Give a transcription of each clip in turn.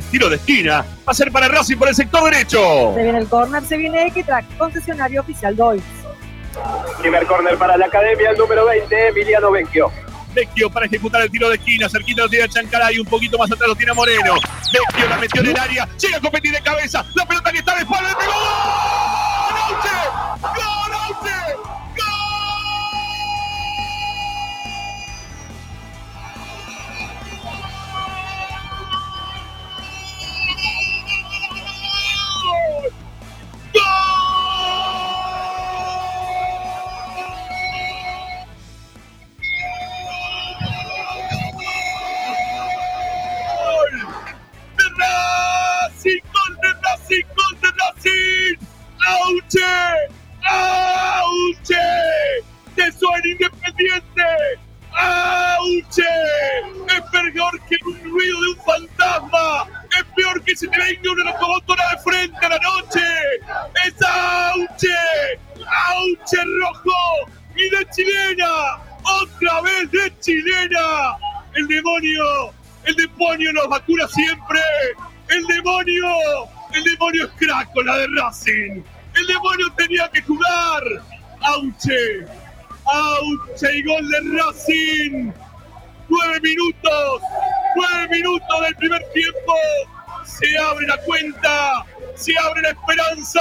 córner. Estilo de esquina. Va a ser para Racing por el sector derecho. Se viene el corner, se viene Equitrack, concesionario oficial Dois. Primer córner para la academia, el número 20, Emiliano Vecchio. Vecchio para ejecutar el tiro de esquina. Cerquita lo tiene Chancalay. Un poquito más atrás lo tiene Moreno. Vecchio la metió en el área. Llega a competir de cabeza. La ¡Auche! ¡Auche y gol de Racing! ¡Nueve minutos! ¡Nueve minutos del primer tiempo! ¡Se abre la cuenta! ¡Se abre la esperanza!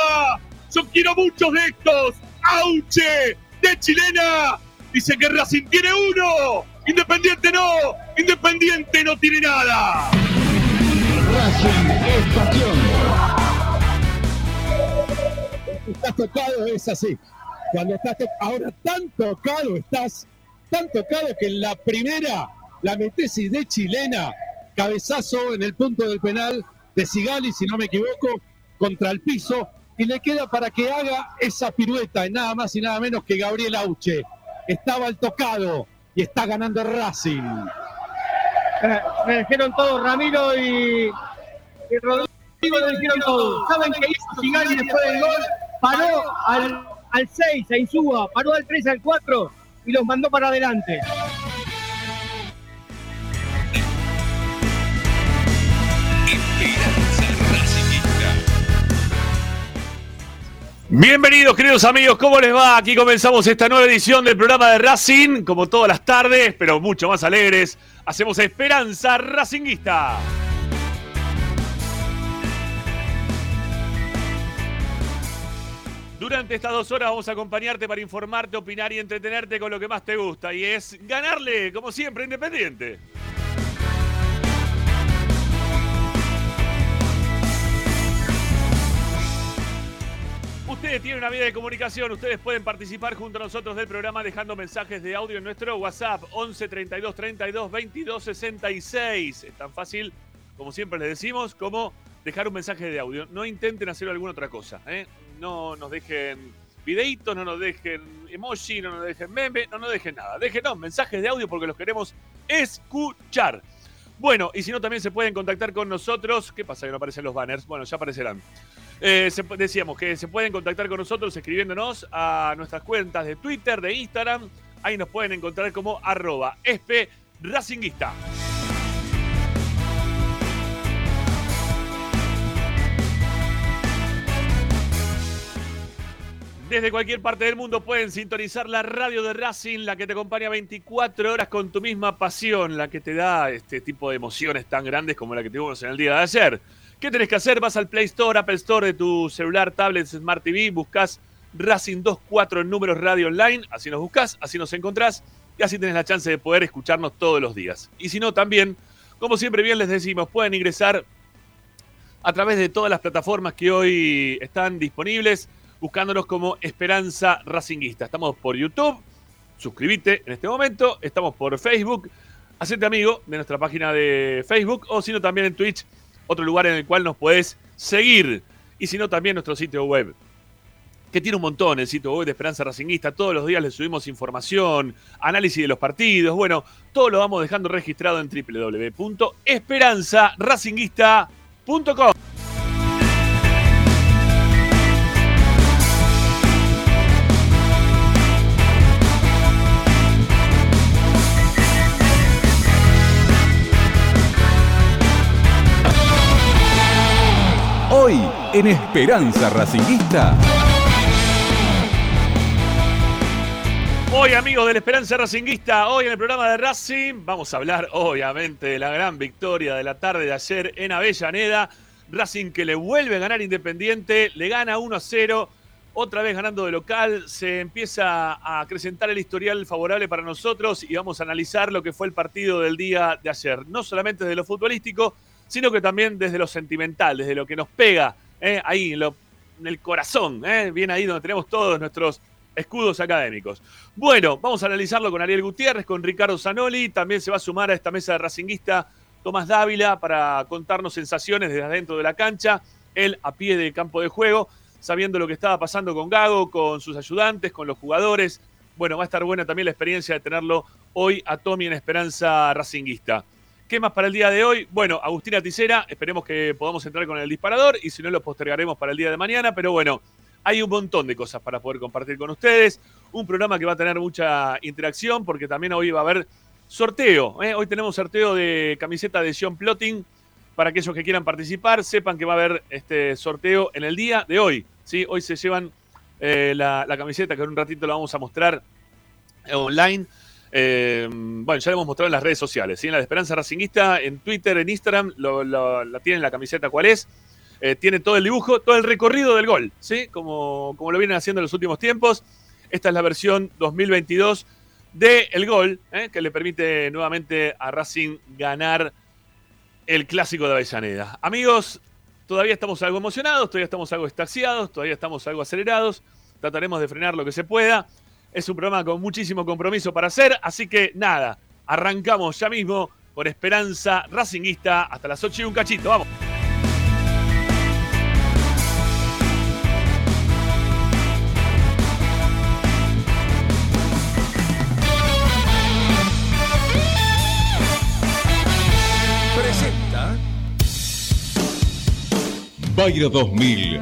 ¡Yo quiero muchos de estos! ¡Auche! ¡De chilena! Dice que Racing tiene uno. Independiente no. Independiente no tiene nada. Racing es pasión. Estás tocado, es así. Cuando estás ahora tan tocado estás, tan tocado que en la primera la metes y de chilena, cabezazo en el punto del penal de Sigali, si no me equivoco, contra el piso, y le queda para que haga esa pirueta, y nada más y nada menos que Gabriel Auche. Estaba el tocado y está ganando Racing. Eh, Me dijeron todo, Ramiro y, y Rodrigo me dijeron todo. ¿Saben qué hizo Sigali después del gol? Paró al, al 6, a Insúa, paró al 3, al 4 y los mandó para adelante. Bienvenidos, queridos amigos, ¿cómo les va? Aquí comenzamos esta nueva edición del programa de Racing, como todas las tardes, pero mucho más alegres. Hacemos Esperanza Racinguista. Durante estas dos horas vamos a acompañarte para informarte, opinar y entretenerte con lo que más te gusta, y es ganarle, como siempre, Independiente. Ustedes tienen una vía de comunicación, ustedes pueden participar junto a nosotros del programa dejando mensajes de audio en nuestro WhatsApp 11 32 32 22 66. Es tan fácil, como siempre les decimos, como dejar un mensaje de audio. No intenten hacer alguna otra cosa. ¿eh? No nos dejen videitos, no nos dejen emoji, no nos dejen meme, no nos dejen nada. Déjenos mensajes de audio porque los queremos escuchar. Bueno, y si no, también se pueden contactar con nosotros. ¿Qué pasa que no aparecen los banners? Bueno, ya aparecerán. Eh, decíamos que se pueden contactar con nosotros escribiéndonos a nuestras cuentas de Twitter, de Instagram. Ahí nos pueden encontrar como arroba esp racinguista. Desde cualquier parte del mundo pueden sintonizar la radio de Racing, la que te acompaña 24 horas con tu misma pasión, la que te da este tipo de emociones tan grandes como la que tuvimos en el día de ayer. ¿Qué tenés que hacer? Vas al Play Store, Apple Store de tu celular, tablet, Smart TV, buscas Racing 24 en números radio online, así nos buscas, así nos encontrás y así tenés la chance de poder escucharnos todos los días. Y si no, también, como siempre bien les decimos, pueden ingresar a través de todas las plataformas que hoy están disponibles, buscándonos como Esperanza Racinguista. Estamos por YouTube, suscríbete en este momento, estamos por Facebook, hacete amigo de nuestra página de Facebook o si no también en Twitch, otro lugar en el cual nos podés seguir. Y si no también nuestro sitio web, que tiene un montón el sitio web de Esperanza Racinguista. Todos los días le subimos información, análisis de los partidos. Bueno, todo lo vamos dejando registrado en www.esperanzaracinguista.com. en Esperanza Racinguista. Hoy, amigos de la Esperanza Racinguista, hoy en el programa de Racing, vamos a hablar, obviamente, de la gran victoria de la tarde de ayer en Avellaneda. Racing que le vuelve a ganar Independiente, le gana 1 a 0, otra vez ganando de local, se empieza a acrecentar el historial favorable para nosotros y vamos a analizar lo que fue el partido del día de ayer, no solamente desde lo futbolístico, sino que también desde lo sentimental, desde lo que nos pega eh, ahí en, el corazón, eh, bien ahí donde tenemos todos nuestros escudos académicos. Bueno, vamos a analizarlo con Ariel Gutiérrez, con Ricardo Zanoli, también se va a sumar a esta mesa de racinguista Tomás Dávila para contarnos sensaciones desde adentro de la cancha, él a pie de campo de juego, sabiendo lo que estaba pasando con Gago, con sus ayudantes, con los jugadores. Bueno, va a estar buena también la experiencia de tenerlo hoy a Tommy en Esperanza Racinguista. ¿Qué más para el día de hoy? Bueno, Agustina Ticera, esperemos que podamos entrar con el disparador y si no lo postergaremos para el día de mañana, pero bueno, hay un montón de cosas para poder compartir con ustedes. Un programa que va a tener mucha interacción porque también hoy va a haber sorteo. ¿eh? Hoy tenemos sorteo de camiseta de Sion Plotting. Para aquellos que quieran participar, sepan que va a haber este sorteo en el día de hoy. ¿sí? Hoy se llevan eh, la, camiseta que en un ratito la vamos a mostrar online. Eh, bueno, ya lo hemos mostrado en las redes sociales. En la de Esperanza Racinguista, en Twitter, en Instagram, lo- la tienen la camiseta cuál es. Eh, tiene todo el dibujo, todo el recorrido del gol, ¿sí? Como, como lo vienen haciendo en los últimos tiempos. Esta es la versión 2022 de El Gol, ¿eh? que le permite nuevamente a Racing ganar el clásico de Avellaneda. Amigos, todavía estamos algo emocionados, todavía estamos algo extasiados, todavía estamos algo acelerados. Trataremos de frenar lo que se pueda. Es un programa con muchísimo compromiso para hacer, así que nada, arrancamos ya mismo con Esperanza Racinguista hasta las 8 y un cachito. Vamos. Presenta Bayro 2000,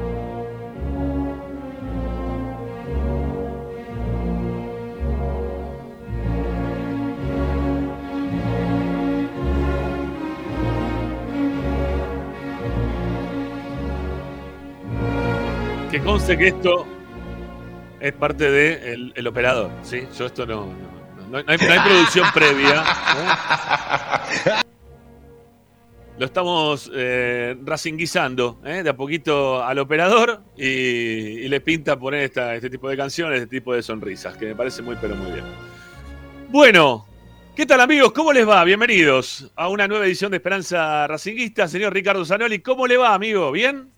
Que conste que esto es parte del el operador, ¿sí? Yo esto no. No, no hay, no hay producción previa. ¿eh? Lo estamos eh, racinguizando ¿eh? de a poquito al operador y, y le pinta poner esta- este tipo de canciones, este tipo de sonrisas, que me parece muy, pero muy bien. Bueno, ¿qué tal amigos? ¿Cómo les va? Bienvenidos a una nueva edición de Esperanza Racinguista. Señor Ricardo Zanoli, ¿cómo le va, amigo? ¿Bien?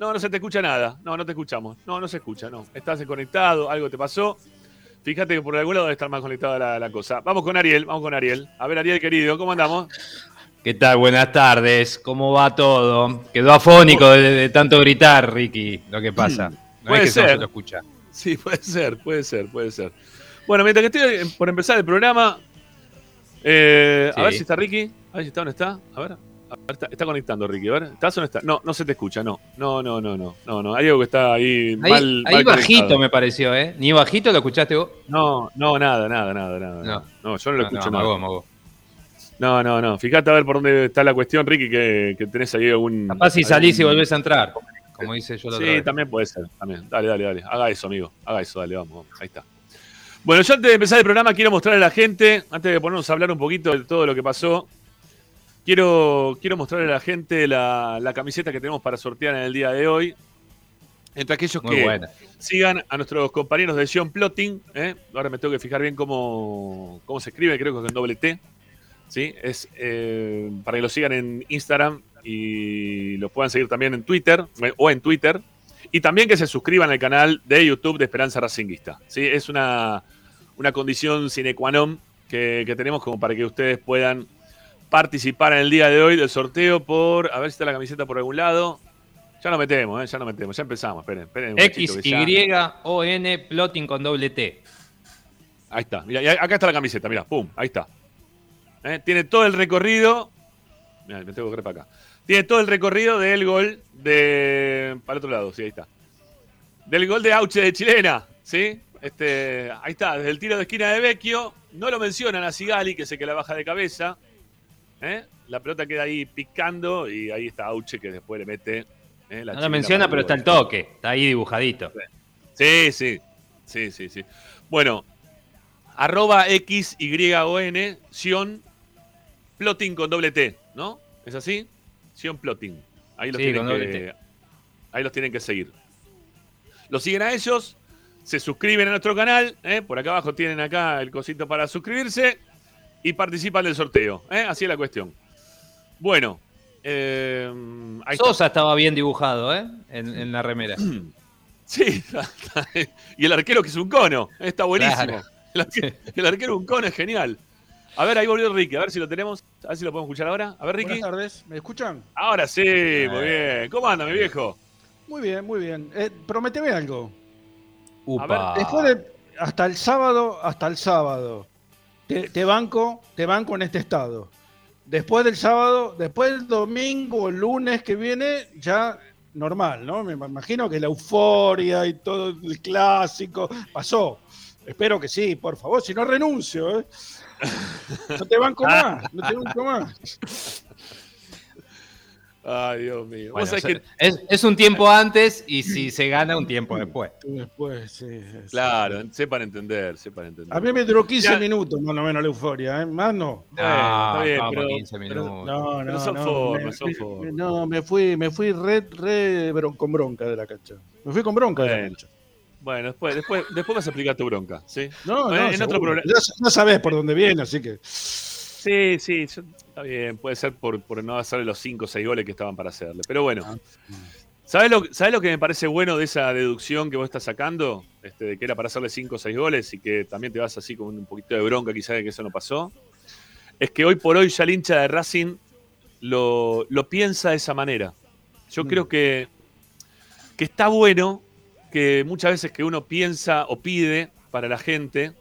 No, no se te escucha nada. No, no te escuchamos. No, no se escucha, no. Estás desconectado, algo te pasó. Fíjate que por algún lado debe estar más conectada la, la cosa. Vamos con Ariel, vamos con Ariel. A ver, Ariel, querido, ¿cómo andamos? ¿Qué tal? Buenas tardes. ¿Cómo va todo? Quedó afónico de, de tanto gritar, Ricky, lo que pasa. No Puede es que no ser. se lo escucha. Sí, puede ser, puede ser, puede ser. Bueno, mientras que estoy por empezar el programa, eh, a ver si está Ricky. A ver si está, ¿dónde está? A ver. Está, está conectando Ricky, a ver. ¿Estás o no está? No, no se te escucha, no. No, no, no, no. No, no. Hay algo que está ahí Ahí, mal. ahí mal bajito conectado. me pareció, ¿eh? ¿Ni bajito lo escuchaste vos? No, no, nada, nada, nada, nada. No. No, yo no lo escucho nada. amagó. No, no, no. Fíjate a ver por dónde está la cuestión, Ricky, que, que tenés ahí algún. Capaz si algún- salís y volvés a entrar, como dice yo la Sí, vez. también puede ser. También. Dale, dale, dale. Haga eso, amigo. Haga eso, dale, vamos, vamos. Ahí está. Bueno, yo antes de empezar el programa quiero mostrarle a la gente, antes de ponernos a hablar un poquito de todo lo que pasó, quiero, quiero mostrarle a la gente la, la camiseta que tenemos para sortear en el día de hoy. Entre aquellos Muy que buena. sigan a nuestros compañeros de Sion Plotting, ¿eh? ahora me tengo que fijar bien cómo, cómo se escribe, creo que es con doble T. ¿sí? Es eh, para que lo sigan en Instagram y lo puedan seguir también en Twitter eh, o en Twitter. Y también que se suscriban al canal de YouTube de Esperanza Racinguista. ¿sí? Es una, una condición sine qua non que, que tenemos como para que ustedes puedan participar en el día de hoy del sorteo por. A ver si está la camiseta por algún lado. Ya nos metemos, ¿eh? ya nos metemos, ya empezamos. Esperen, esperen. un X, cachito que ya- Y, O, N, plotting con doble T. Ahí está, mira, acá está la camiseta, mira, pum, ahí está. ¿eh? Tiene todo el recorrido. Mirá, me tengo que correr para acá. Tiene todo el recorrido del gol de. Para el otro lado, sí, ahí está. Del gol de Auche de Chilena, ¿sí? Este, ahí está, desde el tiro de esquina de Vecchio. No lo mencionan a Sigali, que sé que la baja de cabeza. ¿Eh? La pelota queda ahí picando y ahí está Auche que después le mete. ¿eh? La No lo menciona, pero está el toque. Está ahí dibujadito. Sí, sí. Sí, sí, sí. Bueno, arroba XYON, Sion Plotting con doble T, ¿no? ¿Es así? Sion Plotting. Ahí los, Sí, tienen que, ahí los tienen que seguir. Los siguen a ellos, se suscriben a nuestro canal, ¿eh? por acá abajo tienen acá el cosito para suscribirse y participan del sorteo. ¿eh? Así es la cuestión. Bueno, eh, ahí está. Sosa estaba bien dibujado, ¿eh? En, en la remera. Sí, y el arquero que es un cono, está buenísimo. Claro. El, arque- el arquero un cono es genial. A ver, ahí volvió Ricky, a ver si lo tenemos, a ver si lo podemos escuchar ahora. A ver, Ricky. Buenas tardes, ¿me escuchan? Ahora sí, muy bien. ¿Cómo anda, mi viejo? Muy bien, muy bien. Eh, prometeme algo. Upa. Después de, hasta el sábado, hasta el sábado, te, te banco, te banco en este estado. Después del sábado, después del domingo, el lunes que viene, ya normal, ¿no? Me imagino que la euforia y todo el clásico pasó. Espero que sí, por favor, si no renuncio, ¿eh? No te banco más, no te banco más. Ay, Dios mío. Bueno, o sea, que- es, es un tiempo antes y si se gana, un tiempo después. Después, sí. sí. Claro, sepan entender, sepan entender. A mí me duró 15 Ya. minutos más o menos la euforia, ¿eh? Más no. Está bien, vamos, pero- 15 pero- minutos. No, Pero no, son no. formas, me, son formas. no, me fui, me fui re, re bron- con bronca de la cancha. Me fui con bronca de la cancha. Bueno, después, después, después vas a explicar tu bronca, ¿sí? No, no, en otro programa- Ya, ya sabés por dónde viene, así que. Sí, sí, yo- está bien, puede ser por, por no hacerle los 5 o 6 goles que estaban para hacerle. Pero bueno, Ah. ¿sabes lo, ¿sabes lo que me parece bueno de esa deducción que vos estás sacando? Este, de que era para hacerle 5 o 6 goles y que también te vas así con un poquito de bronca quizás de que eso no pasó. Es que hoy por hoy ya el hincha de Racing lo, lo piensa de esa manera. Yo Mm. creo que, que está bueno que muchas veces que uno piensa o pide para la gente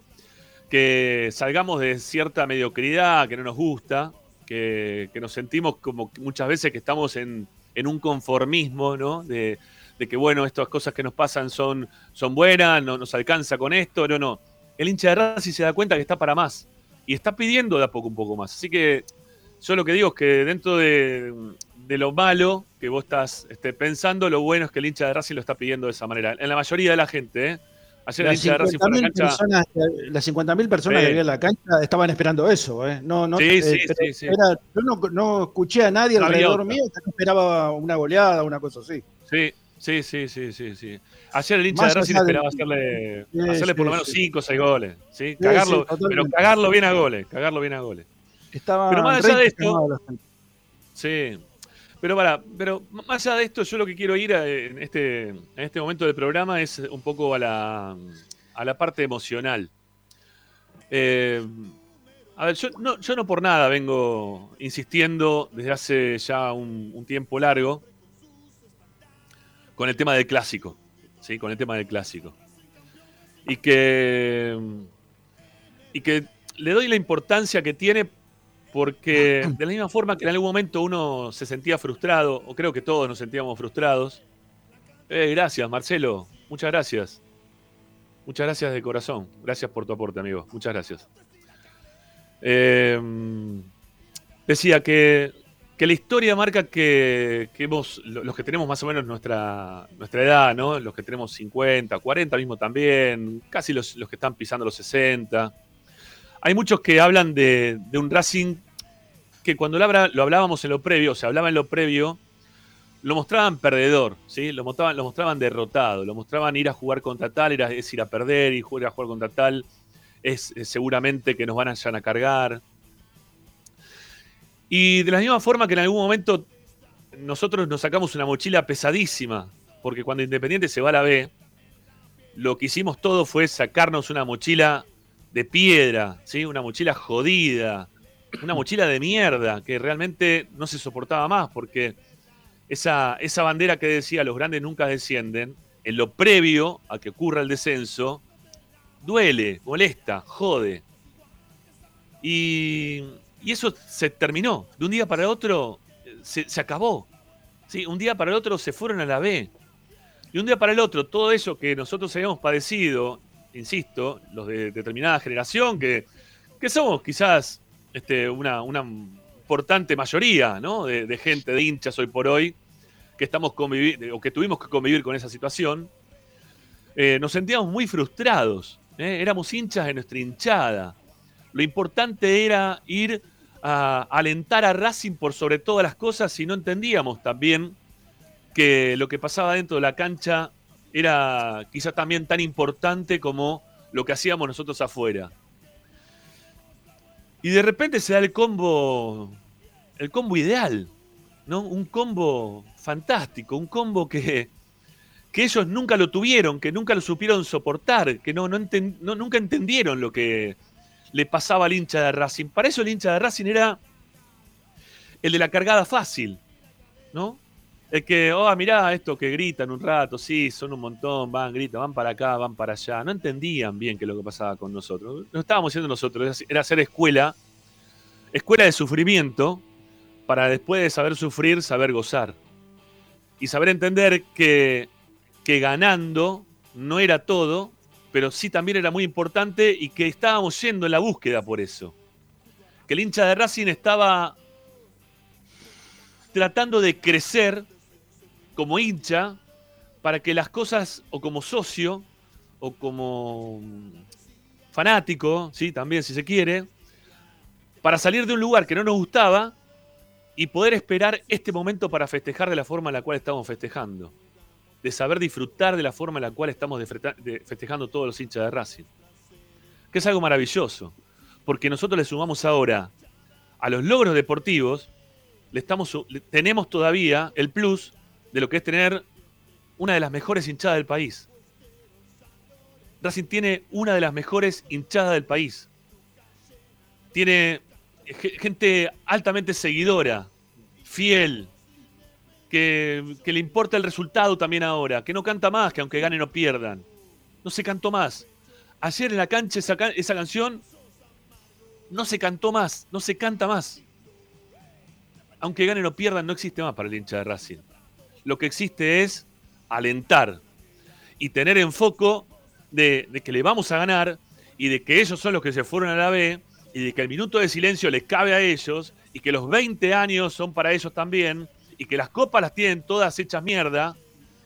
que salgamos de cierta mediocridad que no nos gusta, que, nos sentimos como muchas veces que estamos en, en un conformismo, ¿no? De, de que, bueno, estas cosas que nos pasan son, son buenas, no nos alcanza con esto, no, no. El hincha de Racing se da cuenta que está para más y está pidiendo de a poco un poco más. Así que yo lo que digo es que dentro de, de lo malo que vos estás este, pensando, lo bueno es que el hincha de Racing lo está pidiendo de esa manera. En la mayoría de la gente, ¿eh? Ayer el Las hincha de Racing fue a la 50.000 cancha. personas, las 50.000 personas Sí. que había en la cancha estaban esperando eso, ¿eh? No, no, Sí, eh, sí, era- yo no, no escuché a nadie No alrededor mío que esperaba una goleada, una cosa así. Sí, sí, sí, sí, sí, sí. Ayer el hincha Más de Racing allá de- esperaba hacerle, hacerle por lo menos sí. 5 o 6 goles. ¿sí? Cagarlo, pero cagarlo bien a goles. Cagarlo bien a goles. Estaba Pero más allá de esto-. Sí. Pero para, pero más allá de esto, yo lo que quiero ir en este, en este momento del programa es un poco a la, a la parte emocional. Eh, a ver, yo no, yo no por nada vengo insistiendo desde hace ya un, un tiempo largo con el tema del clásico. ¿sí? Con el tema del clásico. Y que, y que le doy la importancia que tiene porque de la misma forma que en algún momento uno se sentía frustrado, o creo que todos nos sentíamos frustrados. Eh, gracias, Marcelo. Muchas gracias. Muchas gracias de corazón. Gracias por tu aporte, amigo. Muchas gracias. Eh, decía que, que la historia marca que, que los que tenemos más o menos nuestra, nuestra edad, ¿no? Los que tenemos 50, 40 mismo también, casi los, los que están pisando los 60. Hay muchos que hablan de, un Racing que cuando lo, hablábamos en lo previo, o se hablaba en lo previo, lo mostraban perdedor, ¿sí? Lo mostraban, lo mostraban derrotado, lo mostraban ir a jugar contra tal, era, es ir a perder, y ir a jugar contra tal, es, seguramente que nos van a, vayan a cargar. Y de la misma forma que en algún momento nosotros nos sacamos una mochila pesadísima, porque cuando Independiente se va a la B, lo que hicimos todo fue sacarnos una mochila de piedra, ¿sí? una mochila jodida, una mochila de mierda que realmente no se soportaba más, porque esa, esa bandera que decía los grandes nunca descienden, en lo previo a que ocurra el descenso, duele, molesta, jode. Y, Y eso se terminó. De un día para el otro eh, se, se acabó. ¿sí? Un día para el otro se fueron a la B. Y un día para el otro, todo eso que nosotros habíamos padecido, insisto, los de determinada generación, que, que somos quizás este, una, una importante mayoría ¿no? de, gente, de hinchas hoy por hoy, que estamos o que tuvimos que convivir con esa situación, eh, nos sentíamos muy frustrados. ¿eh? Éramos hinchas de nuestra hinchada. Lo importante era ir a alentar a Racing por sobre todas las cosas y no entendíamos también que lo que pasaba dentro de la cancha era quizá también tan importante como lo que hacíamos nosotros afuera. Y de repente se da el combo, el combo ideal, ¿no? Un combo fantástico, un combo que, que ellos nunca lo tuvieron, que nunca lo supieron soportar, que no, no- nunca entendieron lo que le pasaba al hincha de Racing. Para eso el hincha de Racing era el de la cargada fácil, ¿no? El que, oh, mirá esto que gritan un rato, sí, son un montón, van, gritan, van para acá, van para allá. No entendían bien qué es lo que pasaba con nosotros. No estábamos haciendo nosotros, era hacer escuela, escuela de sufrimiento, para después de saber sufrir, saber gozar. Y saber entender que, que ganando no era todo, pero sí también era muy importante y que estábamos yendo en la búsqueda por eso. Que el hincha de Racing estaba tratando de crecer como hincha para que las cosas, o como socio, o como mm, fanático, ¿sí? también si se quiere, para salir de un lugar que no nos gustaba y poder esperar este momento para festejar de la forma en la cual estamos festejando. De saber disfrutar de la forma en la cual estamos festejando todos los hinchas de Racing. Que es algo maravilloso. Porque nosotros le sumamos ahora a los logros deportivos, le estamos, tenemos todavía el plus de lo que es tener una de las mejores hinchadas del país. Racing tiene una de las mejores hinchadas del país. Tiene ge- gente altamente seguidora, fiel, que, que le importa el resultado también ahora, que no canta más, que aunque ganen o pierdan. No se cantó más. Ayer en la cancha esa, esa canción no se cantó más, no se canta más. Aunque ganen o pierdan, no existe más para el hincha de Racing. Lo que existe es alentar y tener en foco de, que le vamos a ganar y de que ellos son los que se fueron a la B y de que el minuto de silencio les cabe a ellos y que los 20 años son para ellos también y que las copas las tienen todas hechas mierda,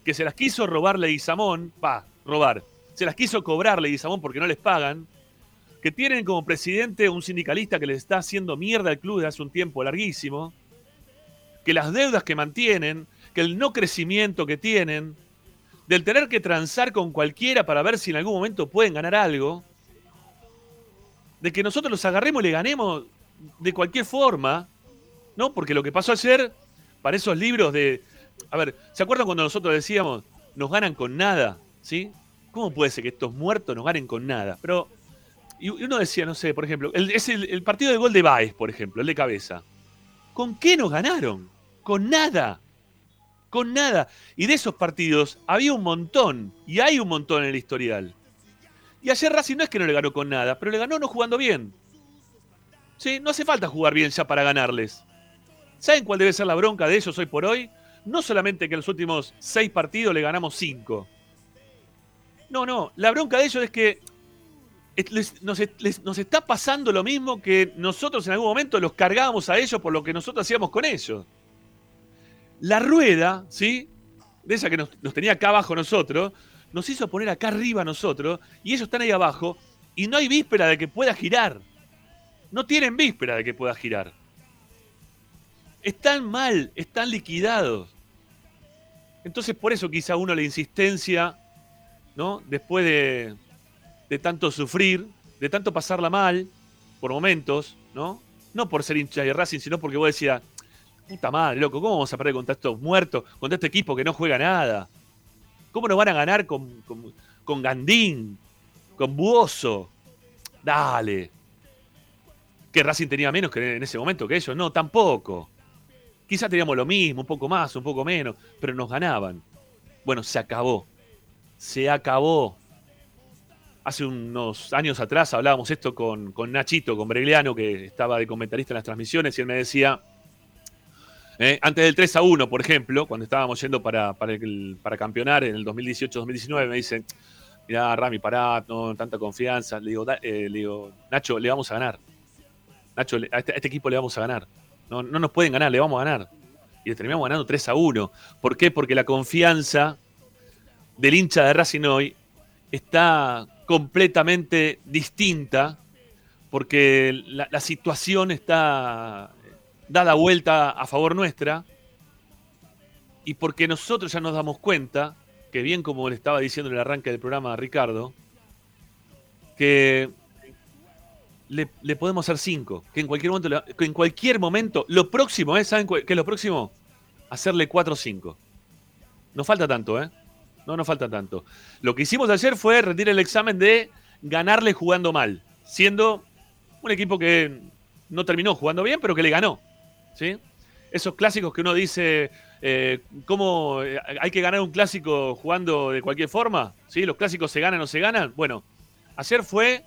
que se las quiso robar Leguizamón, va, robar, se las quiso cobrar Leguizamón porque no les pagan, que tienen como presidente un sindicalista que les está haciendo mierda al club desde hace un tiempo larguísimo, que las deudas que mantienen, que el no crecimiento que tienen, del tener que transar con cualquiera para ver si en algún momento pueden ganar algo, de que nosotros los agarremos y le ganemos de cualquier forma, ¿no? Porque lo que pasó ayer, para esos libros de... A ver, ¿se acuerdan cuando nosotros decíamos, nos ganan con nada? ¿Sí? ¿Cómo puede ser que estos muertos nos ganen con nada? Pero, y uno decía, no sé, por ejemplo, el, es el partido de gol de Baez, por ejemplo, el de cabeza. ¿Con qué nos ganaron? Con nada. Con nada. Y de esos partidos había un montón, y hay un montón en el historial. Y ayer Racing no es que no le ganó con nada, pero le ganó no jugando bien. ¿Sí? No hace falta jugar bien ya para ganarles. ¿Saben cuál debe ser la bronca de ellos hoy por hoy? No solamente que en los últimos seis partidos le ganamos cinco. No, no. La bronca de ellos es que nos, nos está pasando lo mismo que nosotros en algún momento los cargábamos a ellos por lo que nosotros hacíamos con ellos. La rueda, ¿sí? De esa que nos, tenía acá abajo nosotros, nos hizo poner acá arriba nosotros y ellos están ahí abajo y no hay víspera de que pueda girar. No tienen víspera de que pueda girar. Están mal, están liquidados. Entonces por eso quizá uno la insistencia, ¿no? Después de, de tanto sufrir, de tanto pasarla mal, por momentos, ¿no? No por ser hincha de Racing, sino porque vos decías, puta madre, loco, ¿cómo vamos a perder contra estos muertos, contra este equipo que no juega nada? ¿Cómo nos van a ganar con, con, Gandín, con Buoso? Dale. Que Racing tenía menos que en ese momento que ellos. No, tampoco. Quizá teníamos lo mismo, un poco más, un poco menos, pero nos ganaban. Bueno, se acabó. Se acabó. hace unos años atrás hablábamos esto con, con Nachito, con Bregliano, que estaba de comentarista en las transmisiones, y él me decía, eh, antes del 3 a 1, por ejemplo, cuando estábamos yendo para, para, el- para campeonar en el 2018-2019, me dice, mirá, Rami, pará, no tanta confianza. Le digo, "Da- eh, le digo, Nacho, le vamos a ganar. Nacho, este, a este equipo le vamos a ganar. No, no nos pueden ganar, le vamos a ganar. Y le terminamos ganando 3 a 1. ¿Por qué? Porque la confianza del hincha de Racing hoy está completamente distinta porque la situación está dada vuelta a favor nuestra y porque nosotros ya nos damos cuenta que bien como le estaba diciendo en el arranque del programa a Ricardo, que le, podemos hacer cinco, que en cualquier momento, que en cualquier momento, lo próximo, ¿eh? ¿saben qué es lo próximo? Hacerle 4 o 5. No falta tanto, ¿eh? No nos falta tanto. Lo que hicimos ayer fue rendir el examen de ganarle jugando mal, siendo un equipo que no terminó jugando bien, pero que le ganó. ¿Sí? Esos clásicos que uno dice, eh, ¿cómo eh, hay que ganar un clásico jugando de cualquier forma? ¿sí? ¿Los clásicos se ganan o se ganan? Bueno, ayer fue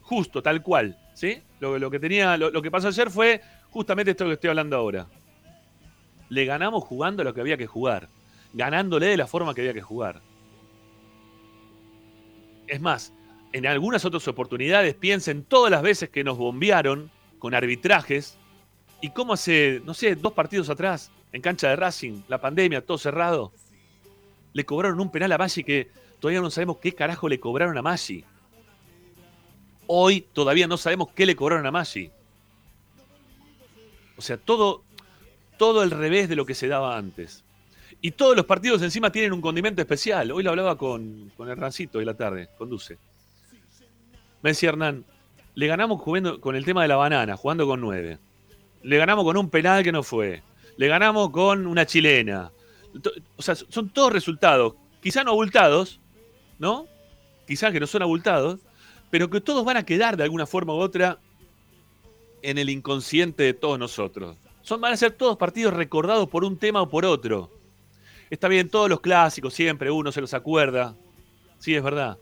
justo, tal cual. ¿sí? Lo, que tenía, lo que pasó ayer fue justamente esto que estoy hablando ahora. Le ganamos jugando lo que había que jugar, ganándole de la forma que había que jugar. Es más, en algunas otras oportunidades piensen todas las veces que nos bombearon con arbitrajes y cómo hace, no sé, dos partidos atrás, en cancha de Racing, la pandemia, todo cerrado, le cobraron un penal a Maggi que todavía no sabemos qué carajo le cobraron a Maggi. Hoy todavía no sabemos qué le cobraron a Maggi. O sea, todo, todo el revés de lo que se daba antes. Y todos los partidos encima tienen un condimento especial. Hoy lo hablaba con, con Hernancito hoy la tarde, conduce. Me decía Hernán, le ganamos jugando con el tema de la banana, jugando con nueve. Le ganamos con un penal que no fue. Le ganamos con una chilena. O sea, son todos resultados, quizá no abultados, ¿no? Quizá que no son abultados, pero que todos van a quedar de alguna forma u otra en el inconsciente de todos nosotros. Son, van a ser todos partidos recordados por un tema o por otro. Está bien, todos los clásicos, siempre uno se los acuerda. Sí, es verdad.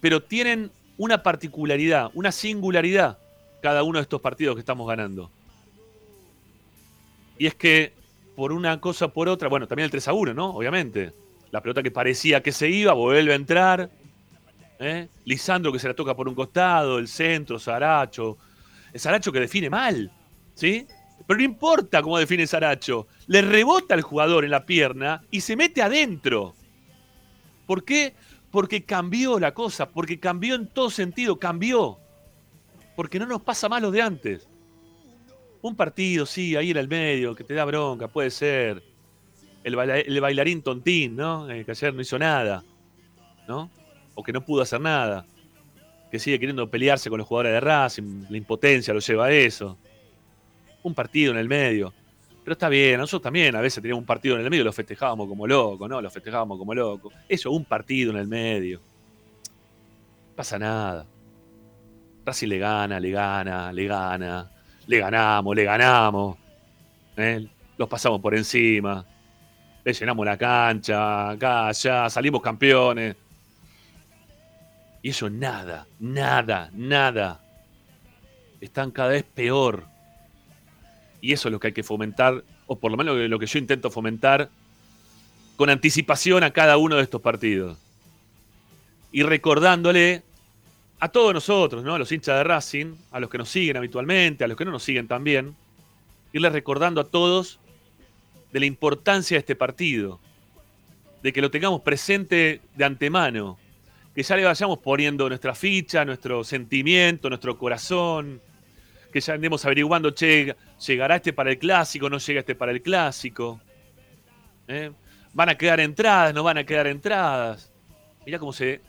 Pero tienen una particularidad, una singularidad cada uno de estos partidos que estamos ganando. Y es que por una cosa por otra, bueno, también el 3 a 1, ¿no? Obviamente. La pelota que parecía que se iba, vuelve a entrar. ¿eh? Lisandro que se la toca por un costado, el centro, Saracho. El Saracho que define mal, ¿sí? Pero no importa cómo define Saracho. Le rebota al jugador en la pierna y se mete adentro. ¿Por qué? Porque cambió la cosa, porque cambió en todo sentido, cambió. Porque no nos pasa más lo de antes. Un partido, sí, ahí en el medio, que te da bronca, puede ser. El, baila- el bailarín tontín, ¿no? Eh, que ayer no hizo nada, ¿no? O que no pudo hacer nada. Que sigue queriendo pelearse con los jugadores de Racing, la impotencia lo lleva a eso. Un partido en el medio. Pero está bien, nosotros también a veces teníamos un partido en el medio y lo festejábamos como loco, ¿no? Lo festejábamos como loco. Eso, un partido en el medio. Pasa nada. Racing le gana, le gana, le gana. Le ganamos, le ganamos. ¿eh? Los pasamos por encima. Le llenamos la cancha, acá, allá, salimos campeones. Y ellos nada, nada, nada. Están cada vez peor. Y eso es lo que hay que fomentar, o por lo menos lo que- yo intento fomentar, con anticipación a cada uno de estos partidos. Y recordándole a todos nosotros, ¿no? A los hinchas de Racing, a los que nos siguen habitualmente, a los que no nos siguen también, irles recordando a todos de la importancia de este partido, de que lo tengamos presente de antemano, que ya le vayamos poniendo nuestra ficha, nuestro sentimiento, nuestro corazón, que ya andemos averiguando, che, ¿llegará este para el clásico? ¿No llega este para el clásico? ¿Eh? ¿Van a quedar entradas? ¿No van a quedar entradas? Mirá cómo se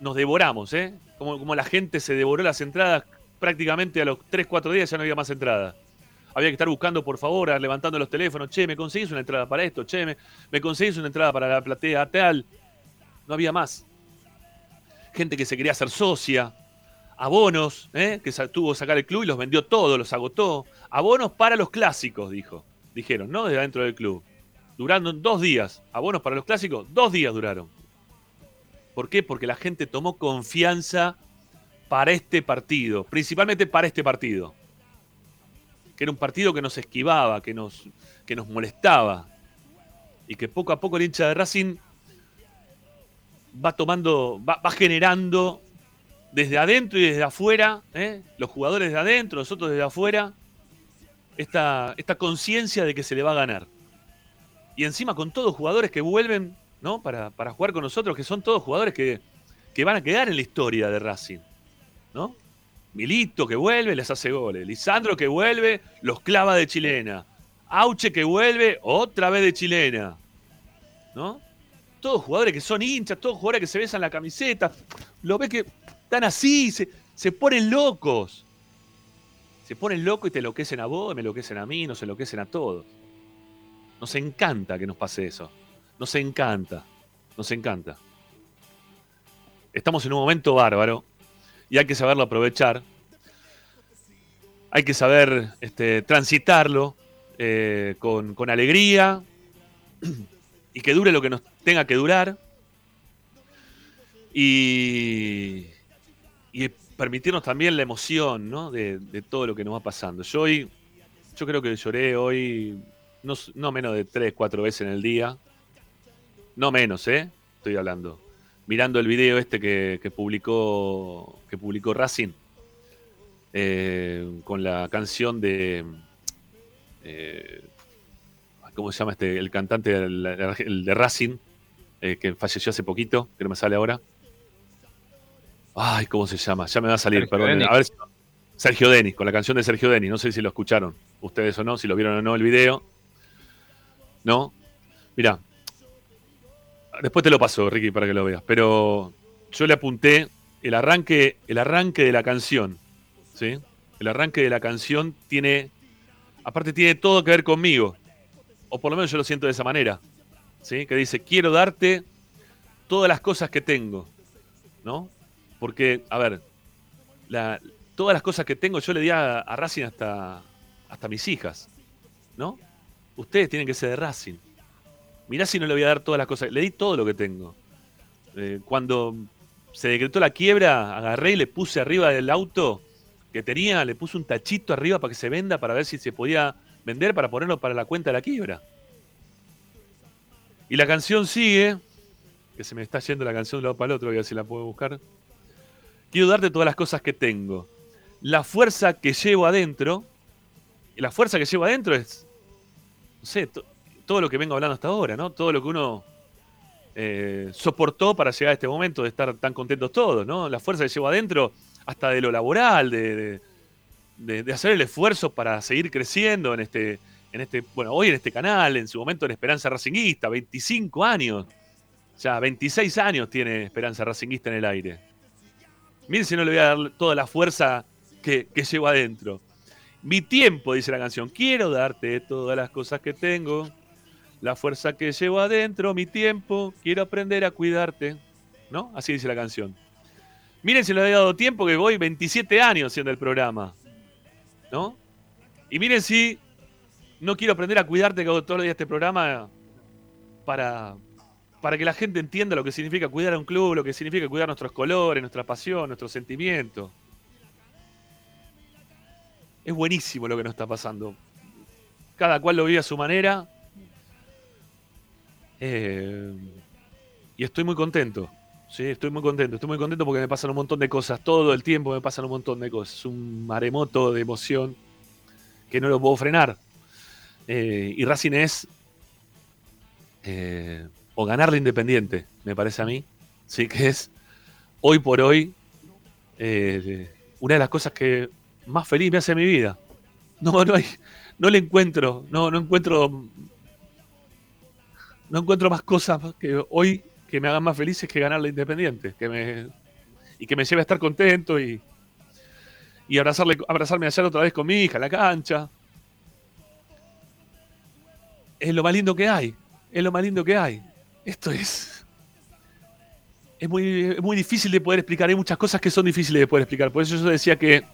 nos devoramos, ¿eh? Como, la gente se devoró las entradas prácticamente a los 3, 4 días ya no había más entradas. Había que estar buscando, por favor, levantando los teléfonos. Che, ¿me conseguís una entrada para esto? Che, ¿me, me conseguís una entrada para la platea tal? No había más. Gente que se quería hacer socia. Abonos, ¿eh? que tuvo que sacar el club y los vendió todos, los agotó. Abonos para los clásicos, dijo. Dijeron, ¿no? Desde adentro del club. Durando dos días. Abonos para los clásicos, dos días duraron. ¿Por qué? Porque la gente tomó confianza para este partido, principalmente para este partido. Que era un partido que nos esquivaba, que nos, que nos molestaba. Y que poco a poco el hincha de Racing va tomando, va, generando desde adentro y desde afuera, ¿eh? los jugadores de adentro, nosotros desde afuera, esta, esta conciencia de que se le va a ganar. Y encima con todos jugadores que vuelven ¿no? para, para jugar con nosotros, que son todos jugadores que, que van a quedar en la historia de Racing. ¿no? Milito que vuelve, les hace goles. Lisandro que vuelve, los clava de chilena. Auche que vuelve, otra vez de chilena. ¿No? Todos jugadores que son hinchas, todos jugadores que se besan la camiseta. Lo ve que están así, se, se ponen locos. Se ponen locos y te enloquecen a vos, me enloquecen a mí, nos enloquecen a todos. Nos encanta que nos pase eso. Nos encanta. Nos encanta. Estamos en un momento bárbaro y hay que saberlo aprovechar. Hay que saber este, transitarlo eh, con, alegría y que dure lo que nos tenga que durar. Y, permitirnos también la emoción ¿no? de, de todo lo que nos va pasando. Yo hoy, yo creo que lloré hoy no, no menos de tres, cuatro veces en el día. No menos, ¿eh? Estoy hablando. Mirando el video este que, que publicó, que publicó Racing eh, con la canción de. eh, ¿Cómo se llama este? El cantante el de Racing, eh, que falleció hace poquito, que no me sale ahora. Ay, ¿cómo se llama? Ya me va a salir, Sergio perdón. A ver si- Sergio Denis, con la canción de Sergio Denis. No sé si lo escucharon ustedes o no, si lo vieron o no el video. ¿No? Mirá. Después te lo paso, Ricky, para que lo veas. Pero yo le apunté el arranque, el arranque de la canción. ¿Sí? El arranque de la canción tiene. Aparte, tiene todo que ver conmigo. O por lo menos yo lo siento de esa manera. ¿Sí? Que dice: Quiero darte todas las cosas que tengo. ¿No? Porque, a ver, la- todas las cosas que tengo yo le di a, Racing hasta, hasta mis hijas. ¿No? Ustedes tienen que ser de Racing. Mirá si no le voy a dar todas las cosas. Le di todo lo que tengo. Eh, cuando se decretó la quiebra, agarré y le puse arriba del auto que tenía, le puse un tachito arriba para que se venda, para ver si se podía vender, para ponerlo para la cuenta de la quiebra. Y la canción sigue, que se me está yendo la canción de un lado para el otro, voy a ver si la puedo buscar. Quiero darte todas las cosas que tengo. La fuerza que llevo adentro, y la fuerza que llevo adentro es, no sé, todo lo que vengo hablando hasta ahora, ¿no? Todo lo que uno eh, soportó para llegar a este momento de estar tan contentos todos, ¿no? La fuerza que llevo adentro, hasta de lo laboral, de, de- hacer el esfuerzo para seguir creciendo en este, en este, bueno, hoy en este canal, en su momento en Esperanza Racinguista, 25 años, ya 26 años tiene Esperanza Racinguista en el aire. Miren si no le voy a dar toda la fuerza que, que llevo adentro. Mi tiempo, dice la canción, quiero darte todas las cosas que tengo. La fuerza que llevo adentro, mi tiempo, quiero aprender a cuidarte. ¿No? Así dice la canción. Miren si le he dado tiempo que voy 27 años haciendo el programa. ¿No? Y miren si no quiero aprender a cuidarte que hago todos los días este programa para, para que la gente entienda lo que significa cuidar a un club, lo que significa cuidar nuestros colores, nuestra pasión, nuestros sentimientos. Es buenísimo lo que nos está pasando. Cada cual lo vive a su manera. Eh, y estoy muy contento. Sí, estoy muy contento. Estoy muy contento porque me pasan un montón de cosas. Todo el tiempo me pasan un montón de cosas. Es un maremoto de emoción que no lo puedo frenar. Eh, y Racing es eh, o ganarle Independiente, me parece a mí. Sí, que es hoy por hoy eh, una de las cosas que más feliz me hace mi vida. No, no hay, no le encuentro, no, no encuentro, no encuentro más cosas que hoy que me hagan más felices que ganarle Independiente, que me y que me lleve a estar contento y y abrazarle, abrazarme ayer otra vez con mi hija en la cancha. Es lo más lindo que hay, es lo más lindo que hay. Esto es es muy, es muy difícil de poder explicar. Hay muchas cosas que son difíciles de poder explicar. Por eso yo decía que,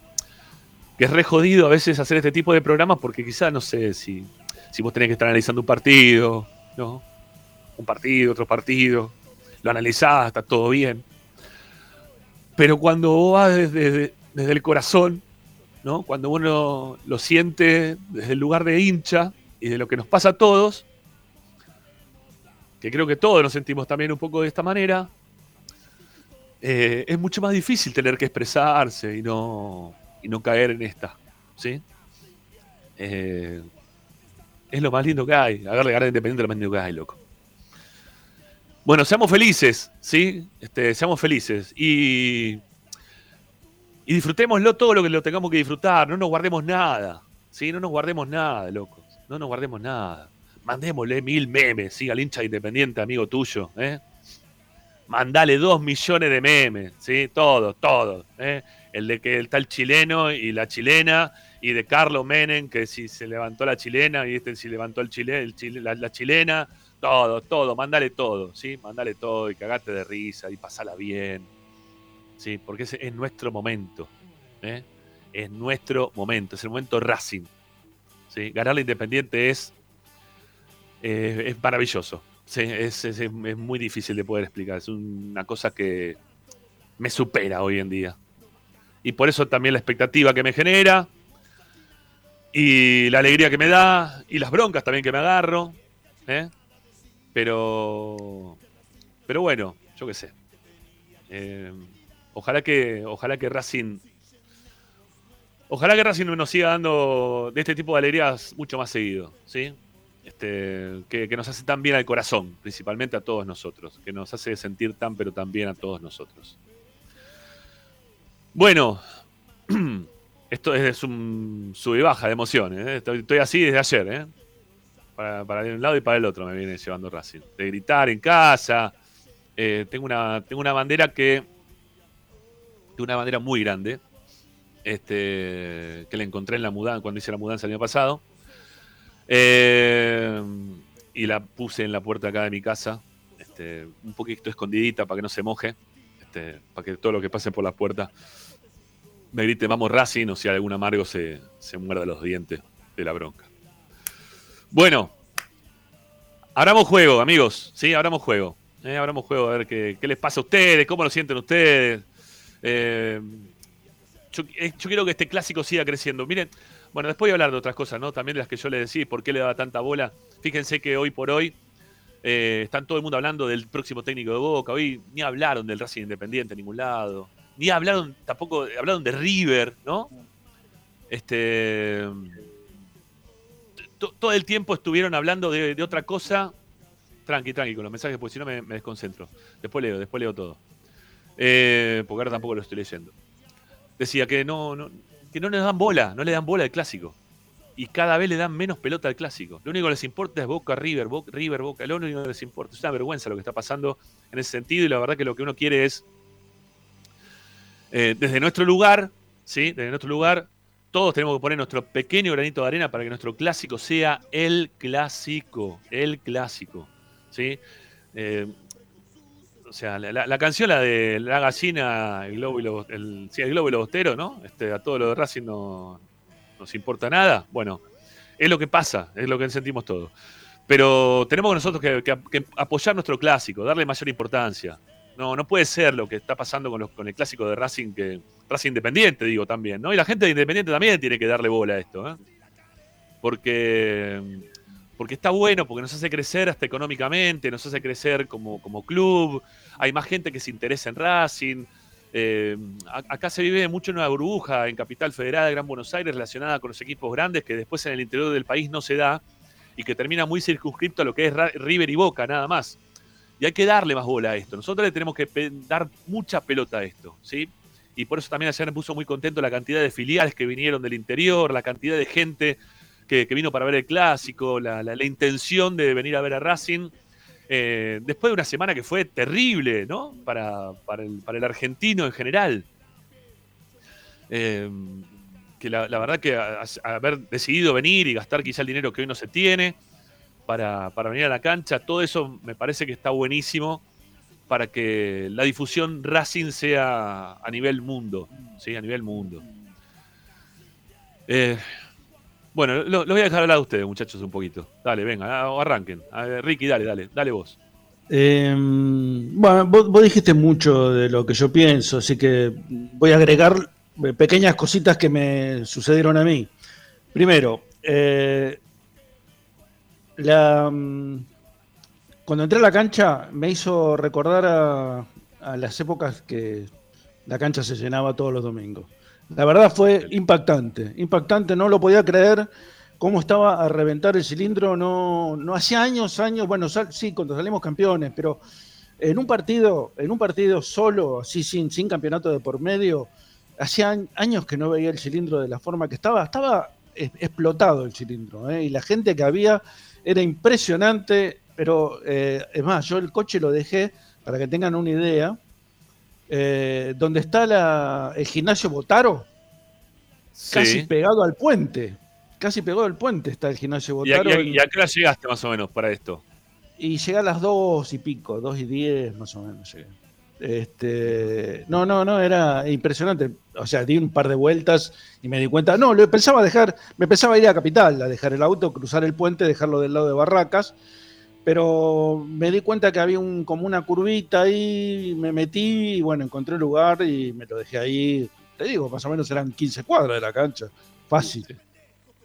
que es re jodido a veces hacer este tipo de programas porque quizás no sé si, si vos tenés que estar analizando un partido, ¿no? Un partido, otro partido. lo analizás, está todo bien. Pero cuando vos vas desde, desde el corazón, ¿no? Cuando uno lo siente desde el lugar de hincha y de lo que nos pasa a todos, que creo que todos nos sentimos también un poco de esta manera, eh, es mucho más difícil tener que expresarse y no, y no caer en esta. ¿sí? Eh, es lo más lindo que hay. Agarre ganar independiente lo más lindo que hay, loco. Bueno, seamos felices, ¿sí? Este, seamos felices. Y, y disfrutémoslo todo lo que lo tengamos que disfrutar. No nos guardemos nada. ¿sí? No nos guardemos nada, loco. No nos guardemos nada. Mandémosle mil memes, ¿sí? Al hincha independiente, amigo tuyo, ¿eh? Mandale dos millones de memes, ¿sí? Todos, todos, ¿eh? El de que está el chileno y la chilena, y de Carlos Menem, que si se levantó la chilena, y este si levantó el chile, la, chilena, todo, todo, mandale todo, ¿sí? Mandale todo y cagate de risa y pasala bien, ¿sí? Porque ese es nuestro momento, ¿eh? Es nuestro momento, es el momento Racing, ¿sí? Ganar la Independiente es, es maravilloso, ¿sí? Es, es- es muy difícil de poder explicar, es una cosa que me supera hoy en día. Y por eso también la expectativa que me genera, y la alegría que me da, y las broncas también que me agarro, ¿eh? Pero, pero bueno, yo qué sé. Eh, ojalá que, ojalá que Racing, ojalá que Racing nos siga dando de este tipo de alegrías mucho más seguido, ¿sí? Este, que, que nos hace tan bien al corazón, principalmente a todos nosotros, que nos hace sentir tan pero tan bien a todos nosotros. Bueno, esto es un sube y baja de emociones. ¿eh? Estoy, así desde ayer, ¿eh? Para, para de un lado y para el otro me viene llevando Racing. De gritar en casa. Eh, tengo, una, tengo una bandera que. Tengo una bandera muy grande. Este, que la encontré en la mudanza, cuando hice la mudanza el año pasado. Eh, y la puse en la puerta acá de mi casa. Este, un poquito escondidita para que no se moje. Este, para que todo lo que pase por la puerta me grite vamos Racing o si algún amargo se, se muerda los dientes de la bronca. Bueno, abramos juego, amigos. Sí, abramos juego. Eh, abramos juego a ver qué, qué les pasa a ustedes, cómo lo sienten ustedes. Eh, yo, eh, yo quiero que este clásico siga creciendo. Miren, bueno, después voy a hablar de otras cosas, ¿no? También de las que yo les decía, por qué le daba tanta bola. Fíjense que hoy por hoy eh, están todo el mundo hablando del próximo técnico de Boca. Hoy ni hablaron del Racing Independiente en ningún lado. Ni hablaron, tampoco hablaron de River, ¿no? Este. to- Todo el tiempo estuvieron hablando de, otra cosa. Tranqui, tranqui con los mensajes, porque si no me, desconcentro. Después leo, después leo todo. Eh, porque ahora tampoco lo estoy leyendo. Decía que no, no, que no le dan bola, no le dan bola al clásico. Y cada vez le dan menos pelota al clásico. Lo único que les importa es Boca, River, Boca, River, Boca. Lo único que les importa. Es una vergüenza lo que está pasando en ese sentido. Y la verdad que lo que uno quiere es, eh, desde nuestro lugar, ¿sí? Desde nuestro lugar, todos tenemos que poner nuestro pequeño granito de arena para que nuestro clásico sea el clásico. El clásico. ¿Sí? Eh, o sea, la, canción, la de la gallina, el globo y lo, el, sí, el globo y lo bostero, ¿no? Este, a todo lo de Racing no nos importa nada. Bueno, es lo que pasa, es lo que sentimos todos. Pero tenemos nosotros que apoyar nuestro clásico, darle mayor importancia. No, no puede ser lo que está pasando con, los- con el clásico de Racing, que Racing Independiente, digo también, ¿no? Y la gente de Independiente también tiene que darle bola a esto, ¿eh? Porque, porque está bueno, porque nos hace crecer hasta económicamente, nos hace crecer como, como club, hay más gente que se interesa en Racing. Eh, acá se vive mucho una burbuja en Capital Federal de Gran Buenos Aires relacionada con los equipos grandes que después en el interior del país no se da y que termina muy circunscripto a lo que es River y Boca, nada más. Y hay que darle más bola a esto. Nosotros le tenemos que dar mucha pelota a esto, ¿sí? Y por eso también ayer me puso muy contento la cantidad de filiales que vinieron del interior, la cantidad de gente que, vino para ver el clásico, la, intención de venir a ver a Racing. eh, después de una semana que fue terrible, ¿no? Para, el, argentino en general. Eh, que la, la verdad que haber decidido venir y gastar quizá el dinero que hoy no se tiene para, para venir a la cancha, todo eso me parece que está buenísimo para que la difusión Racing sea a nivel mundo, ¿sí? A nivel mundo. Eh, bueno, lo, voy a dejar hablar a ustedes, muchachos, un poquito. Dale, venga, a- arranquen. A Ricky, dale, dale, dale vos. Eh, bueno, vos, vos dijiste mucho de lo que yo pienso, así que voy a agregar eh, pequeñas cositas que me sucedieron a mí. Primero, eh, la, mm, cuando entré a la cancha me hizo recordar a, a las épocas que la cancha se llenaba todos los domingos. La verdad fue impactante, impactante, no lo podía creer cómo estaba a reventar el cilindro, no, no hacía años, años, bueno, sal- sí, cuando salimos campeones, pero en un partido, en un partido solo, así sin, sin campeonato de por medio, hacía añ- años que no veía el cilindro de la forma que estaba, estaba es- explotado el cilindro, ¿eh? y la gente que había era impresionante, pero eh, es más, yo el coche lo dejé, para que tengan una idea, eh, donde está la- el gimnasio Botaro, casi Sí. pegado al puente. Casi pegado al puente está el gimnasio ¿Y a, Botaro. y a- y a qué hora llegaste más o menos para esto? Y llega a las dos y pico, dos y diez más o menos. llegué. Este, no, no, no, era impresionante. O sea, di un par de vueltas y me di cuenta. No, lo pensaba dejar, me pensaba ir a Capital, a dejar el auto, cruzar el puente, dejarlo del lado de Barracas. Pero me di cuenta que había un, como una curvita ahí, me metí y bueno, encontré el lugar y me lo dejé ahí. Te digo, más o menos eran 15 cuadras de la cancha. Fácil.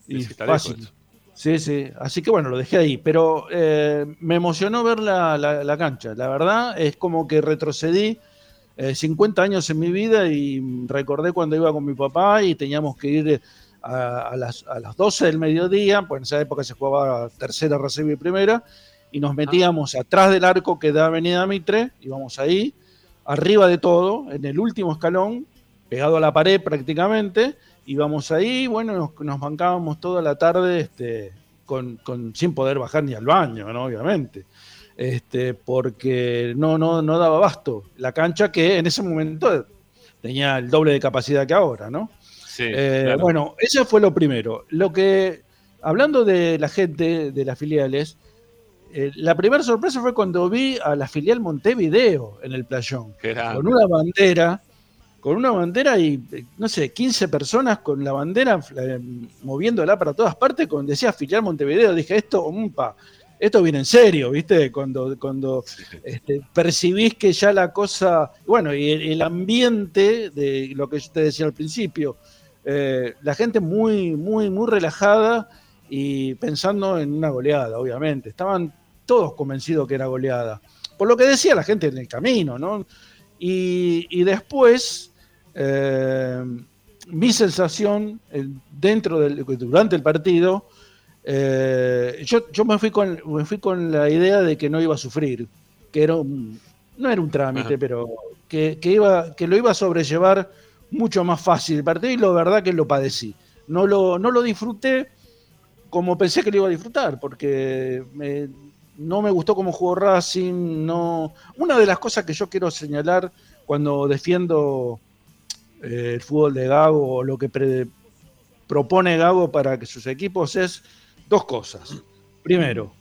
Y fácil. Sí, sí. Así que bueno, lo dejé ahí. Pero eh, me emocionó ver la, la- la cancha. La verdad es como que retrocedí eh, 50 años en mi vida y recordé cuando iba con mi papá y teníamos que ir a, a las, a las 12 del mediodía, pues en esa época se jugaba tercera, reserva y primera, y nos metíamos atrás del arco que da Avenida Mitre, íbamos ahí, arriba de todo, en el último escalón, pegado a la pared prácticamente, íbamos ahí, bueno, nos, nos bancábamos toda la tarde este, con, con- sin poder bajar ni al baño, ¿no? obviamente, este, porque no, no, no daba abasto. La cancha que en ese momento tenía el doble de capacidad que ahora, ¿no? Sí, Eh, claro. Bueno, eso fue lo primero. Lo que, hablando de la gente de las filiales, eh, la primera sorpresa fue cuando vi a la filial Montevideo en el playón, con una bandera, con una bandera y, eh, no sé, 15 personas con la bandera eh, moviéndola para todas partes, con decía filial Montevideo. Dije, esto, umpa, esto viene en serio, ¿viste? Cuando, cuando este, percibís que ya la cosa, bueno, y el, el ambiente de lo que yo te decía al principio, eh, la gente muy, muy, muy relajada y pensando en una goleada, obviamente. Estaban todos convencidos que era goleada. Por lo que decía la gente en el camino, ¿no? Y, y después, eh, mi sensación eh, dentro del, durante el partido, eh, yo, yo me, fui con, me fui con la idea de que no iba a sufrir, que era un- no era un trámite, Ajá. pero que, que iba, que lo iba a sobrellevar mucho más fácil el partido y la verdad que lo padecí. No lo, no lo disfruté como pensé que lo iba a disfrutar, porque me- no me gustó cómo jugó Racing. No... Una de las cosas que yo quiero señalar cuando defiendo eh, el fútbol de Gago o lo que pre- propone Gago para que sus equipos es dos cosas. Primero,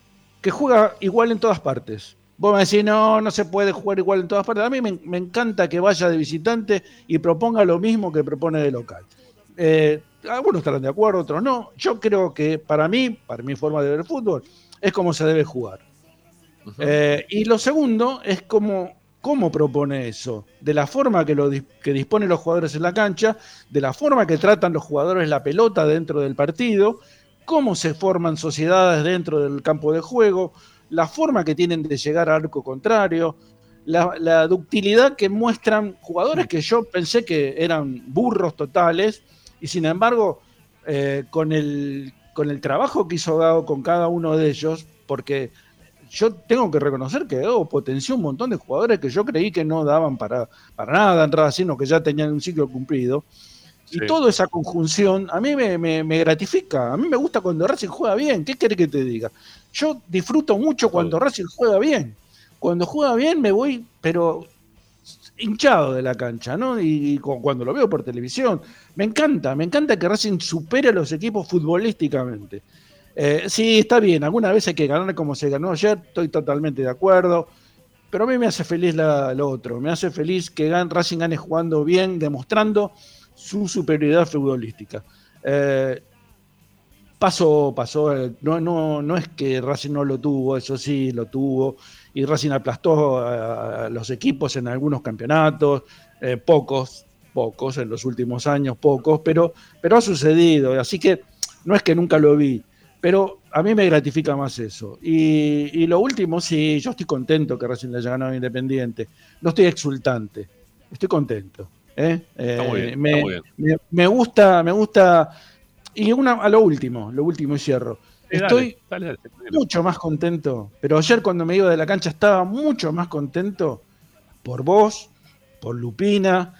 que juega igual en todas partes. Vos me decís, no, no se puede jugar igual en todas partes. A mí me, me encanta que vaya de visitante y proponga lo mismo que propone de local. Eh, algunos estarán de acuerdo, otros no. Yo creo que para mí, para mi forma de ver el fútbol, es como se debe jugar. Eh, y lo segundo es cómo, cómo propone eso, de la forma que, lo, que disponen los jugadores en la cancha, de la forma que tratan los jugadores la pelota dentro del partido, cómo se forman sociedades dentro del campo de juego, la forma que tienen de llegar al arco contrario, la, ductilidad que muestran jugadores que yo pensé que eran burros totales, y sin embargo, eh, con, el, con el trabajo que hizo Gago con cada uno de ellos, porque yo tengo que reconocer que Gago potenció un montón de jugadores que yo creí que no daban para, para nada en Racing o que ya tenían un ciclo cumplido. Sí. Y toda esa conjunción a mí me, me- me gratifica. A mí me gusta cuando Racing juega bien. ¿Qué querés que te diga? Yo disfruto mucho cuando Racing juega bien. Cuando juega bien me voy, pero hinchado de la cancha, ¿no? Y, y cu- cuando lo veo por televisión, me encanta, me encanta que Racing supere a los equipos futbolísticamente. Eh, sí, está bien, alguna vez hay que ganar como se ganó ayer, estoy totalmente de acuerdo, pero a mí me hace feliz lo otro, me hace feliz que gan- Racing gane jugando bien, demostrando su superioridad futbolística. Eh, pasó, pasó. eh, No, no, no es que Racing no lo tuvo, eso sí, lo tuvo. Y Racing aplastó a, los equipos en algunos campeonatos, pocos, pocos en los últimos años, pocos, pero, pero ha sucedido. Así que no es que nunca lo vi, pero a mí me gratifica más eso. Y, y lo último, sí, yo estoy contento que Racing le haya ganado Independiente. No estoy exultante, estoy contento. ¿eh? Está muy Eh, bien, me, está muy bien. me- me gusta, me gusta. Y una, a lo último, lo último y cierro. Sí, Estoy dale, dale, dale. mucho más contento. Pero ayer cuando me iba de la cancha estaba mucho más contento por vos, por Lupina,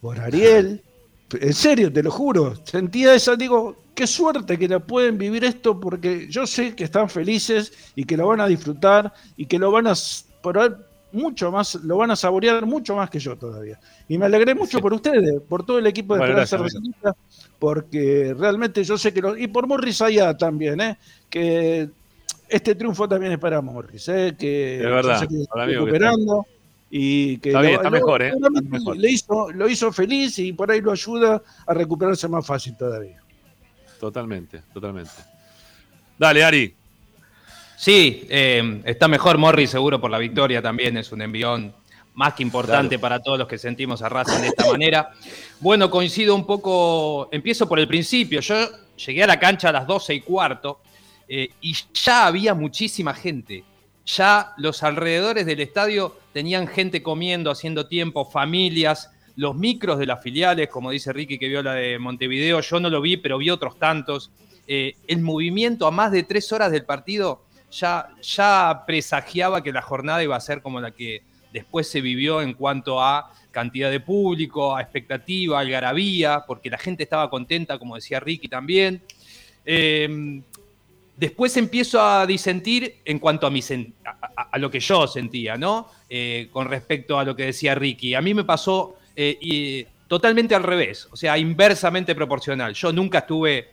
por Ariel. En serio, te lo juro. Sentía esa, digo, qué suerte que la pueden vivir esto porque yo sé que están felices y que lo van a disfrutar y que lo van a ahí mucho más, lo van a saborear mucho más que yo todavía. Y me alegré mucho por ustedes, por todo el equipo de Bueno, Esperanza porque realmente yo sé que lo, y por Morris allá también, ¿eh? que este triunfo también es para Morris, ¿eh? que Es yo verdad, sé que está que recuperando y que Está bien, lo- está mejor, ¿eh? Está mejor. Le hizo, lo hizo feliz y por ahí lo ayuda a recuperarse más fácil todavía. Totalmente, totalmente. Dale, Ari. Sí, eh, está mejor Morri seguro por la victoria también, es un envión más que importante para todos los que sentimos a Racing de esta manera. Bueno, coincido un poco, empiezo por el principio, yo llegué a la cancha a las 12 y cuarto eh, y ya había muchísima gente, ya los alrededores del estadio tenían gente comiendo, haciendo tiempo, familias, los micros de las filiales, como dice Ricky que vio la de Montevideo, yo no lo vi, pero vi otros tantos. Eh, el movimiento a más de tres horas del partido ya, ya presagiaba que la jornada iba a ser como la que después se vivió en cuanto a cantidad de público, a expectativa, algarabía, porque la gente estaba contenta, como decía Ricky también. Eh, después empiezo a disentir en cuanto a, mi lo que yo sentía, ¿no? Eh, con respecto a lo que decía Ricky. A mí me pasó eh, y, totalmente al revés, o sea, inversamente proporcional. Yo nunca estuve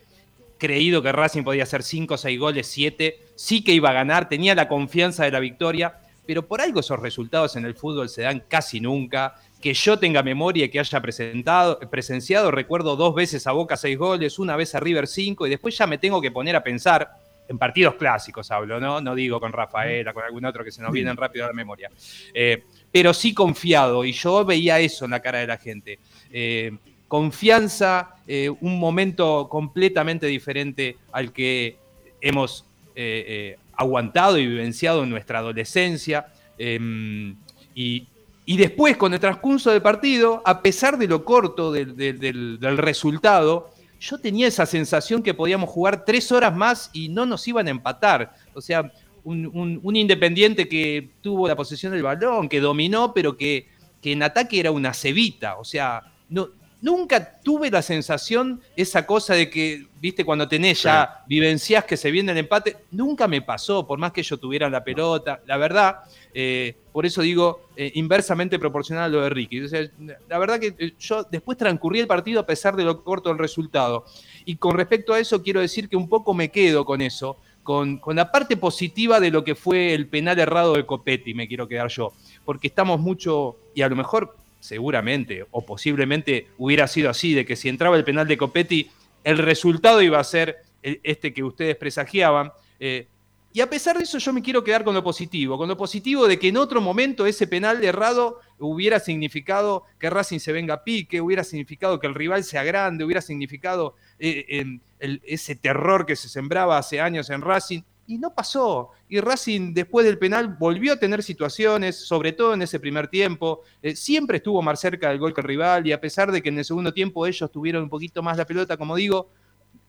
creído que Racing podía hacer 5, 6 goles, 7, sí que iba a ganar, tenía la confianza de la victoria, pero por algo esos resultados en el fútbol se dan casi nunca. Que yo tenga memoria y que haya presentado, presenciado, recuerdo dos veces a Boca 6 goles, una vez a River 5, y después ya me tengo que poner a pensar, en partidos clásicos hablo, ¿no? No digo con Rafaela, con algún otro que se nos vienen rápido a la memoria. Eh, pero sí confiado, y yo veía eso en la cara de la gente. Eh, confianza, eh, un momento completamente diferente al que hemos eh, aguantado y vivenciado en nuestra adolescencia. eh, y, después, con el transcurso del partido, a pesar de lo corto del- del resultado, yo tenía esa sensación que podíamos jugar tres horas más y no nos iban a empatar. O sea, un, un- un independiente que tuvo la posesión del balón, que dominó, pero que, que en ataque era una cebita. O sea, no, nunca tuve la sensación, esa cosa de que, viste, cuando tenés ya vivencias que se viene el empate, nunca me pasó, por más que yo tuviera la pelota. La verdad, eh, por eso digo, eh, inversamente proporcional a lo de Ricky. O sea, la verdad que eh, yo después transcurrí el partido a pesar de lo corto del resultado. Y con respecto a eso, quiero decir que un poco me quedo con eso, con, con la parte positiva de lo que fue el penal errado de Copetti, me quiero quedar yo. Porque estamos mucho, y a lo mejor seguramente o posiblemente hubiera sido así, de que si entraba el penal de Copetti, el resultado iba a ser el- este que ustedes presagiaban. Eh, y a pesar de eso, yo me quiero quedar con lo positivo, con lo positivo de que en otro momento ese penal errado hubiera significado que Racing se venga a pique, hubiera significado que el rival sea grande, hubiera significado eh, ese terror que se sembraba hace años en Racing. Y no pasó. Y Racing, después del penal, volvió a tener situaciones, sobre todo en ese primer tiempo. Eh, siempre estuvo más cerca del gol que el rival, y a pesar de que en el segundo tiempo ellos tuvieron un poquito más la pelota, como digo,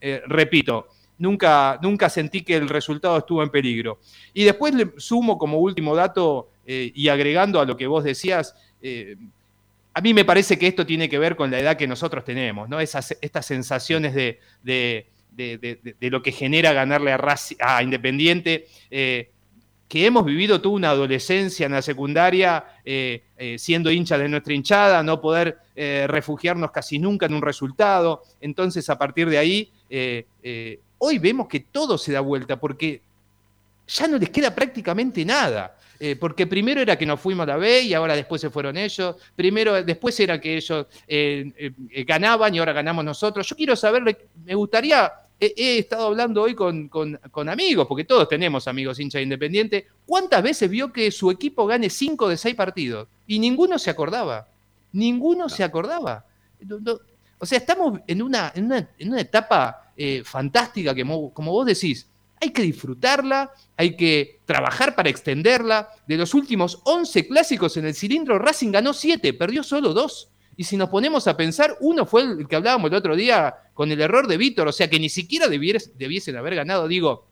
eh, repito, nunca, nunca sentí que el resultado estuvo en peligro. Y después le sumo como último dato, y agregando a lo que vos decías, a mí me parece que esto tiene que ver con la edad que nosotros tenemos, ¿no? Esas, estas sensaciones de, de- de- lo que genera ganarle a, Raci- Independiente, eh, que hemos vivido toda una adolescencia en la secundaria, eh, eh, siendo hinchas de nuestra hinchada, no poder refugiarnos casi nunca en un resultado. Entonces, a partir de ahí, hoy vemos que todo se da vuelta, porque ya no les queda prácticamente nada. Eh, porque primero era que nos fuimos a la B y ahora después se fueron ellos. Primero, después era que ellos eh, eh, ganaban y ahora ganamos nosotros. Yo quiero saber, me gustaría he, estado hablando hoy con, con- con amigos, porque todos tenemos amigos hincha de Independiente, ¿cuántas veces vio que su equipo gane 5 de 6 partidos? Y ninguno se acordaba. Ninguno se acordaba. No- no- o sea, estamos en una, en una, en una etapa fantástica que, mo- como vos decís, hay que disfrutarla, hay que trabajar para extenderla. De los últimos 11 clásicos en el cilindro, Racing ganó 7, perdió solo 2. Y si nos ponemos a pensar, uno fue el que hablábamos el otro día con el error de Víctor, o sea que ni siquiera debieres- debiesen haber ganado. Digo,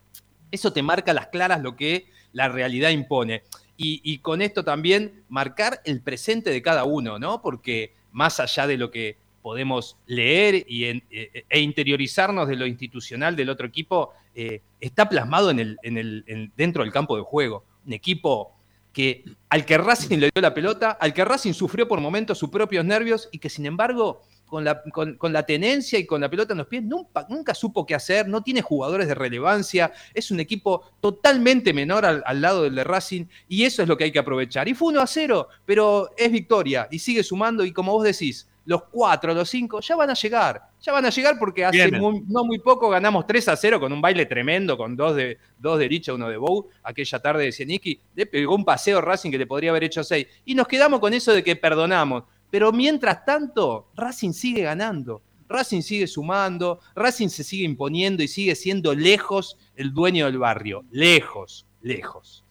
eso te marca las claras lo que la realidad impone. Y con esto también marcar el presente de cada uno, ¿no? Porque más allá de lo que podemos leer y en- e, e interiorizarnos de lo institucional del otro equipo, eh, está plasmado en el, en el- en- dentro del campo de juego. Un equipo que al que Racing le dio la pelota, al que Racing sufrió por momentos sus propios nervios y que sin embargo con la, tenencia y con la pelota en los pies nunca, nunca supo qué hacer, no tiene jugadores de relevancia, es un equipo totalmente menor al, al lado del de Racing y eso es lo que hay que aprovechar. Y fue 1 a 0, pero es victoria y sigue sumando y como vos decís, los cuatro, los cinco, ya van a llegar, ya van a llegar porque hace muy- no muy poco ganamos 3 a 0 con un baile tremendo, con dos de, dos de Richa, uno de Bow, aquella tarde de Cieniki, le pegó un paseo Racing que le podría haber hecho 6. Y nos quedamos con eso de que perdonamos. Pero mientras tanto, Racing sigue ganando, Racing sigue sumando, Racing se sigue imponiendo y sigue siendo lejos el dueño del barrio. Lejos, lejos.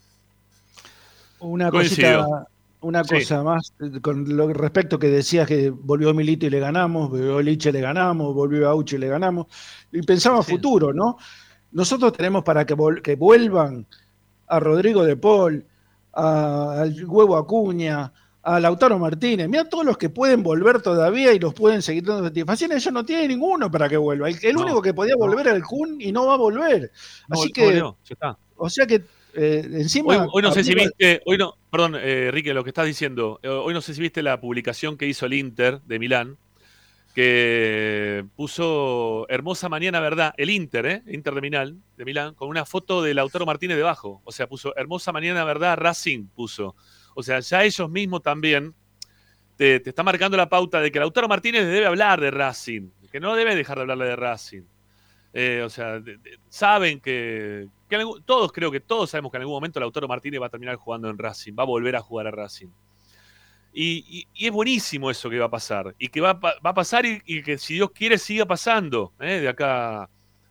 Una Coincido. cosita, una Sí. cosa más eh, con lo respecto que decías que volvió Milito y le ganamos, volvió Liche y le ganamos, volvió Auchi y le ganamos. Y pensamos futuro, ¿no? Nosotros tenemos para que, vol- que vuelvan a Rodrigo de Paul, a- al huevo Acuña, a Lautaro Martínez. Mira todos los que pueden volver todavía y los pueden seguir dando satisfacción. Ellos no tienen ninguno para que vuelva. El, el No, único que podía volver era el Kun y no va a volver. No, Así no, que, no, o sea que eh, encima. Hoy, hoy no sé si viste, hoy no, perdón, eh, Rique, lo que estás diciendo. eh, hoy no sé si viste la publicación que hizo el Inter de Milán, que puso hermosa mañana, verdad, el Inter, ¿eh? Inter de Milán, de Milán, con una foto de Lautaro Martínez debajo. O sea, puso hermosa mañana, verdad, Racing puso. O sea, ya ellos mismos también te, te está marcando la pauta de que Lautaro Martínez debe hablar de Racing, que no debe dejar de hablarle de Racing. Eh, o sea, saben que, todos creo que todos sabemos que en algún momento Lautaro Martínez va a terminar jugando en Racing, va a volver a jugar a Racing. Y, es buenísimo eso que va a pasar. Y que va, a pasar y, que si Dios quiere siga pasando ¿eh? de, acá,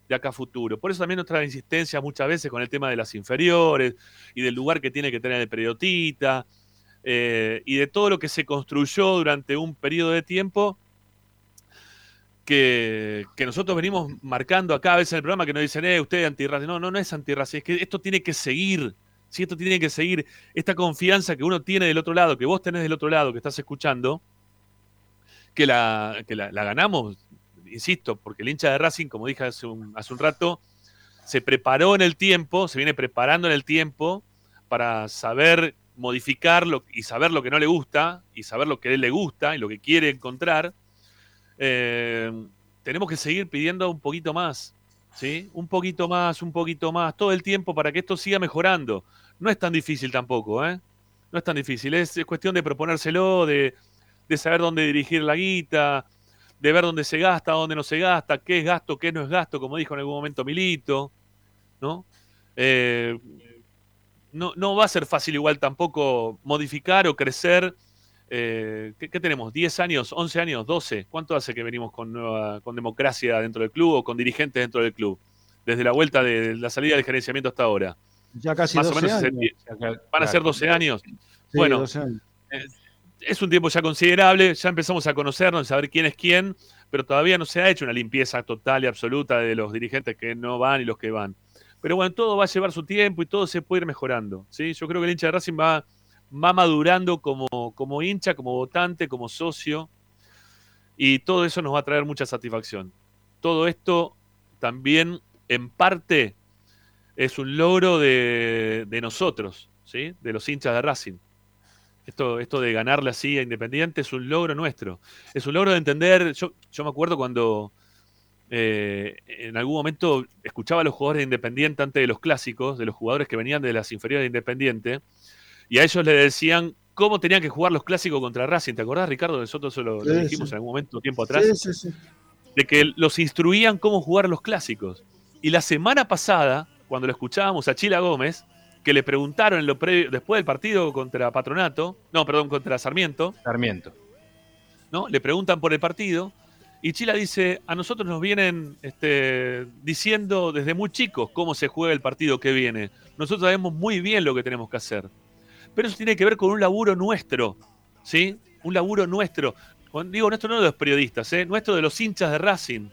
de acá a futuro. Por eso también nuestra insistencia muchas veces con el tema de las inferiores y del lugar que tiene que tener el periodista eh, y de todo lo que se construyó durante un periodo de tiempo que, nosotros venimos marcando acá a veces en el programa que nos dicen, eh, usted es antirracismo. No, no, no es antirracismo, es que esto tiene que seguir. Sí, esto tiene que seguir. Esta confianza que uno tiene del otro lado, que vos tenés del otro lado, que estás escuchando, que la, que la ganamos, insisto, porque el hincha de Racing, como dije hace un, hace un rato, se preparó en el tiempo, se viene preparando en el tiempo para saber modificarlo y saber lo que no le gusta y saber lo que a él le gusta y lo que quiere encontrar. Eh, tenemos que seguir pidiendo un poquito más, ¿sí? Un poquito más, un poquito más, todo el tiempo para que esto siga mejorando. No es tan difícil tampoco, ¿eh? No es tan difícil, es, es cuestión de proponérselo, de, de saber dónde dirigir la guita, de ver dónde se gasta, dónde no se gasta, qué es gasto, qué no es gasto, como dijo en algún momento Milito, ¿no? Eh, no, no va a ser fácil igual tampoco modificar o crecer. Eh, ¿qué, qué tenemos? ¿10 años? ¿11 años? ¿12? ¿Cuánto hace que venimos con, nueva, con democracia dentro del club o con dirigentes dentro del club? Desde la vuelta de la salida del gerenciamiento hasta ahora. Ya casi Más 12 o menos años. van a ser 12 años. Sí, bueno, 12 años. es un tiempo ya considerable, ya empezamos a conocernos, a saber quién es quién, pero todavía no se ha hecho una limpieza total y absoluta de los dirigentes que no van y los que van. Pero bueno, todo va a llevar su tiempo y todo se puede ir mejorando. ¿sí? Yo creo que el hincha de Racing va, va madurando como, como hincha, como votante, como socio, y todo eso nos va a traer mucha satisfacción. Todo esto también, en parte, es un logro de, de nosotros, ¿sí? de los hinchas de Racing. Esto, esto de ganarle así a Independiente es un logro nuestro. Es un logro de entender. Yo, yo me acuerdo cuando eh, en algún momento escuchaba a los jugadores de Independiente antes de los clásicos, de los jugadores que venían de las inferiores de Independiente, y a ellos le decían cómo tenían que jugar los clásicos contra Racing. ¿Te acordás, Ricardo? Nosotros lo, lo dijimos sí. en algún momento, tiempo atrás. Sí, sí, sí. de que los instruían cómo jugar los clásicos. Y la semana pasada, cuando lo escuchábamos a Chila Gómez, que le preguntaron en lo previo- después del partido contra Patronato, no, perdón, contra Sarmiento, Sarmiento. ¿no? Le preguntan por el partido y Chila dice, a nosotros nos vienen este, diciendo desde muy chicos cómo se juega el partido que viene. Nosotros sabemos muy bien lo que tenemos que hacer. Pero eso tiene que ver con un laburo nuestro, ¿sí? Un laburo nuestro. Digo nuestro no de los periodistas, ¿eh? Nuestro de los hinchas de Racing.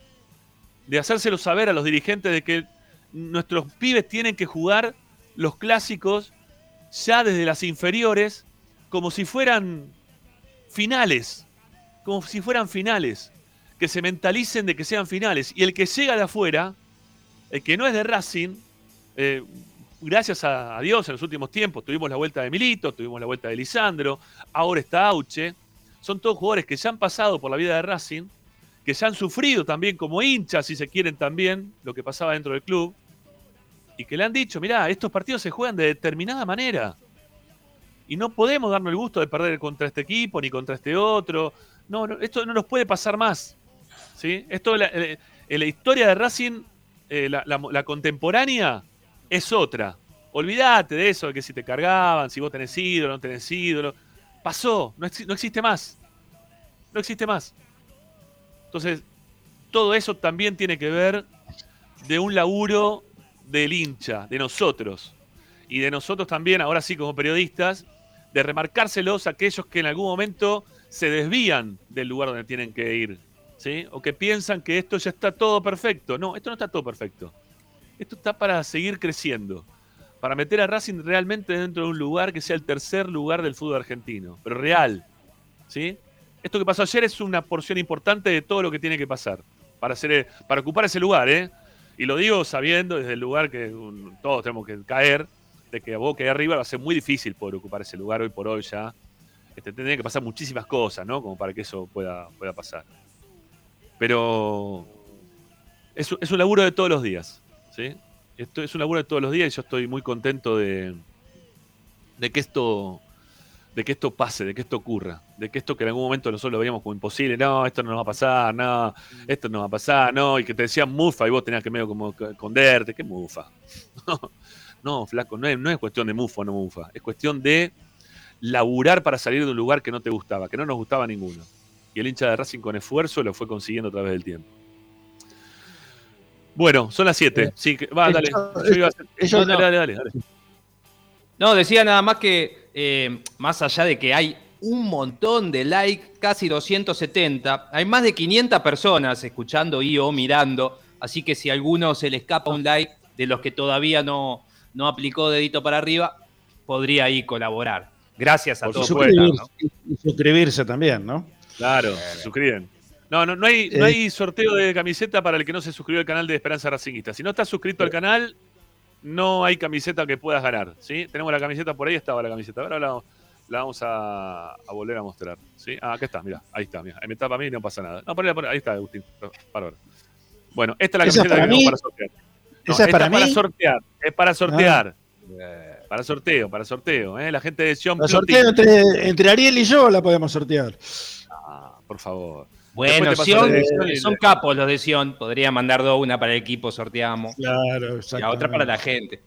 De hacérselo saber a los dirigentes de que nuestros pibes tienen que jugar los clásicos ya desde las inferiores como si fueran finales como si fueran finales, que se mentalicen de que sean finales. Y el que llega de afuera, el que no es de Racing, eh, gracias a, Dios en los últimos tiempos, tuvimos la vuelta de Milito, tuvimos la vuelta de Lisandro, ahora está Auche, son todos jugadores que ya han pasado por la vida de Racing, que ya han sufrido también como hinchas, si se quieren también, lo que pasaba dentro del club, y que le han dicho, mirá, estos partidos se juegan de determinada manera. Y no podemos darnos el gusto de perder contra este equipo ni contra este otro. No, no, esto no nos puede pasar más. ¿sí? Esto, la, eh, en la historia de Racing, eh, la contemporánea, es otra. Olvídate de eso, de que si te cargaban, si vos tenés ídolo, no tenés ídolo. Pasó, no, no existe más. No existe más. Entonces, todo eso también tiene que ver de un laburo del hincha, de nosotros. Y de nosotros también, ahora sí como periodistas, de remarcárselos a aquellos que en algún momento se desvían del lugar donde tienen que ir. ¿sí? O que piensan que esto ya está todo perfecto. No, esto no está todo perfecto. Esto está para seguir creciendo. Para meter a Racing realmente dentro de un lugar que sea el tercer lugar del fútbol argentino. Pero real. ¿sí? Esto que pasó ayer es una porción importante de todo lo que tiene que pasar. Para, hacer, para ocupar ese lugar, ¿eh? Y lo digo sabiendo desde el lugar que un- todos tenemos que caer, de que a que ahí arriba va a ser muy difícil poder ocupar ese lugar hoy por hoy ya. Este, tendrían que pasar muchísimas cosas, ¿no? Como para que eso pueda, pasar. Pero es, es un laburo de todos los días, ¿sí? Esto es un laburo de todos los días y yo estoy muy contento de, de que esto de que esto pase, de que esto ocurra, de que esto que en algún momento nosotros lo veíamos como imposible, no, esto no nos va a pasar, no, esto no va a pasar, no, y que te decían mufa y vos tenías que medio como esconderte, ¿qué mufa? No, flaco, no es, no es cuestión de mufa o no mufa, es cuestión de laburar para salir de un lugar que no te gustaba, que no nos gustaba ninguno. Y el hincha de Racing con esfuerzo lo fue consiguiendo a través del tiempo. Bueno, son las 7. Sí, que- va, dale. Yo iba a hacer- ellos no, no. dale, dale, dale. No, decía nada más que, eh, más allá de que hay un montón de likes, casi 270, hay más de 500 personas escuchando y o mirando, así que si a alguno se le escapa un like de los que todavía no, no aplicó dedito para arriba, podría ahí colaborar. Gracias a Por todos. Suscribirse, estar, ¿no? y suscribirse también, ¿no? Claro, se suscriben. No, no, no hay, no Eh. hay sorteo de camiseta para el que no se suscribió al canal de Esperanza Racingista. Si no estás suscrito al canal, no hay camiseta que puedas ganar. ¿sí? Tenemos la camiseta por ahí, estaba la camiseta. Ahora la, la vamos a, a volver a mostrar. ¿sí? Ah, acá está, mira, ahí está, mira. Ahí me tapa a mí y no pasa nada. No, ponela, ponela, ahí está, Agustín. Bueno, esta es la ¿Esa es camiseta para que tenemos para sortear. No, ¿Esa es esta para para sortear. Es para sortear. Para sorteo, para sorteo. ¿eh? La gente de John La sorteo entre, entre Ariel y yo la podemos sortear. Ah, por favor. Bueno, Sion, son capos los de Sion. Podría mandar dos, una para el equipo, sorteamos. Claro, Y la otra para la gente.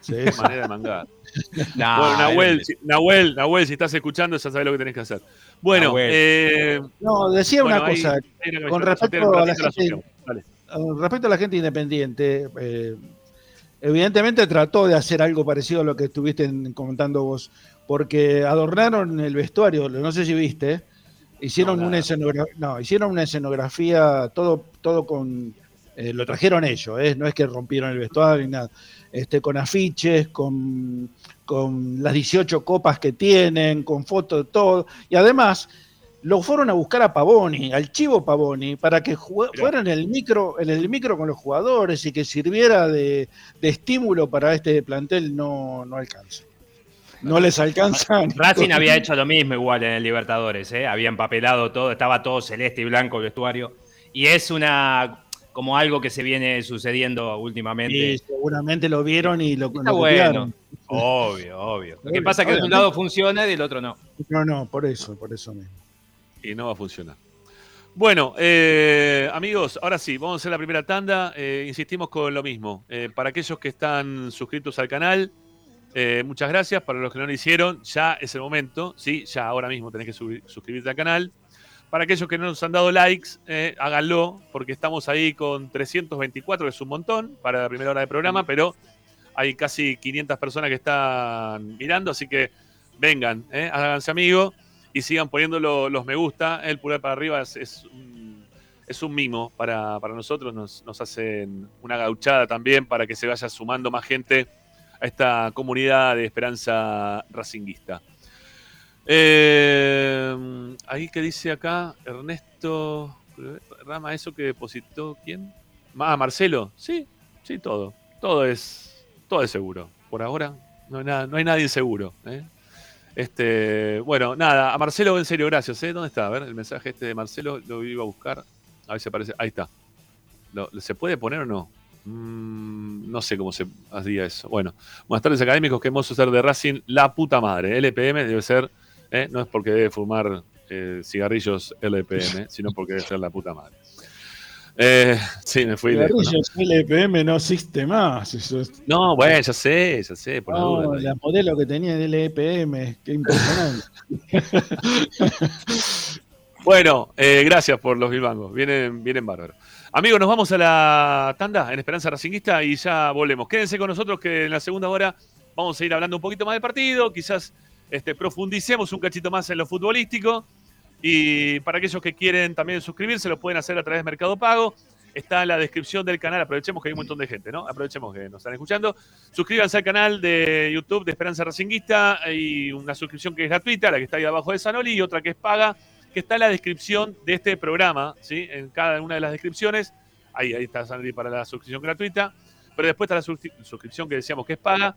Sí, manera de mangar. Nah, bueno, Nahuel, si, Nahuel, Nahuel, si estás escuchando, ya sabes lo que tenés que hacer. Bueno, eh, No, decía bueno, una cosa. ahí con respecto a la gente- sorteamos. Dale. Con respecto a la gente independiente, eh, evidentemente trató de hacer algo parecido a lo que estuviste en- comentando vos, porque adornaron el vestuario, no sé si viste, hicieron No, una escenografía, no, hicieron una escenografía, todo, todo con, eh, lo trajeron ellos, ¿eh? no es que rompieron el vestuario ni nada, este, con afiches, con, con las 18 copas que tienen, con fotos de todo, y además lo fueron a buscar a Pavoni, al chivo Pavoni, para que fuera en el micro, en el micro con los jugadores y que sirviera de, de estímulo para este plantel no, no alcanza. No les alcanza. Racing había hecho lo mismo igual en el Libertadores, ¿eh? había empapelado todo, estaba todo celeste y blanco el vestuario. Y es una como algo que se viene sucediendo últimamente. Y seguramente lo vieron y lo, Está lo bueno. copiaron. Obvio, obvio. Lo que pasa es que de un lado funciona y del otro no. No, no, por eso, por eso mismo. Y no va a funcionar. Bueno, eh, amigos, ahora sí, vamos a hacer la primera tanda. Eh, insistimos con lo mismo. Eh, para aquellos que están suscritos al canal, eh, muchas gracias. Para los que no lo hicieron, ya es el momento. Sí, ya ahora mismo tenés que suscribirte al canal. Para aquellos que no nos han dado likes, eh, háganlo, porque estamos ahí con 324, que es un montón para la primera hora de programa, pero hay casi 500 personas que están mirando, así que vengan, eh, háganse amigos y sigan poniendo lo- los me gusta. El pulgar para arriba es, es un, es un mimo para, para nosotros, nos, nos hacen una gauchada también para que se vaya sumando más gente a esta comunidad de esperanza racinguista. Eh, ahí que dice acá, Ernesto Rama, eso que depositó, ¿quién? Ah, Marcelo, sí, sí, todo. Todo es, todo es seguro. Por ahora no hay, nada, no hay nadie seguro. ¿eh? Este, bueno, nada, a Marcelo, en serio, gracias. ¿eh? ¿Dónde está? A ver, el mensaje este de Marcelo lo iba a buscar. A ver si aparece. Ahí está. ¿Lo- ¿Se puede poner o no? Mm, no sé cómo se hacía eso. Bueno, buenas tardes académicos, que hermoso ser de Racing, la puta madre. LPM debe ser, ¿eh? no es porque debe fumar eh, cigarrillos LPM, sino porque debe ser la puta madre. Eh, sí, me fui. Cigarrillos LPM no existe más. Eso es- No, bueno, ya sé, ya sé, por la No, duda. la modelo que tenía el LPM, qué impresionante. Bueno, eh, gracias por los bilbangos. Vienen, vienen bárbaros. Amigos, nos vamos a la tanda en Esperanza Racinguista y ya volvemos. Quédense con nosotros que en la segunda hora vamos a ir hablando un poquito más del partido. Quizás este, profundicemos un cachito más en lo futbolístico. Y para aquellos que quieren también suscribirse, lo pueden hacer a través de Mercado Pago. Está en la descripción del canal. Aprovechemos que hay un montón de gente, ¿no? Aprovechemos que nos están escuchando. Suscríbanse al canal de YouTube de Esperanza Racinguista. Hay una suscripción que es gratuita, la que está ahí abajo de Sanoli, y otra que es paga, que está en la descripción de este programa, ¿sí? En cada una de las descripciones. Ahí, ahí está Sanoli para la suscripción gratuita. Pero después está la suscri- suscripción que decíamos que es paga,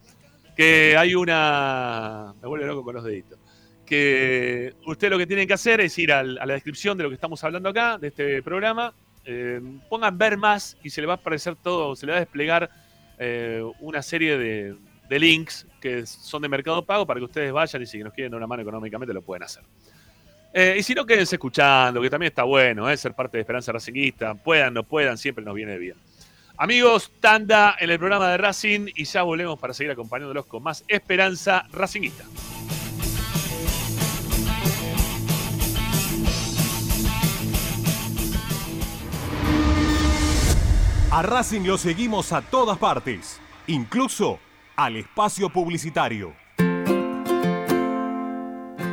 que hay una... Me vuelve loco con los deditos. Que usted lo que tiene que hacer es ir a la descripción de lo que estamos hablando acá, de este programa. eh, pongan ver más y se le va a aparecer todo, se le va a desplegar eh, una serie de, de links que son de Mercado Pago para que ustedes vayan y si nos quieren dar una mano económicamente lo pueden hacer. Eh, y si no, quédense escuchando, que también está bueno, ¿eh? ser parte de Esperanza Racingista. Puedan, no puedan, siempre nos viene bien. Amigos, tanda en el programa de Racing y ya volvemos para seguir acompañándolos con más Esperanza Racingista. A Racing lo seguimos a todas partes, incluso al espacio publicitario.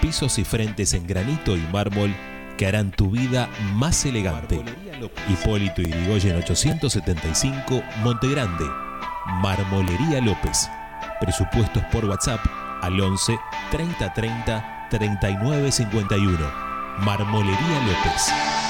pisos y frentes en granito y mármol que harán tu vida más elegante. Hipólito Yrigoyen 875, Montegrande. Marmolería López. Presupuestos por WhatsApp al 11 30 30 39 51. Marmolería López.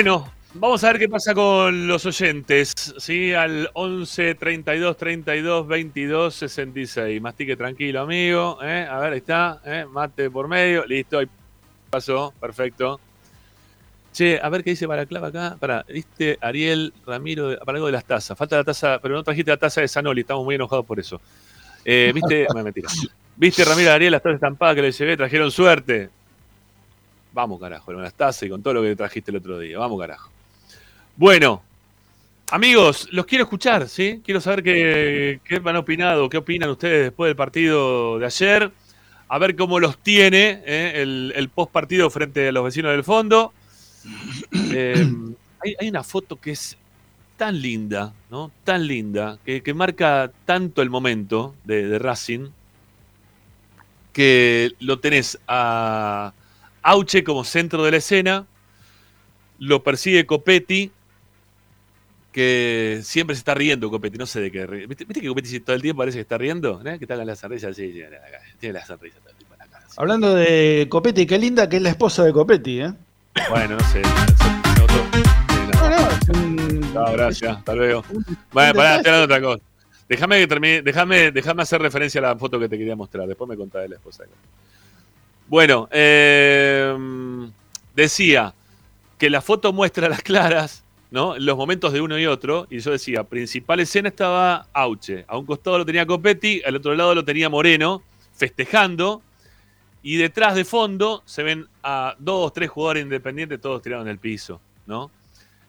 Bueno, vamos a ver qué pasa con los oyentes. ¿sí? Al 11 32 32 22 66. Mastique tranquilo, amigo. ¿eh? A ver, ahí está. ¿eh? Mate por medio. Listo, ahí pasó. Perfecto. Che, a ver qué dice Balaclava acá. Para, viste, Ariel, Ramiro, para algo de las tazas. Falta la taza, pero no trajiste la taza de Sanoli. Estamos muy enojados por eso. Eh, viste, no, mentira. Viste, Ramiro, Ariel, las tazas estampadas que le llevé, trajeron suerte. Vamos, carajo, las tazas y con todo lo que trajiste el otro día. Vamos, carajo. Bueno, amigos, los quiero escuchar, ¿sí? Quiero saber qué, qué han opinado, qué opinan ustedes después del partido de ayer. A ver cómo los tiene ¿eh? el, el post partido frente a los vecinos del fondo. Eh, hay, una foto que es tan linda, ¿no? Tan linda, que, que marca tanto el momento de Racing, que lo tenés a Auche como centro de la escena, lo persigue Copetti, que siempre se está riendo Copetti, no sé de qué. ¿Viste, viste que Copetti todo el tiempo parece que está riendo? ¿Eh? ¿Qué tal la sonrisa? Sí, sí, tiene la sonrisa todo el tiempo en la cara. Hablando de Copetti, qué linda que es la esposa de Copetti, ¿eh? Bueno, no sé. sí, no. No, gracias, hasta luego. Bueno, pará, estoy hablando de otra cosa. Déjame que termine, déjame, déjame hacer referencia a la foto que te quería mostrar. Después me contás de la esposa. de Copetti. Bueno, eh, decía que la foto muestra las claras, ¿no? Los momentos de uno y otro. Y yo decía, principal escena estaba Auche. A un costado lo tenía Copetti, al otro lado lo tenía Moreno, festejando. Y detrás de fondo se ven a dos, tres jugadores independientes, todos tirados en el piso, ¿no?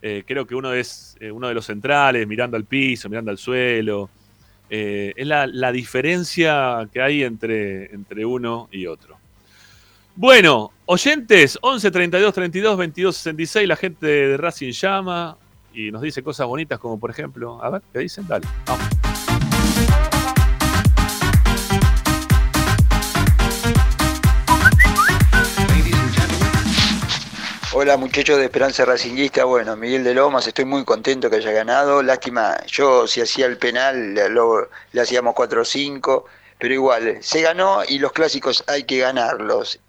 Eh, creo que uno es eh, uno de los centrales, mirando al piso, mirando al suelo. Eh, es la, la diferencia que hay entre, entre uno y otro. Bueno, oyentes, 11 32 32 22 66, la gente de Racing llama y nos dice cosas bonitas como por ejemplo, a ver, ¿qué dicen? Dale, vamos. Hola muchachos de Esperanza Racingista, bueno, Miguel de Lomas, estoy muy contento que haya ganado, lástima, yo si hacía el penal lo- le hacíamos 4 o 5, pero igual, se ganó y los clásicos hay que ganarlos,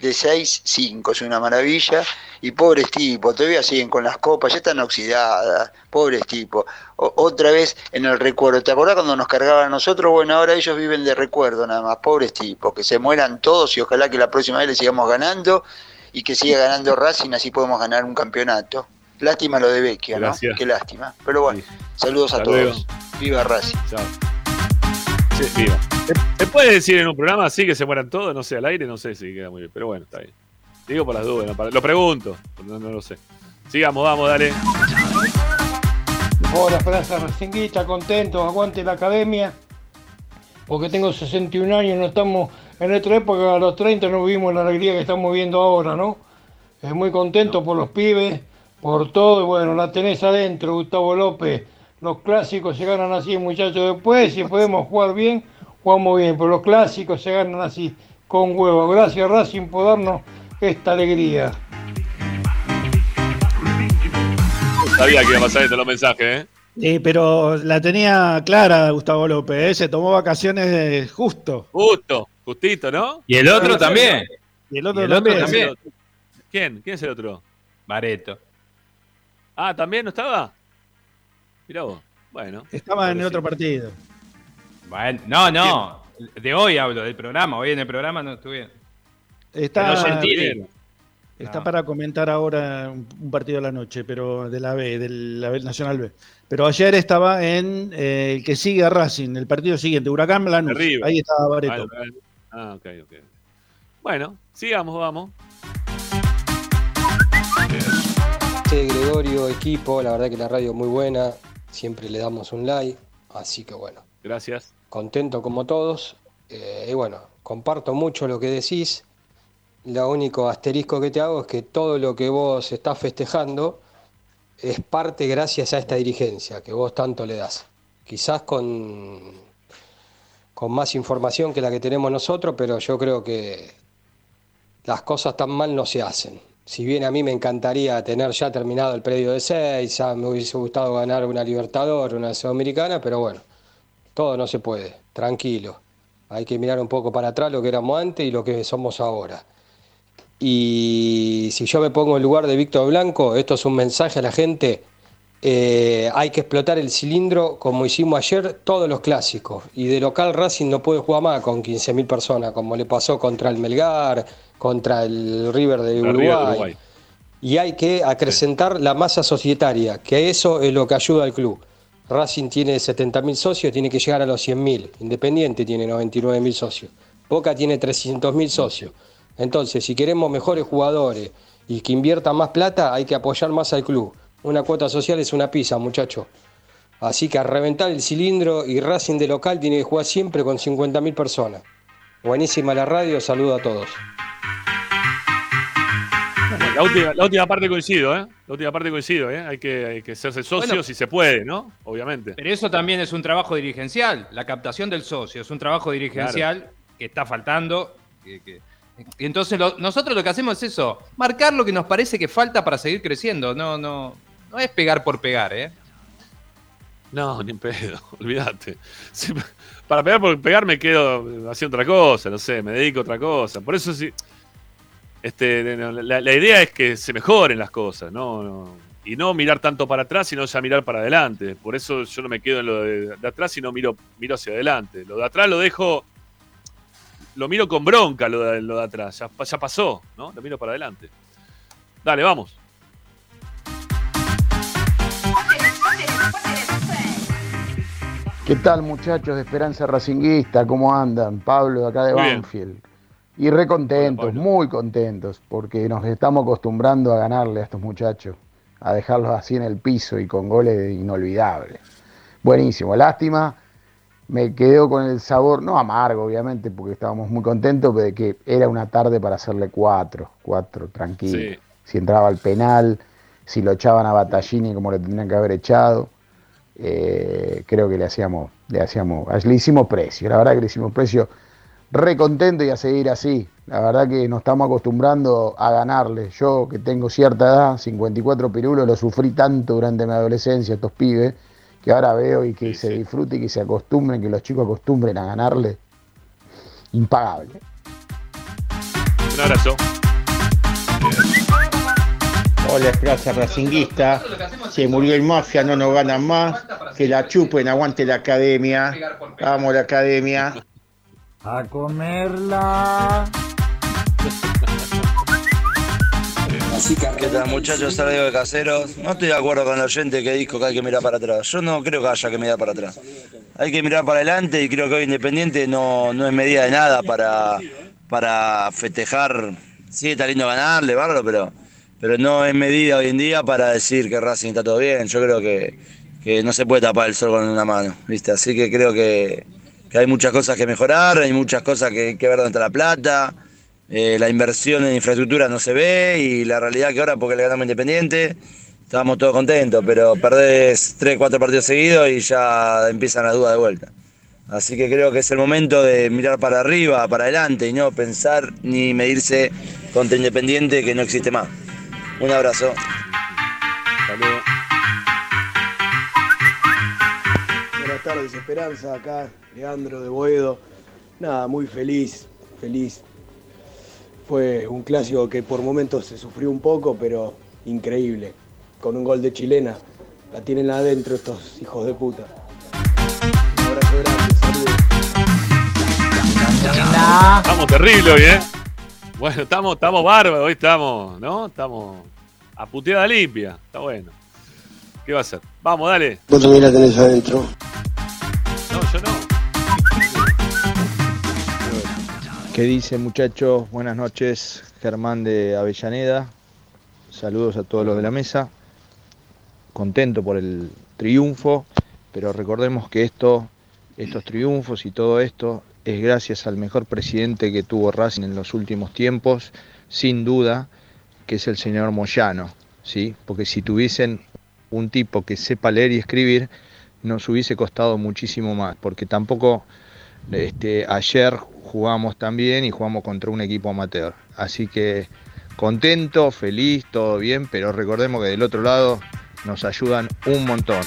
de 6, 5, es una maravilla, y pobres tipos, todavía siguen con las copas, ya están oxidadas, pobres tipos, O- otra vez en el recuerdo, ¿te acordás cuando nos cargaban a nosotros? Bueno, ahora ellos viven de recuerdo nada más, pobres tipos, que se mueran todos y ojalá que la próxima vez le sigamos ganando y que siga ganando Racing, así podemos ganar un campeonato. Lástima lo de Vecchia, ¿no? Gracias. Qué lástima. Pero bueno, saludos a todos. luego. Viva Racing. Chao. Sí, viva. ¿Se puede decir en un programa así que se mueran todos? No sé, al aire no sé si queda muy bien, pero bueno, está bien. Digo por las dudas, lo pregunto, no, lo sé. Sigamos, vamos, dale. Hola, Esperanza Racinguista, contento, aguante la academia. porque tengo 61 años, no estamos en nuestra época, a los 30 no vivimos la alegría que estamos viendo ahora, ¿no? Es muy contento por los pibes, por todo, y bueno, la tenés adentro, Gustavo López. Los clásicos se ganan así, muchachos. Después, si podemos jugar bien, jugamos bien, pero los clásicos se ganan así, con huevo. Gracias, Racing, por darnos esta alegría. Sabía que iba a pasar esto los mensajes, ¿eh? Sí, pero la tenía clara Gustavo López, ¿eh? se tomó vacaciones justo. Justo, justito, ¿no? Y el otro también. Y el otro Y el otro también. también. ¿Quién? ¿Quién es el otro? Bareto. Ah, ¿también no estaba? Mirá vos. Bueno. Estaba en el otro partido. Bueno, no, no. De hoy hablo, del programa. Hoy en el programa no estuve. Está, está No. para comentar ahora un partido de la noche, pero de la B, de la B Nacional B. Pero ayer estaba en eh, el que sigue a Racing, el partido siguiente, Huracán Lanús. River. Ahí estaba Bareto. Ah, ok, ok. Bueno, sigamos, vamos. Sí, Gregorio, equipo, la verdad que la radio es muy buena, siempre le damos un like, así que bueno. Gracias. Contento como todos, eh, y bueno, comparto mucho lo que decís, lo único asterisco que te hago es que todo lo que vos estás festejando es parte gracias a esta dirigencia que vos tanto le das. Quizás con, con más información que la que tenemos nosotros, pero yo creo que las cosas tan mal no se hacen. Si bien a mí me encantaría tener ya terminado el predio de seis, ya me hubiese gustado ganar una Libertador, una Sudamericana, pero bueno, todo no se puede, tranquilo. Hay que mirar un poco para atrás lo que éramos antes y lo que somos ahora. Y si yo me pongo en lugar de Víctor Blanco, esto es un mensaje a la gente, eh, hay que explotar el cilindro como hicimos ayer todos los clásicos. Y de local Racing no puede jugar más con 15.000 personas, como le pasó contra el Melgar, contra el River de El River de Uruguay. Uruguay. Y hay que acrecentar la masa societaria, que eso es lo que ayuda al club. Racing tiene 70.000 socios, tiene que llegar a los 100.000. Independiente tiene 99.000 socios. Boca tiene 300.000 socios. Entonces, si queremos mejores jugadores y que inviertan más plata, hay que apoyar más al club. Una cuota social es una pizza, muchacho. Así que a reventar el cilindro y Racing de local tiene que jugar siempre con 50.000 personas. Buenísima la radio, saludo a todos. La última, la última parte coincido, ¿eh? La última parte coincido, ¿eh? Hay que, hay que hacerse socios Bueno. si se puede, ¿no? Obviamente. Pero eso también es un trabajo dirigencial. La captación del socio es un trabajo dirigencial que está faltando. que- que- y entonces lo- nosotros lo que hacemos es eso, marcar lo que nos parece que falta para seguir creciendo. No, no, no es pegar por pegar, ¿eh? No, ni en pedo, olvídate. Si- para pegar por pegar me quedo haciendo otra cosa, no sé, me dedico a otra cosa. Por eso sí. Este, la, la idea es que se mejoren las cosas, ¿no? no- Y no mirar tanto para atrás, sino ya mirar para adelante. Por eso yo no me quedo en lo de, de atrás, sino miro, miro hacia adelante. Lo de atrás lo dejo. Lo miro con bronca, lo de, lo de atrás. Ya, ya pasó, ¿no? Lo miro para adelante. Dale, vamos. ¿Qué tal muchachos de Esperanza Racinguista? ¿Cómo andan? Pablo de acá de Muy bien. Y re contentos, muy contentos, porque nos estamos acostumbrando a ganarle a estos muchachos, a dejarlos así en el piso y con goles inolvidables. Buenísimo, lástima, me quedo con el sabor, no amargo obviamente, porque estábamos muy contentos, pero de que era una tarde para hacerle cuatro, cuatro, tranquilo. Sí. Si entraba al penal, si lo echaban a Battaglini como lo tendrían que haber echado eh, creo que le hacíamos, le hacíamos, le hicimos precio, la verdad que le hicimos precio re contento y a seguir así. La verdad que nos estamos acostumbrando a ganarle. Yo que tengo cierta edad, 54 pirulos, lo sufrí tanto durante mi adolescencia, estos pibes, que ahora veo y que se disfrute y que se acostumbren, que los chicos acostumbren a ganarle. Impagable. Un abrazo. Hola, Esperanza Racinguista. Se murió el mafia, no nos ganan más. Que la chupen, aguante la academia. Vamos, la academia. A comerla. ¿Qué tal muchachos? Salgo de caseros. No estoy de acuerdo con el oyente que dijo que hay que mirar para atrás. Yo no creo que haya que mirar para atrás. Hay que mirar para adelante y creo que hoy Independiente no, no es medida de nada para, para festejar. Sí, está lindo ganarle, bárbaro, pero, pero no es medida hoy en día para decir que Racing está todo bien. Yo creo que, que no se puede tapar el sol con una mano, ¿viste? Así que creo que, que hay muchas cosas que mejorar, hay muchas cosas que, que ver dónde está la plata, eh, la inversión en infraestructura no se ve y la realidad que ahora porque le ganamos Independiente estábamos todos contentos, pero perdés 3, 4 partidos seguidos y ya empiezan las dudas de vuelta. Así que creo que es el momento de mirar para arriba, para adelante y no pensar ni medirse contra Independiente que no existe más. Un abrazo. Buenas tardes, Esperanza, acá, Leandro de Boedo. Nada, muy feliz, feliz. Fue un clásico que por momentos se sufrió un poco, pero increíble. Con un gol de chilena. La tienen adentro estos hijos de puta. Un abrazo grande, saludos. Estamos terribles hoy, ¿eh? Bueno, estamos, estamos bárbaros, hoy estamos, ¿no? Estamos a puteada limpia. Está bueno. ¿Qué va a hacer? Vamos, dale. Vos también la tenés adentro. ¿Qué dice muchachos? Buenas noches, Germán de Avellaneda. Saludos a todos los de la mesa. Contento por el triunfo, pero recordemos que esto, estos triunfos y todo esto es gracias al mejor presidente que tuvo Racing en los últimos tiempos, sin duda, que es el señor Moyano, ¿sí? Porque si tuviesen un tipo que sepa leer y escribir, nos hubiese costado muchísimo más, porque tampoco este, ayer jugamos también y jugamos contra un equipo amateur. Así que contento, feliz, todo bien, pero recordemos que del otro lado nos ayudan un montón.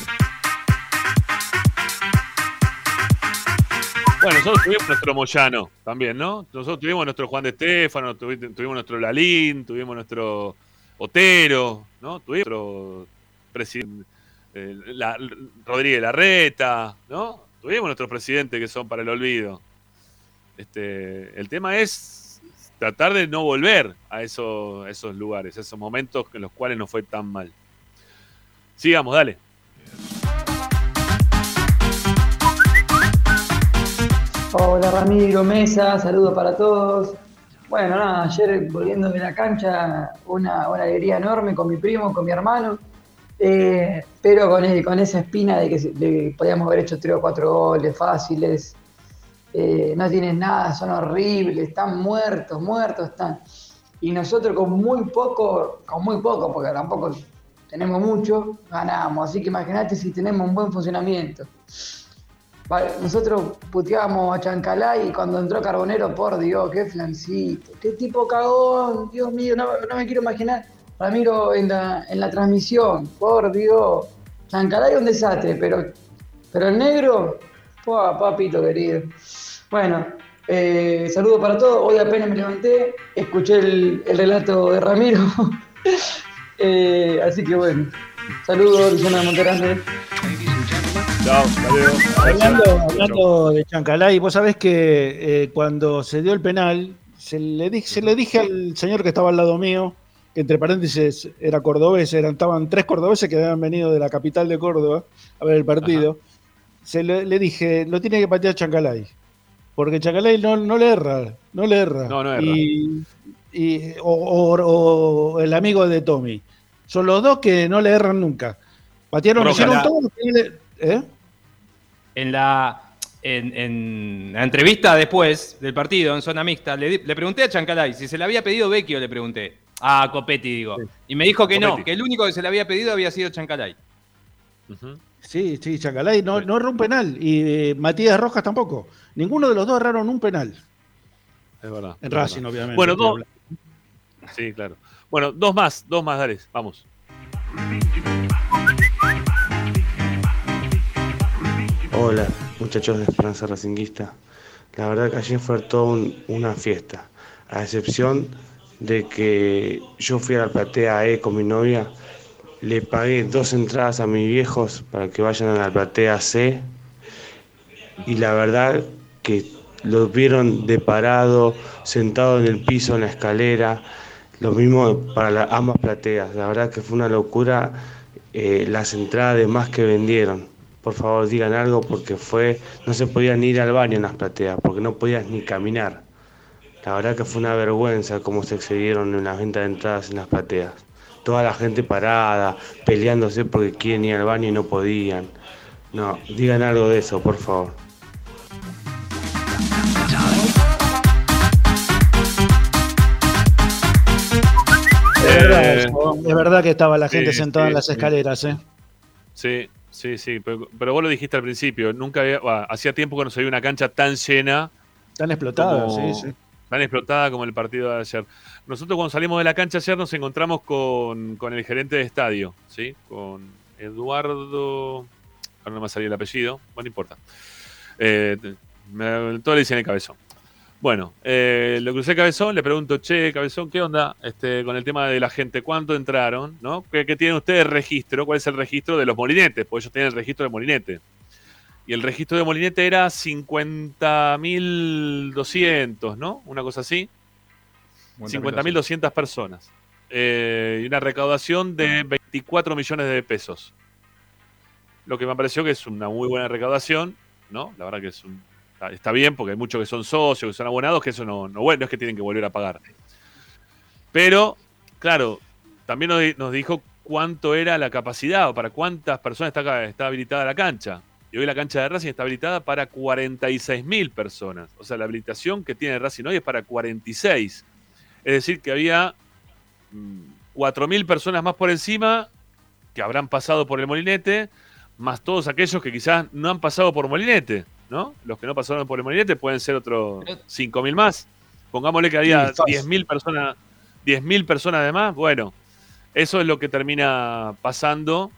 Bueno, nosotros tuvimos nuestro Moyano también, ¿no? Nosotros tuvimos nuestro Juan de Estefano, tuvi- tuvimos nuestro Lalín, tuvimos nuestro Otero, ¿no? Tuvimos nuestro presidente eh, Rodríguez Larreta, ¿no? Tuvimos nuestros presidentes que son para el olvido. Este, el tema es tratar de no volver a esos, a esos lugares, a esos momentos en los cuales no fue tan mal. Sigamos, dale. Hola Ramiro, Mesa, saludos para todos. Bueno, nada, ayer volviendo de la cancha, una, una alegría enorme con mi primo, con mi hermano, eh, pero con, con esa espina de que, de que podíamos haber hecho tres o cuatro goles fáciles. Eh, no tienen nada, son horribles, están muertos, muertos están. Y nosotros con muy poco, con muy poco, porque tampoco tenemos mucho, ganamos. Así que imagínate si tenemos un buen funcionamiento. Nosotros puteábamos a Chancalay y cuando entró Carbonero, por Dios, qué flancito, qué tipo cagón, Dios mío, no, me quiero imaginar. Ramiro en la, en la transmisión, por Dios. Chancalay un desastre, pero, pero el negro, ¡pua, papito querido. Bueno, eh, saludo para todos. Hoy apenas me levanté, escuché el, el relato de Ramiro. Eh, así que bueno, saludos, Luciana de Monterrey. Chao, Hablando, hablando de Chancalay, vos sabés que eh, cuando se dio el penal, se le, di- se le dije al señor que estaba al lado mío, que entre paréntesis era cordobés, eran, estaban tres cordobeses que habían venido de la capital de Córdoba a ver el partido, se le, le dije, lo tiene que patear Chancalay, porque Chancalay no, no le erra, no le erra. No, no erra. Y, y- o, o- o el amigo de Tommy. Son los dos que no le erran nunca. Patearon, hicieron todo ¿eh? En la, en, en la entrevista después del partido, en zona mixta, le, le pregunté a Chancalay si se le había pedido Vecchio, le pregunté. A Copetti, digo. Y me dijo que no, que el único que se le había pedido había sido Chancalay. Sí, sí, Chancalay no, no erró un penal. Y eh, Matías Rojas tampoco. Ninguno de los dos erraron un penal. Es verdad. En es Racing, verdad. obviamente. Bueno, dos. Sí, claro. Bueno, dos más, dos más, dale, vamos. Hola, muchachos de Esperanza Racinguista. La verdad que ayer fue todo un- una fiesta, a excepción de que yo fui a la platea E con mi novia, le pagué dos entradas a mis viejos para que vayan a la platea C y la verdad que los vieron de parado, sentado en el piso, en la escalera, lo mismo para la- ambas plateas. La verdad que fue una locura eh, las entradas de más que vendieron. Por favor, digan algo porque fue, no se podían ir al baño en las plateas, porque no podías ni caminar. La verdad que fue una vergüenza cómo se excedieron en las ventas de entradas en las plateas toda la gente parada, peleándose porque quieren ir al baño y no podían. No, digan algo de eso, por favor. Es verdad, eh, que estaba la gente sí, sentada en las escaleras, ¿eh? Sí, sí, sí. Pero, vos lo dijiste al principio. Nunca había, bueno, hacía tiempo que no se veía una cancha tan llena. Tan explotada, sí, sí. Tan explotada como el partido de ayer. Nosotros cuando salimos de la cancha ayer nos encontramos con, el gerente de estadio, ¿sí? Con Eduardo... Ahora no me salía el apellido. Bueno, no importa. Eh, me, todo le dicen el cabezón. Bueno, eh, lo crucé Cabezón, le pregunto, che, Cabezón, ¿qué onda este, con el tema de la gente? ¿Cuánto entraron? ¿no? ¿Qué, qué tienen ustedes registro? ¿Cuál es el registro de los molinetes? Porque ellos tienen el registro de molinete. Y el registro de molinete era 50.200, ¿no? Una cosa así. 50.200 personas. Eh, y una recaudación de 24 millones de pesos. Lo que me pareció que es una muy buena recaudación, ¿no? La verdad que es un- está, bien porque hay muchos que son socios, que son abonados, que eso no, no, bueno, no es que tienen que volver a pagar. Pero, claro, también nos, nos dijo cuánto era la capacidad o para cuántas personas está, está habilitada la cancha. Y hoy la cancha de Racing está habilitada para 46.000 personas. O sea, la habilitación que tiene Racing hoy es para 46. Es decir, que había mm, 4.000 personas más por encima que habrán pasado por el molinete, más todos aquellos que quizás no han pasado por molinete, ¿no? Los que no pasaron por el molinete pueden ser otros 5.000 más. Pongámosle que había Sí, fácil. 10.000 personas, 10.000 personas además. Bueno, eso es lo que termina pasando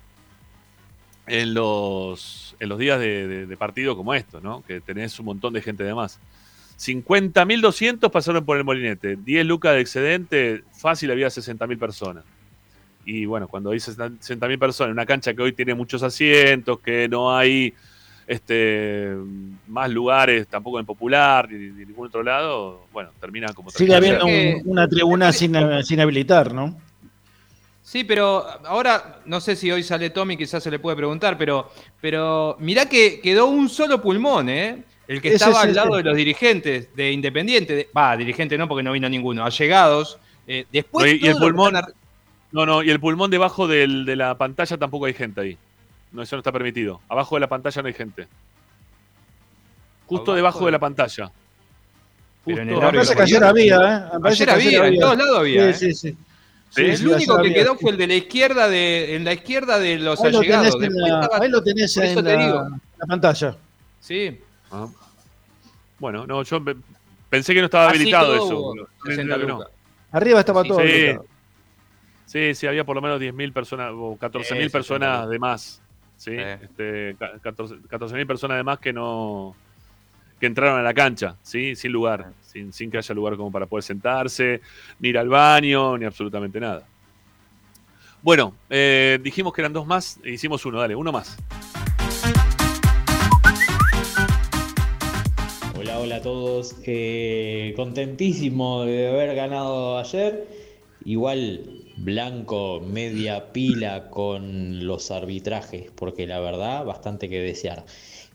en los, en los días de, de- de partido como estos, ¿no? Que tenés un montón de gente de más. 50.200 pasaron por el molinete. 10 lucas de excedente, fácil había 60.000 personas. Y bueno, cuando hay 60.000 personas en una cancha que hoy tiene muchos asientos, que no hay este, más lugares tampoco en Popular ni, ni ningún otro lado, bueno, termina como Sigue habiendo un- una tribuna sin, sin habilitar, ¿no? Sí, pero ahora no sé si hoy sale Tommy, quizás se le puede preguntar, pero, pero mirá que quedó un solo pulmón, ¿eh? El que estaba es al lado de los dirigentes de Independiente. de- Va, dirigente no, porque no vino ninguno. Allegados. Eh, después No, y, el lo pulmón. No, no, y el pulmón debajo del- de la pantalla tampoco hay gente ahí. No, eso no está permitido. Abajo de la pantalla no hay gente. Justo Abajo debajo de- de la pantalla. Pero en el Justo Me parece que ayer había, ¿eh? Ayer que había, en todos lados había, Sí, ¿eh? sí, sí. Sí, el sí, único que había. quedó fue el de la izquierda de, en la izquierda de los Ahí lo allegados. tenés, en la, estaba- ahí lo tenés en te la, digo. la pantalla. Sí. Ah. Bueno, no, yo pe- pensé que no estaba Así habilitado todo eso. hubo No, 60 no, no. lucas. Arriba estaba Sí, todo. Sí, sí, sí, había por lo menos 10.000 personas o 14.000 Sí, personas 60.000. de más. ¿sí? Sí. Este, ca- 14 14.000 personas de más que no que entraron a la cancha, ¿sí? sin lugar, sin, sin que haya lugar como para poder sentarse, ni ir al baño, ni absolutamente nada. Bueno, eh, dijimos que eran dos más, e hicimos uno, dale, uno más. Hola, hola a todos. Eh, contentísimo de haber ganado ayer. Igual blanco, media pila con los arbitrajes, porque la verdad, bastante que desear.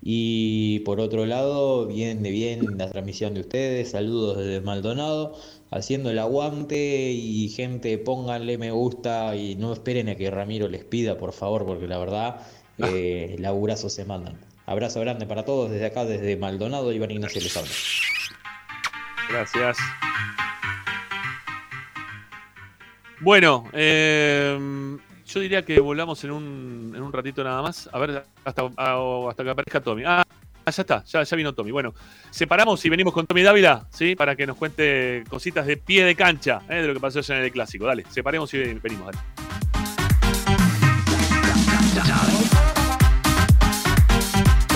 Y por otro lado, bien de bien la transmisión de ustedes. Saludos desde Maldonado, haciendo el aguante. Y gente, pónganle me gusta y no esperen a que Ramiro les pida, por favor, porque la verdad, eh, laburazos se mandan. Abrazo grande para todos desde acá, desde Maldonado, Iván Ignacio habla. Gracias. Bueno, eh, yo diría que volvamos en un, en un ratito nada más. A ver, hasta, hasta que aparezca Tommy. Ah, ya está, ya, ya vino Tommy. Bueno, separamos y venimos con Tommy Dávila, ¿sí? Para que nos cuente cositas de pie de cancha, ¿eh? de lo que pasó en el clásico. Dale, separemos y ven- venimos, dale.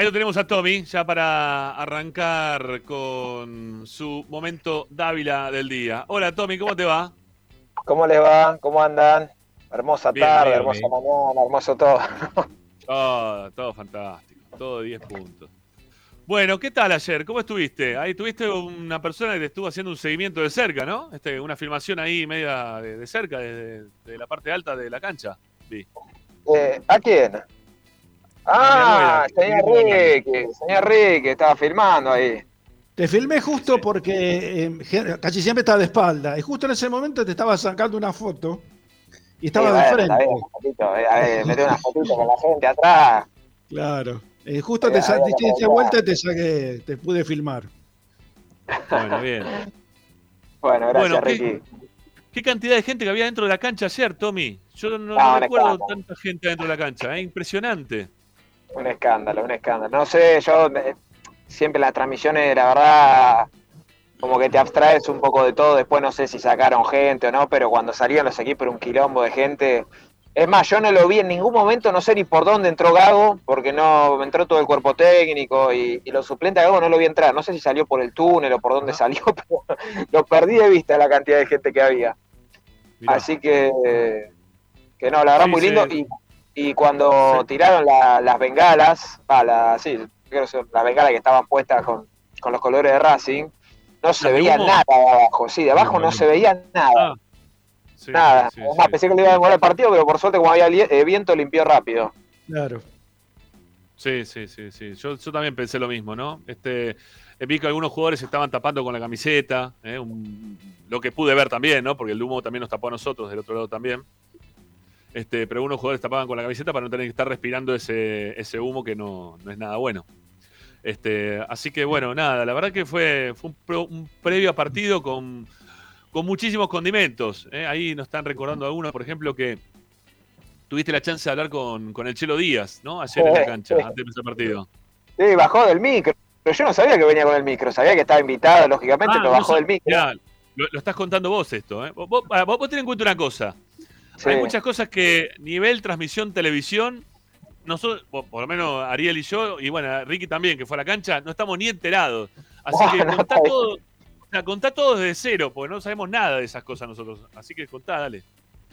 ahí lo tenemos a Tommy, ya para arrancar con su momento Dávila del día. Hola Tommy, ¿cómo te va? ¿Cómo les va? ¿Cómo andan? Hermosa Bien, tarde, bien, hermosa bien. mañana, hermoso todo. Todo, todo fantástico, todo 10 puntos. Bueno, ¿qué tal ayer? ¿Cómo estuviste? Ahí tuviste una persona que te estuvo haciendo un seguimiento de cerca, ¿no? Este, una filmación ahí media de, de cerca, desde de la parte alta de la cancha. Vi. Eh, ¿A quién? Ah, señor Ricky, señor Ricky, estaba filmando ahí. Te filmé justo porque eh, gen- casi siempre estaba de espalda. Y justo en ese momento te estaba sacando una foto y estaba Sí, de frente. eh, a ver, metí una fotito con la gente atrás. Claro. Eh, justo Eh, te, sa- había te que di aprovechar. vuelta y te saqué, te pude filmar. Bueno, bien. Bueno, gracias, Bueno, ¿qué- Ricky. ¿Qué cantidad de gente que había dentro de la cancha ayer, Tommy? Yo no, recuerdo tanta gente dentro de la cancha, ¿eh? impresionante. Un escándalo, un escándalo. No sé, yo eh, siempre las transmisiones, la verdad, como que te abstraes un poco de todo. Después no sé si sacaron gente o no, pero cuando salían los equipos era un quilombo de gente. Es más, yo no lo vi en ningún momento, no sé ni por dónde entró Gago, porque no entró todo el cuerpo técnico y, y los suplentes a Gago no lo vi entrar. No sé si salió por el túnel o por dónde salió, pero lo perdí de vista la cantidad de gente que había. Así que, que no, la verdad Sí, muy sí. lindo. Y, y cuando tiraron la- las bengalas, va, la, sí, creo que son las bengalas que estaban puestas con, con los colores de Racing, no se ¿Las de veía humo? nada de abajo, sí, de abajo no se veía nada. Sí, nada. sí, Es más, sí. pensé que le iba a demorar el partido, pero por suerte como había eh, viento limpió rápido. Claro. Sí, sí, sí, sí. Yo, yo también pensé lo mismo, ¿no? Este, eh, vi que algunos jugadores se estaban tapando con la camiseta, ¿eh? Un- lo que pude ver también, ¿no? Porque el humo también nos tapó a nosotros, del otro lado también. Este, pero algunos jugadores tapaban con la camiseta para no tener que estar respirando ese, ese humo que no, no es nada bueno. Este, así que bueno, nada, la verdad que fue, fue un, pro- un previo a partido con, con muchísimos condimentos. ¿eh? Ahí nos están recordando algunos, por ejemplo, que tuviste la chance de hablar con, con el Chelo Díaz, ¿no? Ayer en la cancha, antes de empezar el partido. Sí, bajó del micro. Pero yo no sabía que venía con el micro, sabía que estaba invitado, lógicamente, Ah, pero bajó del micro. Mirá, lo, lo estás contando vos esto, ¿eh? Vos, vos, ah, vos- vos tenés en cuenta una cosa. Sí. Hay muchas cosas que nivel transmisión televisión, nosotros, por, lo menos Ariel y yo, y bueno, Ricky también, que fue a la cancha, no estamos ni enterados. Así que No, no, contá bien. todo, contá todo desde cero, porque no sabemos nada de esas cosas nosotros. Así que contá, dale.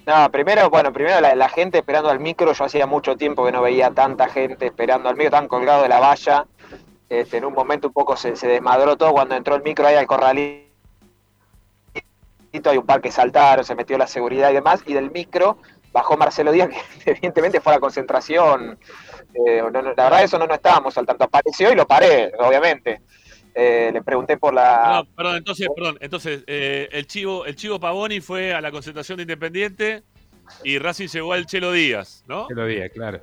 No, primero, bueno, primero la, la gente esperando al micro, yo hacía mucho tiempo que no veía tanta gente esperando al micro, tan colgado de la valla. Este, en un momento un poco se, se desmadró todo cuando entró el micro ahí al corralito, hay un par que saltaron, se metió la seguridad y demás, y del micro bajó Marcelo Díaz, que evidentemente fue a la concentración. Eh, no, no, la verdad eso no, no estábamos al tanto, apareció y lo paré, obviamente. Eh, le pregunté por la... Perdón, perdón, entonces, perdón, entonces eh, el chivo, el chivo Pavoni fue a la concentración de Independiente y Racing llegó al Chelo Díaz, ¿no? Chelo Díaz, claro.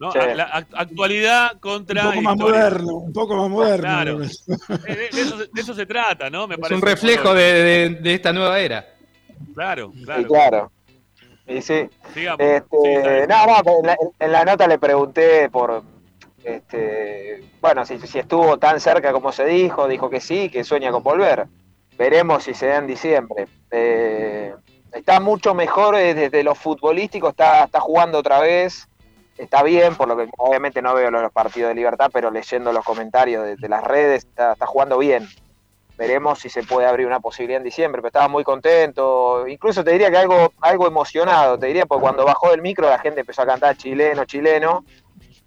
¿No? Sí. A- la act- actualidad Un contra poco más historia. moderno, un poco más moderno. Claro. De, eso, se- de eso se trata, ¿no? Me Es parece un reflejo de, de- de esta nueva era. Claro, claro. claro. Y sí. Sigamos. Este, Sí, no, pero en la, en la nota le pregunté por, este, bueno, si, si estuvo tan cerca como se dijo, dijo que sí, que sueña con volver. Veremos si se da en diciembre. Eh, está mucho mejor eh, desde lo futbolístico, está, está jugando otra vez, está bien, por lo que obviamente no veo los partidos de libertad, pero leyendo los comentarios de, de las redes, está, está jugando bien. Veremos si se puede abrir una posibilidad en diciembre, pero estaba muy contento, incluso te diría que algo, algo emocionado, te diría, porque cuando bajó del micro la gente empezó a cantar chileno, chileno,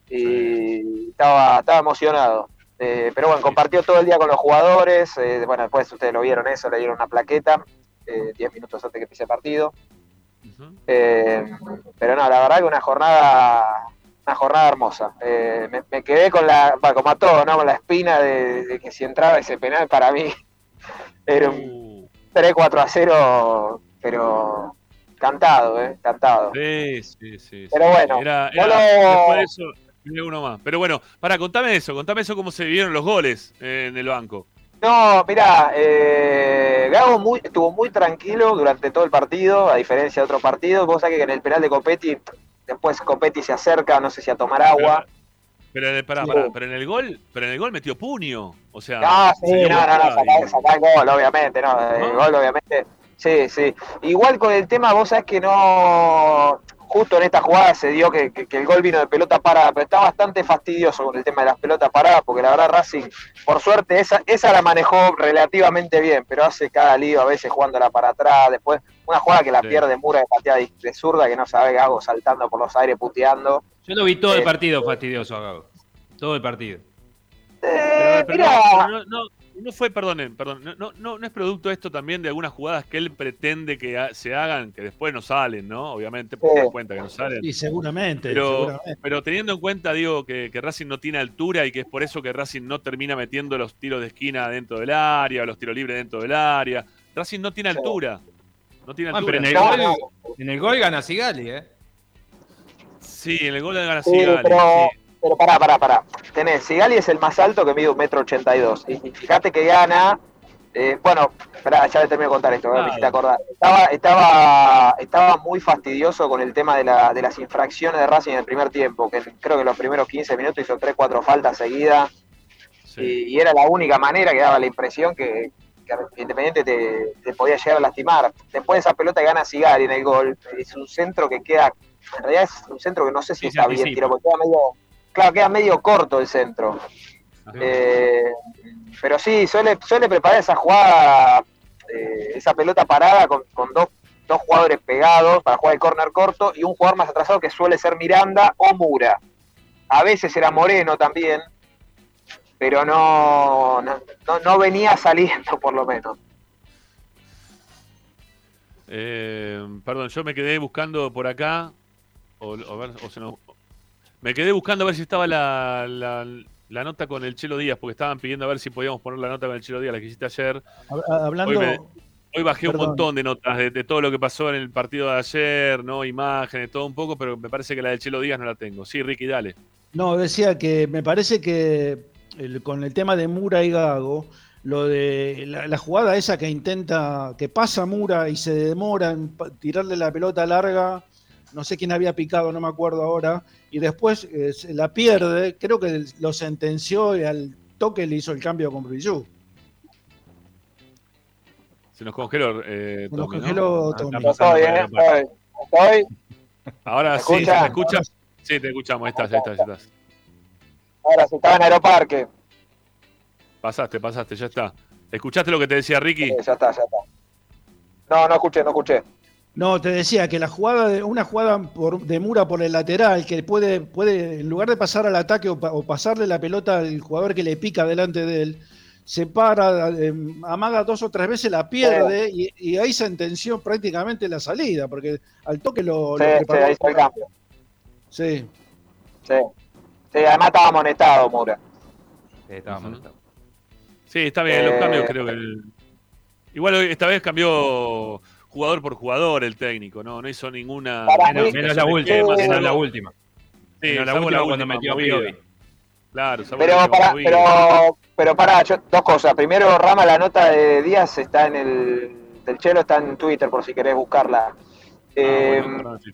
y estaba, estaba emocionado. Eh, pero bueno, compartió todo el día con los jugadores, eh, bueno, después ustedes lo vieron eso, le dieron una plaqueta, eh, 10 minutos antes que empiece el partido. Eh, pero no, la verdad que una jornada una jornada hermosa. Eh, me, me quedé con la, bueno, como a todo, ¿no? Con la espina de, de que si entraba ese penal para mí era un 3-4 a 0, pero cantado, ¿eh? Cantado. Sí, sí, sí. Pero bueno, Era, no era- lo- después de eso, uno más. Pero bueno, para, contame eso, contame eso cómo se vivieron los goles eh, en el banco. No, mirá, eh, Gago muy, estuvo muy tranquilo durante todo el partido, a diferencia de otros partidos. Vos sabés que en el penal de Copetti, después Copetti se acerca, no sé si a tomar agua. Pero, en el- pará, pará, pero en el gol, pero en el gol metió puño. O sea, Ah, se sí, dio no, no, no, sacá, sacá el gol, obviamente, no, el gol, obviamente. Sí, sí. Igual con el tema, vos sabés que no. Justo en esta jugada se dio que, que- que el gol vino de pelota parada, pero está bastante fastidioso con el tema de las pelotas paradas, porque la verdad Racing, por suerte, esa, esa la manejó relativamente bien, pero hace cada lío a veces jugándola para atrás, después una jugada que la Sí. pierde Mura de pateada de, zurda, que no sabe Gago saltando por los aires puteando. Yo lo vi todo el Eh, partido fastidioso, Gago. Todo el partido. Pero, pero mirá. no, no, no, no fue, perdonen, perdón, no, no, no, es producto esto también de algunas jugadas que él pretende que ha- se hagan, que después no salen, ¿no? Obviamente, porque Sí. se da cuenta que no salen. Y seguramente, Pero, seguramente. pero teniendo en cuenta, digo, que, que Racing no tiene altura y que es por eso que Racing no termina metiendo los tiros de esquina dentro del área, los tiros libres dentro del área. Racing no tiene altura. No tiene Ah, altura. pero en el, gol, en el gol gana Sigali, ¿eh? Sí, en el gol de Gana Sí, Sigali, pero, sí. Pero pará, pará, pará. Tenés, Sigali es el más alto que mide un metro ochenta y dos. Y fíjate que gana. eh, bueno, pará, ya le termino de contar esto, me Claro. hiciste acordar. Estaba, estaba, estaba muy fastidioso con el tema de, la, de las infracciones de Racing en el primer tiempo, que creo que en los primeros 15 minutos hizo 3, 4 faltas seguidas. Y, y era la única manera que daba la impresión que, que Independiente te, te podía llegar a lastimar. Después de esa pelota gana Sigali en el gol, es un centro que queda, en realidad es un centro que no sé si Sí, está bien tirado, porque queda medio, claro, queda medio corto el centro. Eh, pero sí, suele, suele preparar esa jugada, eh, esa pelota parada con, con dos, dos jugadores pegados para jugar el córner corto y un jugador más atrasado que suele ser Miranda o Mura. A veces era Moreno también, pero no, no, no- no venía saliendo por lo menos. Eh, perdón, yo me quedé buscando por acá. O, o ver- o se nos- me quedé buscando a ver si estaba la, la- la nota con el Chelo Díaz, porque estaban pidiendo a ver si podíamos poner la nota con el Chelo Díaz, la que hiciste ayer. Hab- Hablando. Hoy, me- hoy bajé un montón de notas de, de todo lo que pasó en el partido de ayer, ¿no? Imágenes, todo un poco, pero me parece que la del Chelo Díaz no la tengo. Sí, Ricky, dale. No, decía que me parece que el- con el tema de Mura y Gago, lo de la, la jugada esa que intenta, que pasa Mura y se demora en tirarle la pelota larga, no sé quién había picado, no me acuerdo ahora, y después eh, se la pierde, creo que lo sentenció y al toque le hizo el cambio con Brillu. Se nos congeló. Eh, Se nos Tommy, ¿no? congeló Ah, Tommy. Estoy, eh, estoy, estoy. Ahora ¿Me sí, ¿se escucha? te escucha? Sí, te escuchamos. Ahí estás, ahí estás, ahí estás. Ahora se estaba en Aeroparque. Pasaste, pasaste, ya está. ¿Escuchaste lo que te decía Ricky? ya está, ya está. No, no escuché, no escuché. No, te decía que la jugada de una jugada por- de Mura por el lateral, que puede, puede, en lugar de pasar al ataque o, pa- o pasarle la pelota al jugador que le pica delante de él, se para, eh, amaga dos o tres veces, la pierde y, y ahí sentenció prácticamente la salida, porque al toque lo, Sí, lo sí, ahí está el cambio. Sí. Sí. Sí, además estaba amonestado Mura. estaba amonestado. Sí, está bien, los Eh, cambios creo que... el- Igual esta vez cambió jugador por jugador el técnico, ¿no? No hizo ninguna... Menos, mí- menos la última, esquema, menos la última. Sí, Menos la salvo última cuando metió a. Claro, Pero para, pero, pero para, yo, dos cosas. Primero, Rama, la nota de Díaz está en el del Chelo, está en Twitter por si querés buscarla. Eh, Ah, bueno, sí.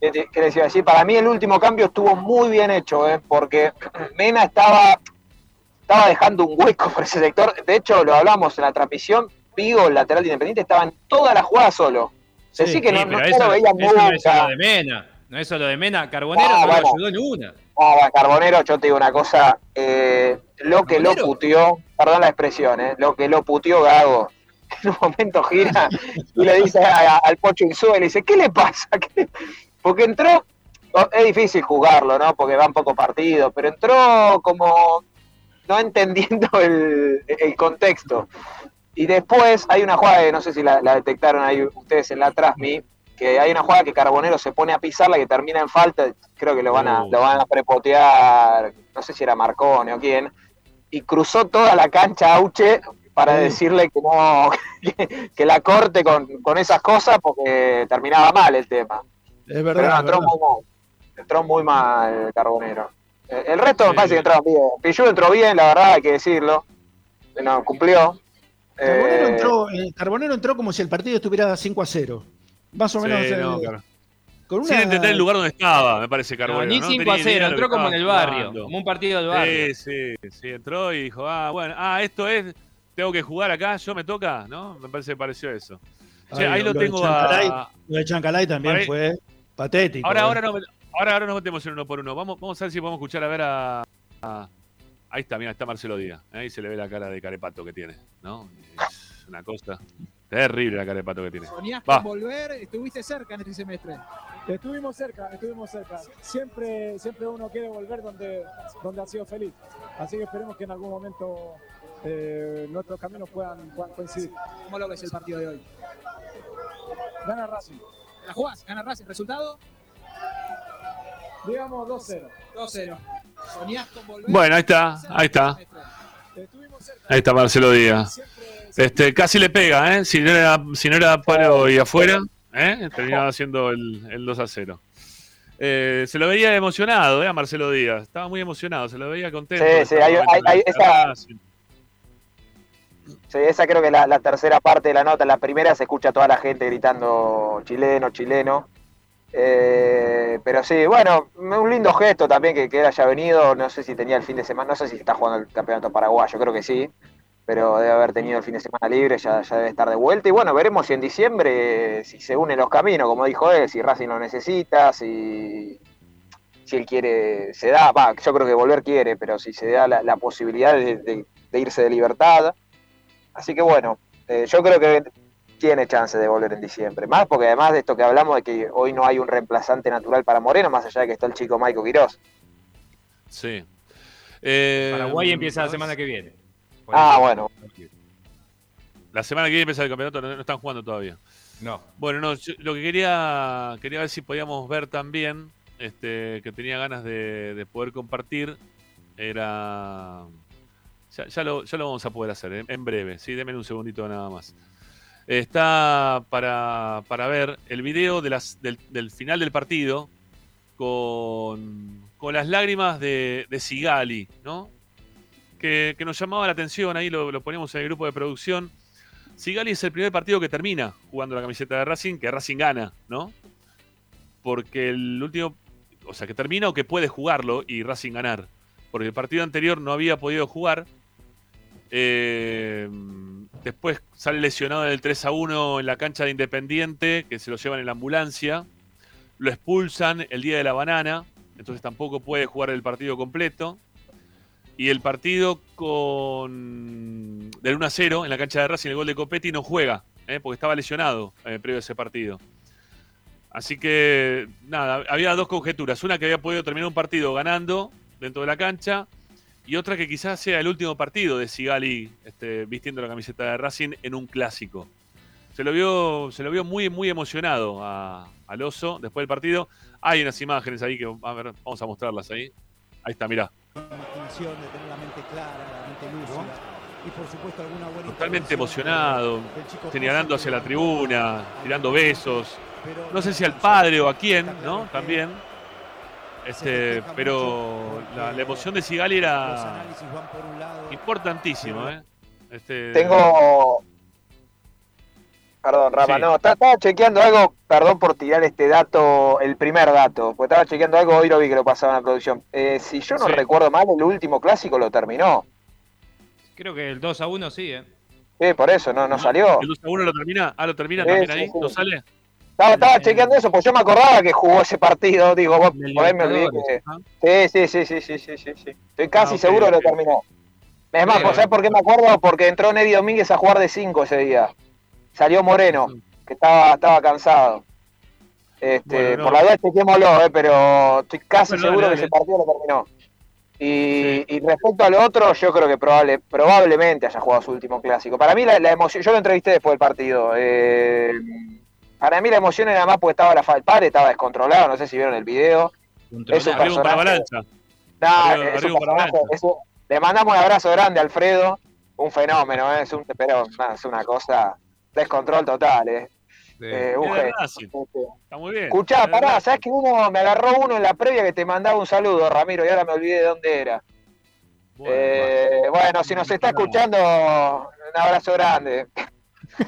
¿Qué les iba a decir? Para mí el último cambio estuvo muy bien hecho, ¿eh? porque Mena estaba, estaba dejando un hueco por ese sector. De hecho, lo hablamos en la transmisión, Vigo, lateral de Independiente, estaba en toda la jugada solo. Sí, que no, sí, no, pero no eso, lo veía eso no es solo de Mena. No es solo de Mena. Carbonero Ah, no bueno. lo ayudó en una. Ah, Carbonero, yo te digo una cosa, eh, lo que lo puteó, perdón la expresión, eh, lo que lo puteó Gago, en un momento gira y le dice a- a- al Pocho Insúa, y le dice, ¿qué le pasa? ¿Qué-?" Porque entró, es difícil jugarlo, ¿no? Porque van poco partido, pero entró como no entendiendo el, el contexto. Y después hay una jugada, que no sé si la, la detectaron ahí ustedes en la Trasmi, que hay una jugada que Carbonero se pone a pisarla que termina en falta, creo que lo van a, Oh. lo van a prepotear, no sé si era Marcone o quién, y cruzó toda la cancha Auche para decirle que no, que, que la corte con, con esas cosas porque terminaba mal el tema. Es Pero verdad. no, es entró verdad. muy mal. Entró muy mal Carbonero. Eh, El resto me Sí. parece que entraron bien. Pillú entró bien, la verdad, hay que decirlo. No, cumplió. Carbonero, Eh, entró, eh, Carbonero entró como si el partido estuviera 5 a 0. Más o Sí, menos. no, claro. con Sin entender el lugar donde estaba, me parece No, Carbonero. ni no 5 tenía a ni 0, idea de lo entró como en el barrio, jugando. como un partido del barrio. Sí, sí, sí, entró y dijo, ah, bueno, ah, esto es, tengo que jugar acá, yo me toca, ¿no? Me parece que pareció eso. Ahí lo, tengo Chancalay- a... Lo de Chancalay también Ahí- fue. Patético. Ahora, eh. ahora, no, ahora, ahora nos metemos en uno por uno. Vamos, vamos a ver si podemos escuchar a ver a. a- ahí está, mira, está Marcelo Díaz. Ahí se le ve la cara de carepato que tiene, ¿no? Es una cosa terrible la cara de pato que tiene. Soñás con volver, estuviste cerca en este semestre. Estuvimos cerca, estuvimos cerca. Siempre, siempre uno quiere volver donde, donde ha sido feliz. Así que esperemos que en algún momento eh, nuestros caminos puedan, puedan coincidir. ¿Cómo lo ves el partido de hoy? Gana Racing. ¿La jugás? ¿Gana Racing? ¿Resultado? Digamos 2-0. 2-0. ¿Soñás con volver? Bueno, ahí está, ahí está. Ahí está Marcelo Díaz. Este, casi le pega, ¿eh? Si no era, si no era paro y afuera, ¿eh? Terminaba haciendo el, el 2 a 0. Eh, se lo veía emocionado, ¿eh? A Marcelo Díaz. Estaba muy emocionado, se lo veía contento. Sí, sí, hay- hay- esa- Racing. Sí, esa creo que es la, la tercera parte de la nota. La primera se escucha a toda la gente gritando chileno, chileno. Eh, pero sí, bueno, un lindo gesto también que, que él haya venido. No sé si tenía el fin de semana, no sé si está jugando el campeonato paraguayo, creo que sí. Pero debe haber tenido el fin de semana libre, ya, debe estar de vuelta. Y bueno, veremos si en diciembre, si se unen los caminos, como dijo él, si Racing lo necesita, si, si él quiere, se da, va, yo creo que volver quiere, pero si se da la, posibilidad de irse de libertad. Así que bueno, eh, yo creo que tiene chance de volver en diciembre. Más porque además de esto que hablamos de que hoy no hay un reemplazante natural para Moreno, más allá de que está el chico Maico Quirós. Sí. Eh, Paraguay empieza la semana que viene. Ah, bueno. La semana que viene empieza el campeonato, no, no están jugando todavía. No. Bueno, no, yo lo que quería, quería ver si podíamos ver también, este, que tenía ganas de, de poder compartir, era... Ya, ya lo, ya lo vamos a poder hacer, en, en breve, sí, denme un segundito nada más. Está para, para ver el video del, final del partido con, con las lágrimas de, de Sigali, ¿no? Que, que nos llamaba la atención, ahí lo, lo ponemos en el grupo de producción. Sigali es el primer partido que termina jugando la camiseta de Racing, que Racing gana, ¿no? Porque el último, o sea, que termina o que puede jugarlo y Racing ganar. Porque el partido anterior no había podido jugar. Eh, después sale lesionado en el 3 a 1 en la cancha de Independiente, que se lo llevan en la ambulancia. Lo expulsan el día de la banana, entonces tampoco puede jugar el partido completo. Y el partido con del 1 a 0 en la cancha de Racing, el gol de Copetti no juega, ¿eh? porque estaba lesionado eh, previo a ese partido. Así que, nada, había dos conjeturas. Una que había podido terminar un partido ganando dentro de la cancha y otra que quizás sea el último partido de Sigali este, vistiendo la camiseta de Racing en un clásico. Se lo vio, se lo vio muy, muy emocionado a, al oso después del partido. Hay unas imágenes ahí que a ver, vamos a mostrarlas ahí. Ahí está, mirá. imaginación, de tener la mente clara, la mente lúcida. Y por supuesto alguna buena Totalmente emocionado, señalando hacia la tribuna, tirando besos. No sé si al padre o a quién, ¿no? También. Este, pero la, la emoción de Sigali era importantísima, ¿eh? Este, Tengo. Perdón, Rama, Sí. no, ta- estaba chequeando algo, perdón por tirar este dato, el primer dato, porque estaba chequeando algo, hoy lo vi que lo pasaba en la producción. Eh, si yo no Sí. recuerdo mal, el último clásico lo terminó. Creo que el 2 a 1 sí, ¿eh? Sí, por eso, no, no salió. ¿El 2 a 1 lo termina? Ah, lo termina Sí, también sí, ahí, sí. ¿no sale? Estaba, estaba chequeando eso, pues yo me acordaba que jugó ese partido, digo, vos, por ahí me olvidé que... Sí, sí, sí, sí, sí, sí, sí, sí. Estoy casi Ah, seguro que lo terminó. Es más, pues, ¿sabes por qué me acuerdo? Porque entró Neddy Domínguez a jugar de 5 ese día. Salió Moreno, que estaba, estaba cansado. Este, Bueno, no. Por la duda chequémoslo, eh, pero estoy casi Bueno, seguro dale, que dale. ese partido lo terminó. Y, y respecto al otro, yo creo que probable, probablemente haya jugado su último clásico. Para mí la, la emoción, yo lo entrevisté después del partido. eh, para mí la emoción era más porque estaba la el padre estaba descontrolado, no sé si vieron el video. Es un para personaje- Arriba- es arriba un personaje, Avalancha. es un- le mandamos un abrazo grande a Alfredo, un fenómeno, ¿eh? es un, pero es una cosa, descontrol total, ¿eh? Eh, un Es. Racing. Está muy bien. Escuchá, Es pará. ¿sabes que uno me agarró uno en la previa que te mandaba un saludo, Ramiro, y ahora me olvidé de dónde era? Eh, bueno, si nos está escuchando, un abrazo grande.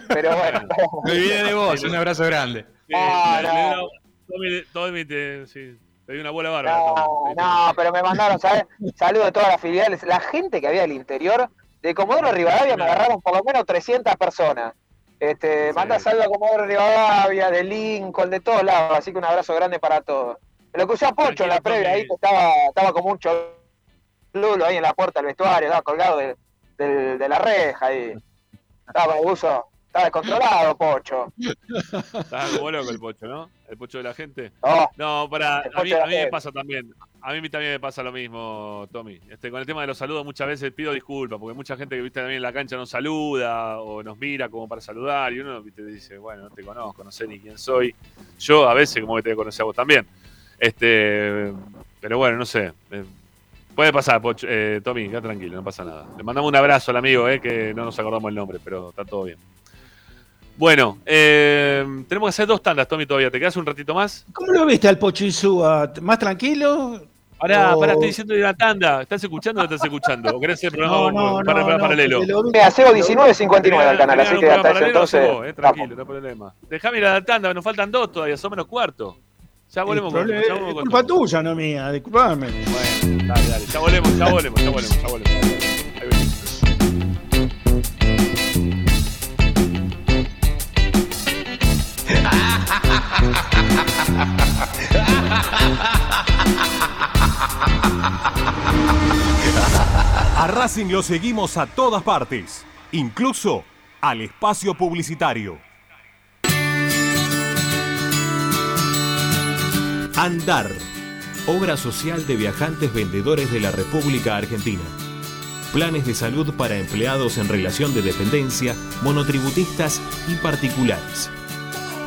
Pero bueno. Me olvidé de vos, un abrazo grande. Sí, Ah, no. Tommy, Tommy te, sí, te dio una bola bárbara. No, no, pero me mandaron, ¿sabes? Saludos de todas las filiales. La gente que había del interior, de Comodoro Rivadavia me agarraron por lo menos 300 personas. Este, Manda saludos a Comodoro Rivadavia, de Lincoln, de todos lados. Así que un abrazo grande para todos. Lo crucé a Pocho en la previa ahí, que estaba, estaba como un cholulo ahí en la puerta del vestuario, estaba colgado de, de la reja ahí. Estaba uso, estaba descontrolado, Pocho. Está como loco el pocho, ¿no? El pocho de la gente. Oh, No, para, a mí, a mí me pasa también. A mí también me pasa lo mismo, Tommy. Este, con el tema de los saludos muchas veces pido disculpas, porque mucha gente que viste también en la cancha nos saluda o nos mira como para saludar y uno viste, dice, bueno, no te conozco, no sé ni quién soy. Yo a veces como que te conocí a vos también. Este, pero bueno, no sé. Eh, Puede pasar, Pocho- eh, Tommy, queda tranquilo, no pasa nada. Le mandamos un abrazo al amigo, eh, que no nos acordamos el nombre, pero está todo bien. Bueno, eh, tenemos que hacer dos tandas, Tommy, todavía. ¿Te quedas un ratito más? ¿Cómo lo viste al Pocho Insúa? ¿Más tranquilo? Pará, O- pará, estoy diciendo de la tanda. ¿Estás escuchando o no estás escuchando? ¿O querés hacer programa No, no, para, para- paralelo? porque lo vi- Mira, Sebo 19.59 al canal, así que hasta ese paralelo, entonces. vos, eh, tranquilo, no hay problema. Dejame ir a la tanda, nos faltan dos todavía, son menos cuarto. Ya volvemos con, problema- ya volvemos es con culpa tuya, no mía, disculpame. Bueno, dale, dale, ya volvemos, ya volvemos, ya volvemos, ya volvemos. Ahí venimos. A Racing lo seguimos a todas partes, incluso al espacio publicitario. Andar, obra social de viajantes vendedores de la República Argentina. Planes de salud para empleados en relación de dependencia, monotributistas y particulares.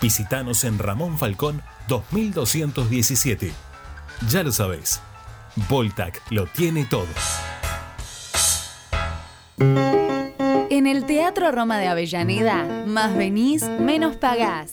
Visítanos en Ramón Falcón 2217. Ya lo sabéis, Voltac lo tiene todo. En el Teatro Roma de Avellaneda, más venís, menos pagás.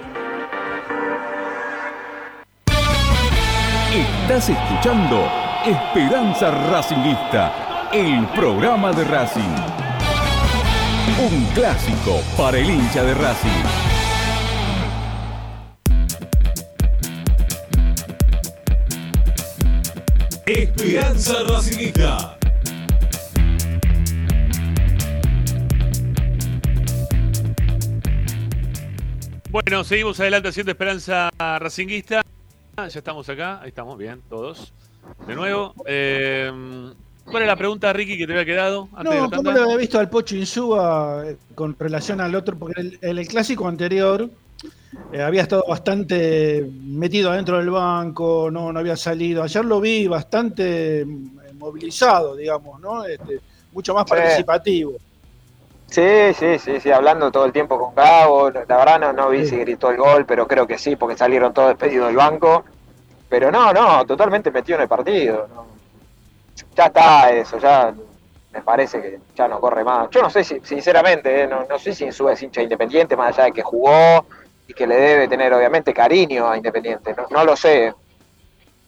Estás escuchando Esperanza Racingista, el programa de Racing. Un clásico para el hincha de Racing. Esperanza Racingista. Bueno, seguimos adelante haciendo Esperanza Racinguista. Ya estamos acá, ahí estamos, bien, todos. De nuevo. eh, ¿Cuál es la pregunta, Ricky, que te había quedado? antes de No, la ¿cómo lo había visto al Pocho Insúa eh, con relación al otro? Porque el- en el, clásico anterior eh, había estado bastante metido adentro del banco, no, no había salido. Ayer lo vi bastante mm, movilizado, digamos, ¿no? Este, mucho más Sí. participativo. Sí, sí, sí, sí, hablando todo el tiempo con Gabo. La verdad no, no vi si gritó el gol, pero creo que sí, porque salieron todos despedidos del banco. Pero no, no, totalmente metido en el partido. no. Ya está eso, ya me parece que ya no corre más. Yo no sé si, sinceramente, eh, no, no sé si Insúa es hincha de independiente, más allá de que jugó y que le debe tener obviamente cariño a Independiente. No, no lo sé.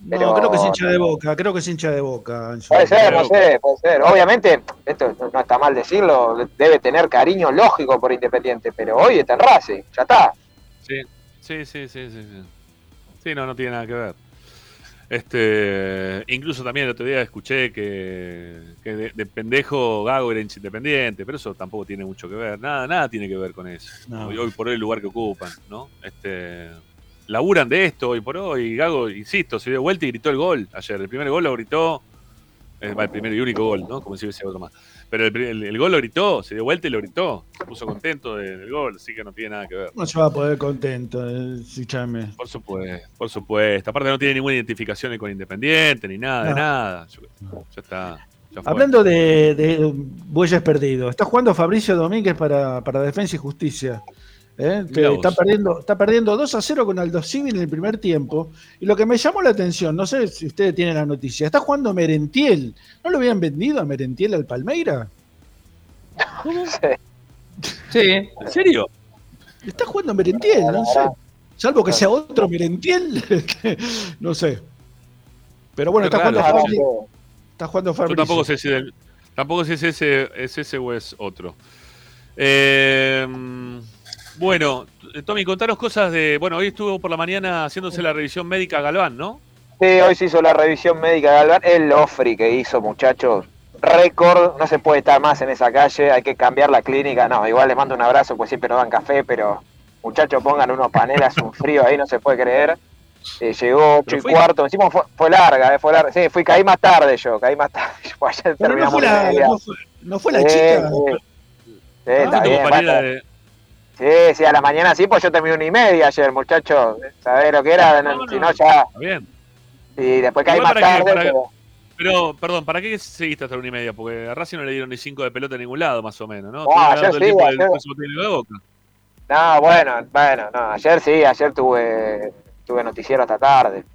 No, Pero- creo que es hincha de boca, creo que es hincha de boca. Puede ser, no sé, puede ser. Obviamente, esto no- está mal decirlo, debe tener cariño lógico por Independiente, pero hoy está en Racing, ya está. Sí, sí, sí, sí, sí. Sí, Sí, no, no tiene nada que ver. Este, incluso también el otro día escuché que, que de, de pendejo Gago era hincha independiente, pero eso tampoco tiene mucho que ver. Nada, nada tiene que ver con eso. No. Hoy, hoy por hoy el lugar que ocupan, ¿no? Este, laburan de esto hoy por hoy. Gago, insisto, se dio vuelta y gritó el gol ayer. El primer gol lo gritó. eh, el primer y único gol, ¿no? Como si hubiese otro más. Pero el, el- el gol lo gritó, se dio vuelta y lo gritó. Se puso contento de- del gol, así que no tiene nada que ver. No se va a poder contento, eh, escúchame. Por supuesto, por supuesto. Aparte no tiene ninguna identificación con Independiente ni nada, de nada. Yo- ya está. ya. Hablando de, de bueyes perdidos, está jugando Fabricio Domínguez para, para Defensa y Justicia. ¿Eh? Que está, perdiendo, está perdiendo 2 a 0 con Aldo Civi en el primer tiempo. Y lo que me llamó la atención, no sé si ustedes tienen la noticia, está jugando Merentiel. ¿No lo habían vendido a Merentiel al Palmeira? Sí. ¿En serio? Está jugando Merentiel, no sé. Salvo que sea otro Merentiel, no sé. Pero bueno, está jugando. Fabri, está jugando Yo tampoco sé si del- tampoco sé si ese es ese o es otro. Eh, bueno, Tommy, contanos cosas de. Bueno, hoy estuvo por la mañana haciéndose la revisión médica Galván, ¿no? Sí, hoy se hizo la revisión médica Galván. El Ofri que hizo, muchachos. Récord, no se puede estar más en esa calle, hay que cambiar la clínica. No, igual les mando un abrazo, pues siempre nos dan café, pero muchachos, pongan unos paneles, hace un frío ahí, no se puede creer. Eh, llegó 8 y cuarto, encima fue, fue larga, eh, fue larga. Sí, fui, caí más tarde yo, caí más tarde. Yo, ayer Pero no terminamos fue la, no fue, no fue la Sí, chica. sí. Sí, Ah, está bien, Sí, sí, a la mañana sí, pues yo terminé una y media ayer, muchachos. ¿Sabés lo que era? No, no, si no, ya. Está bien. Y después caí más qué, tarde. pero- Pero, perdón, ¿para qué seguiste hasta la una y media? Porque a Racing no le dieron ni cinco de pelota en ningún lado, más o menos, ¿no? Ah, Estuvieron ayer sí, ayer- de Boca. No, bueno, bueno, no, ayer sí, ayer tuve, tuve noticiero hasta tarde,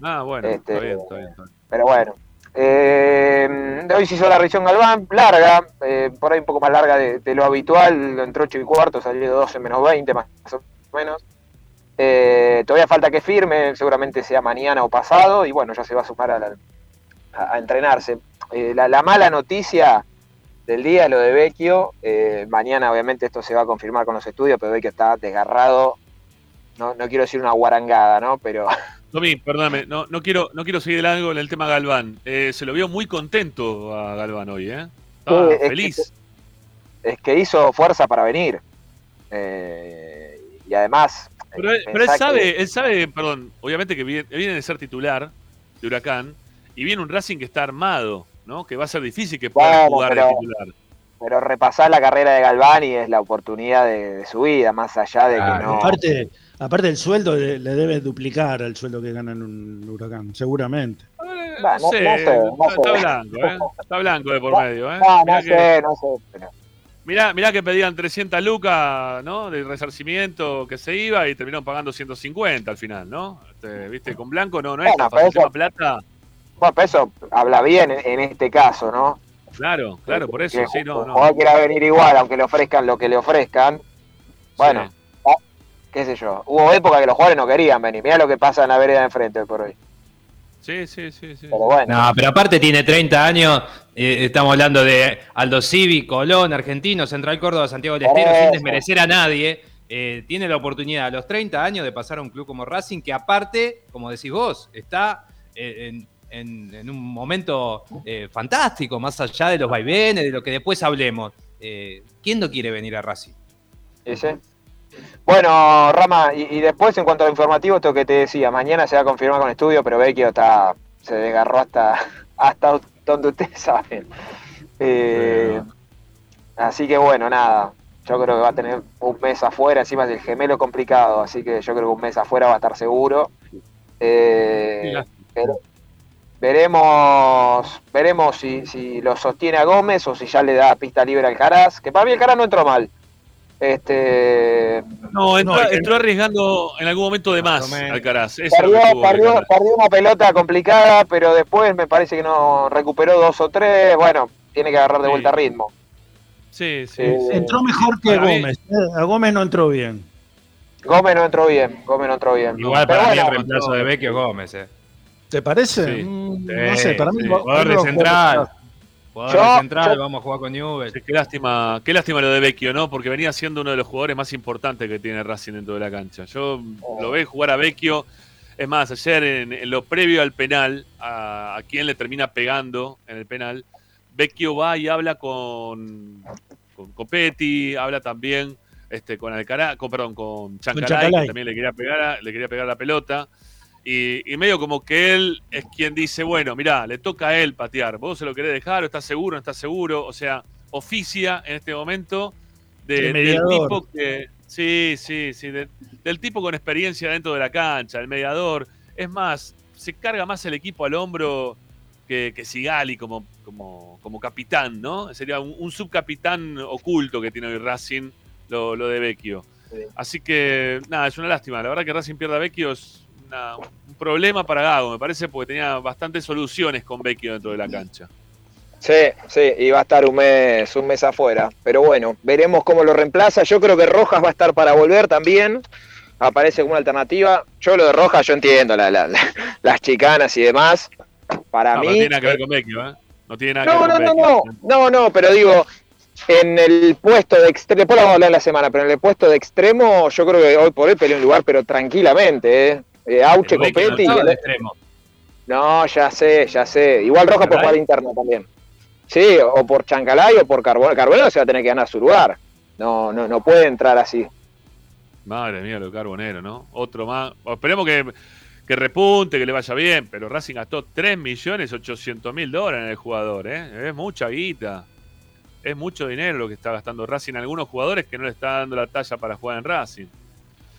Ah, bueno, Este, está bien, está bien. Está bien. pero bueno. Eh, hoy se hizo la revisión Galván, larga, eh, por ahí un poco más larga de, lo habitual, entró 8 y cuarto, salió 12 menos 20 más o menos. Eh, todavía falta que firme, seguramente sea mañana o pasado, y bueno, ya se va a sumar a, entrenarse. La, la mala noticia del día, lo de Vecchio, mañana obviamente esto se va a confirmar con los estudios, pero Vecchio está desgarrado, no, no quiero decir una guarangada, ¿no? Pero Tommy, perdóname, no, no, quiero, no quiero seguir algo en el tema Galván. Eh, se lo vio muy contento a Galván hoy, ¿eh? Estaba Sí, es que- feliz. es que hizo fuerza para venir. Eh, y además. Pero, él- pero él que- sabe, él sabe, perdón, obviamente que viene, viene de ser titular de Huracán y viene un Racing que está armado, ¿no? Que va a ser difícil que pueda Bueno, jugar pero- de titular. Pero repasar la carrera de Galvani es la oportunidad de, de su vida, más allá de que no. Aparte, aparte el sueldo le, le debe duplicar al sueldo que gana en un huracán, seguramente. Va, No sé, no sé, no está, blanco, ¿eh? Está blanco de por medio, ¿eh? No, no Mirá que- sé, no sé. pero- Mirá, mirá que pedían 300 lucas, ¿no? De resarcimiento que se iba y terminaron pagando 150 al final, ¿no? Este, ¿Viste? Con Blanco no, no es Bueno, fácil. eso- plata, Bueno, pero eso habla bien en, en este caso, ¿no? claro, claro, por eso, Que sí, no, quiera venir igual, aunque le ofrezcan lo que le ofrezcan. Bueno, qué sé yo. Hubo época que los jugadores no querían venir. Mirá lo que pasa en la vereda de enfrente hoy por hoy. Sí, sí, sí, sí. Pero bueno. No, pero aparte tiene 30 años, eh, estamos hablando de Aldo Civi, Colón, Argentino, Central Córdoba, Santiago del Estero, sin desmerecer a nadie. eh, tiene la oportunidad a los 30 años de pasar a un club como Racing, que aparte, como decís vos, está eh, en, en- en un momento eh, fantástico, más allá de los vaivenes, de lo que después hablemos. Eh, ¿Quién no quiere venir a Racing? ¿Sí, sí? Bueno, Rama, y, y después en cuanto al informativo, esto que te decía, mañana se va a confirmar con estudio, pero Vecchio está, se desgarró hasta, hasta donde ustedes saben. Eh, así que bueno, nada, yo creo que va a tener un mes afuera, encima del gemelo complicado, así que yo creo que un mes afuera va a estar seguro. Eh, pero veremos veremos si, si lo sostiene a Gómez o si ya le da pista libre al Caraz, que para mí el Caraz no entró mal. Este, No, entró, No, el- entró arriesgando en algún momento de más, Alcaraz. Perdió, una pelota complicada, pero después me parece que no recuperó dos o tres. Bueno, tiene que agarrar de vuelta ritmo. Sí, sí. Eh, Entró mejor que Gómez. eh, A Gómez no entró bien. Gómez no entró bien, Gómez no entró bien. Igual Pero para mí el reemplazo de Vecchio es Gómez. Eh. ¿Te parece? Sí. Mm, Sí, no sé, para mí. Jugador de central. Jugador central, yo- vamos a jugar con Newell. Sí, qué lástima, qué lástima lo de Vecchio, ¿no? Porque venía siendo uno de los jugadores más importantes que tiene Racing dentro de la cancha. Yo lo veo jugar a Vecchio. Es más, ayer en, en lo previo al penal, a, a quien le termina pegando en el penal, Vecchio va y habla con, con Copetti, habla también este, con Alcaraz, con, perdón, con Chancalay. que también le quería pegar, a- le quería pegar la pelota. Y, y medio como que él es quien dice, bueno, mirá, le toca a él patear. ¿Vos se lo querés dejar o estás seguro no estás seguro? O sea, oficia en este momento de- El del tipo que... Sí, sí, sí, de- del tipo con experiencia dentro de la cancha, el mediador. Es más, se carga más el equipo al hombro que, que Sigali como, como, como capitán, ¿no? Sería un, un subcapitán oculto que tiene hoy Racing, lo, lo de Vecchio. Así que, nada, es una lástima. La verdad que Racing pierda a Vecchio es una- un problema para Gago, me parece, porque tenía bastantes soluciones con Vecchio dentro de la cancha. Sí, sí, y va a estar un mes, un mes afuera. Pero bueno, veremos cómo lo reemplaza. Yo creo que Rojas va a estar para volver también. Aparece como una alternativa. Yo lo de Rojas, yo entiendo la- la- la- las chicanas y demás. Para No, mí. no tiene nada que ver con Vecchio, ¿eh? No tiene nada No, que no, ver con no, Vecchio. no, no, no, pero digo, en el puesto de extremo, después lo vamos a hablar en la semana, pero en el puesto de extremo, yo creo que hoy por hoy un lugar, pero tranquilamente, ¿eh? Eh, Auche, no Copetti. y estaba el- de extremo. No, ya sé, ya sé. Igual Rojas puede ¿Verdad? jugar interno también. Sí, o por Chancalay o por Carbonero. Carbonero se va a tener que ganar su lugar. No, no, no puede entrar así. Madre mía, lo Carbonero, ¿no? Otro más. O esperemos que, que repunte, que le vaya bien, pero Racing gastó 3.800.000 dólares en el jugador, ¿eh? Es mucha guita. Es mucho dinero lo que está gastando Racing. Algunos jugadores que no le está dando la talla para jugar en Racing.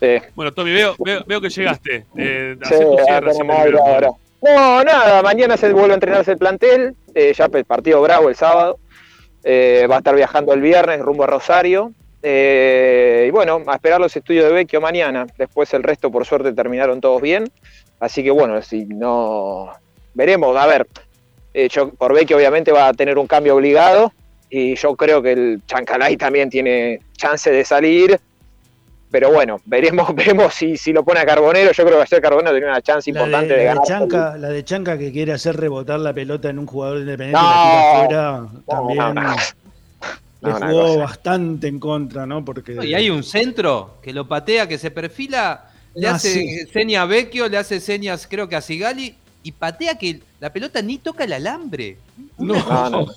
Sí. Bueno, Tommy, veo, veo, veo que llegaste. Eh, Sí, cierre ahora. No, nada, mañana se vuelve a entrenarse el plantel, eh, ya el partido bravo el sábado, Eh, va a estar viajando el viernes rumbo a Rosario, Eh, y bueno, a esperar los estudios de Vecchio mañana, después el resto por suerte terminaron todos bien, así que bueno, si no, veremos, a ver, yo, por Vecchio obviamente va a tener un cambio obligado, y yo creo que el Chancalay también tiene chance de salir, pero bueno, veremos, veremos si, si lo pone a Carbonero. Yo creo que ayer Carbonero tenía una chance La importante de, de, la de ganar. Chanca, la de Chanca que quiere hacer rebotar la pelota en un jugador independiente No, y la tira afuera, también no, no. le jugó bastante en contra, ¿no? Porque Y hay un centro que lo patea, que se perfila le Ah, hace sí. señas a Vecchio, le hace señas creo que a Sigali y patea que la pelota ni toca el alambre. No, No, no.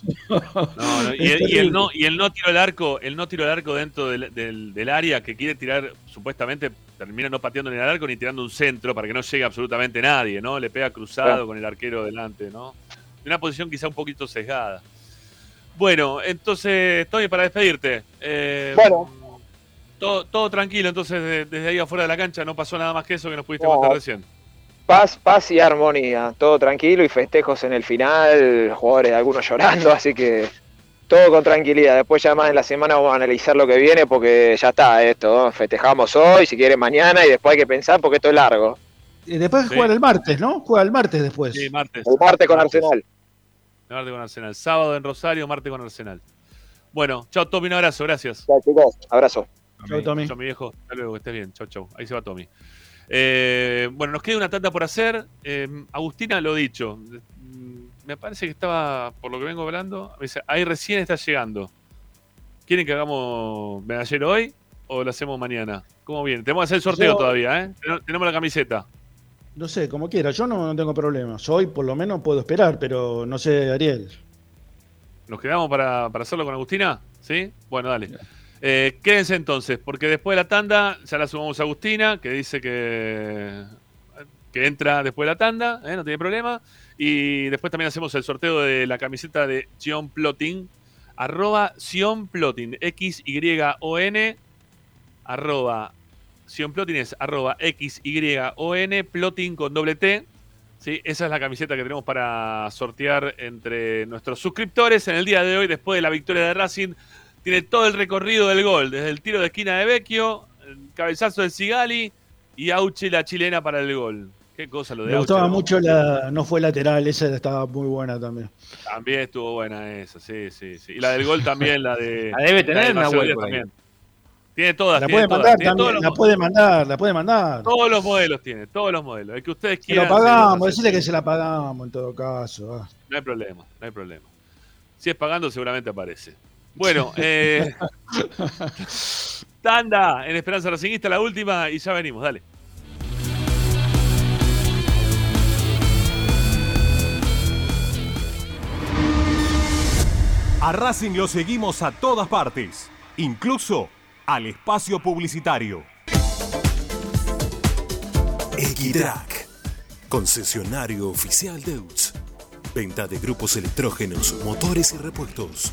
No, y, el, y el no, y el no tiro al arco, el no tiro al arco dentro del, del- del área que quiere tirar, supuestamente termina no pateando ni al arco ni tirando un centro para que no llegue absolutamente nadie, ¿no? Le pega cruzado Claro. con el arquero delante, ¿no? En una posición quizá un poquito sesgada. Bueno, entonces, Tony, para despedirte. eh, Bueno. Todo, todo tranquilo, entonces de- desde ahí afuera de la cancha no pasó nada más que eso que nos pudiste No. contar recién. Paz, paz y armonía, todo tranquilo y festejos en el final, jugadores algunos llorando, así que todo con tranquilidad. Después ya más en la semana vamos a analizar lo que viene porque ya está esto, ¿no? festejamos hoy, si quieren mañana y después hay que pensar porque esto es largo. Y después Sí. juega el martes, ¿no? Juega el martes después. Sí, martes. El martes con Arsenal. Martes con Arsenal. Sábado en Rosario, martes con Arsenal. Bueno, chao Tommy, un abrazo, gracias. Chao chicos, abrazo. Chau, Tommy. Chao, mi viejo. Hasta luego, que estés bien. Chau, chau. Ahí se va Tommy. Eh, bueno, nos queda una tanda por hacer. Eh, Agustina, lo dicho. Mm, Me parece que estaba, por lo que vengo hablando, me dice, ahí recién está llegando. ¿Quieren que hagamos medallero hoy o lo hacemos mañana? ¿Cómo viene? Tenemos que hacer el sorteo Yo- todavía, ¿eh? Ten- Tenemos la camiseta. No sé, como quiera. Yo no, no tengo problemas. Hoy por lo menos puedo esperar, pero no sé, Ariel. ¿Nos quedamos para, para hacerlo con Agustina? ¿Sí? Bueno, dale. Eh, quédense entonces, porque después de la tanda ya la sumamos a Agustina, que dice que, que entra después de la tanda, ¿eh? no tiene problema. Y después también hacemos el sorteo de la camiseta de Sion Plotting, arroba Sion Plotting, X-Y-O-N, arroba Sion Plotting es arroba X-Y-O-N, Plotting con doble T. ¿sí? Esa es la camiseta que tenemos para sortear entre nuestros suscriptores en el día de hoy, después de la victoria de Racing. Tiene todo el recorrido del gol, desde el tiro de esquina de Vecchio, el cabezazo de Sigali y Auche la chilena para el gol. Qué cosa lo de Me Auche, gustaba ¿no? mucho la. No fue lateral, esa estaba muy buena también. También estuvo buena esa, sí, sí, sí. Y la del gol también, la de. La debe tener de por ahí. también. Tiene todas, La tiene puede todas, mandar tiene también, la puede mandar, la puede mandar. todos los modelos tiene, todos los modelos. El que ustedes Se lo quieran. pagamos, decirle que se la pagamos en todo caso. ah. No hay problema, no hay problema. Si es pagando, seguramente aparece. Bueno, eh, tanda en Esperanza Racingista, la última, y ya venimos, dale. A Racing lo seguimos a todas partes, incluso al espacio publicitario. Equitrack, concesionario oficial de UTS. Venta de grupos electrógenos, motores y repuestos.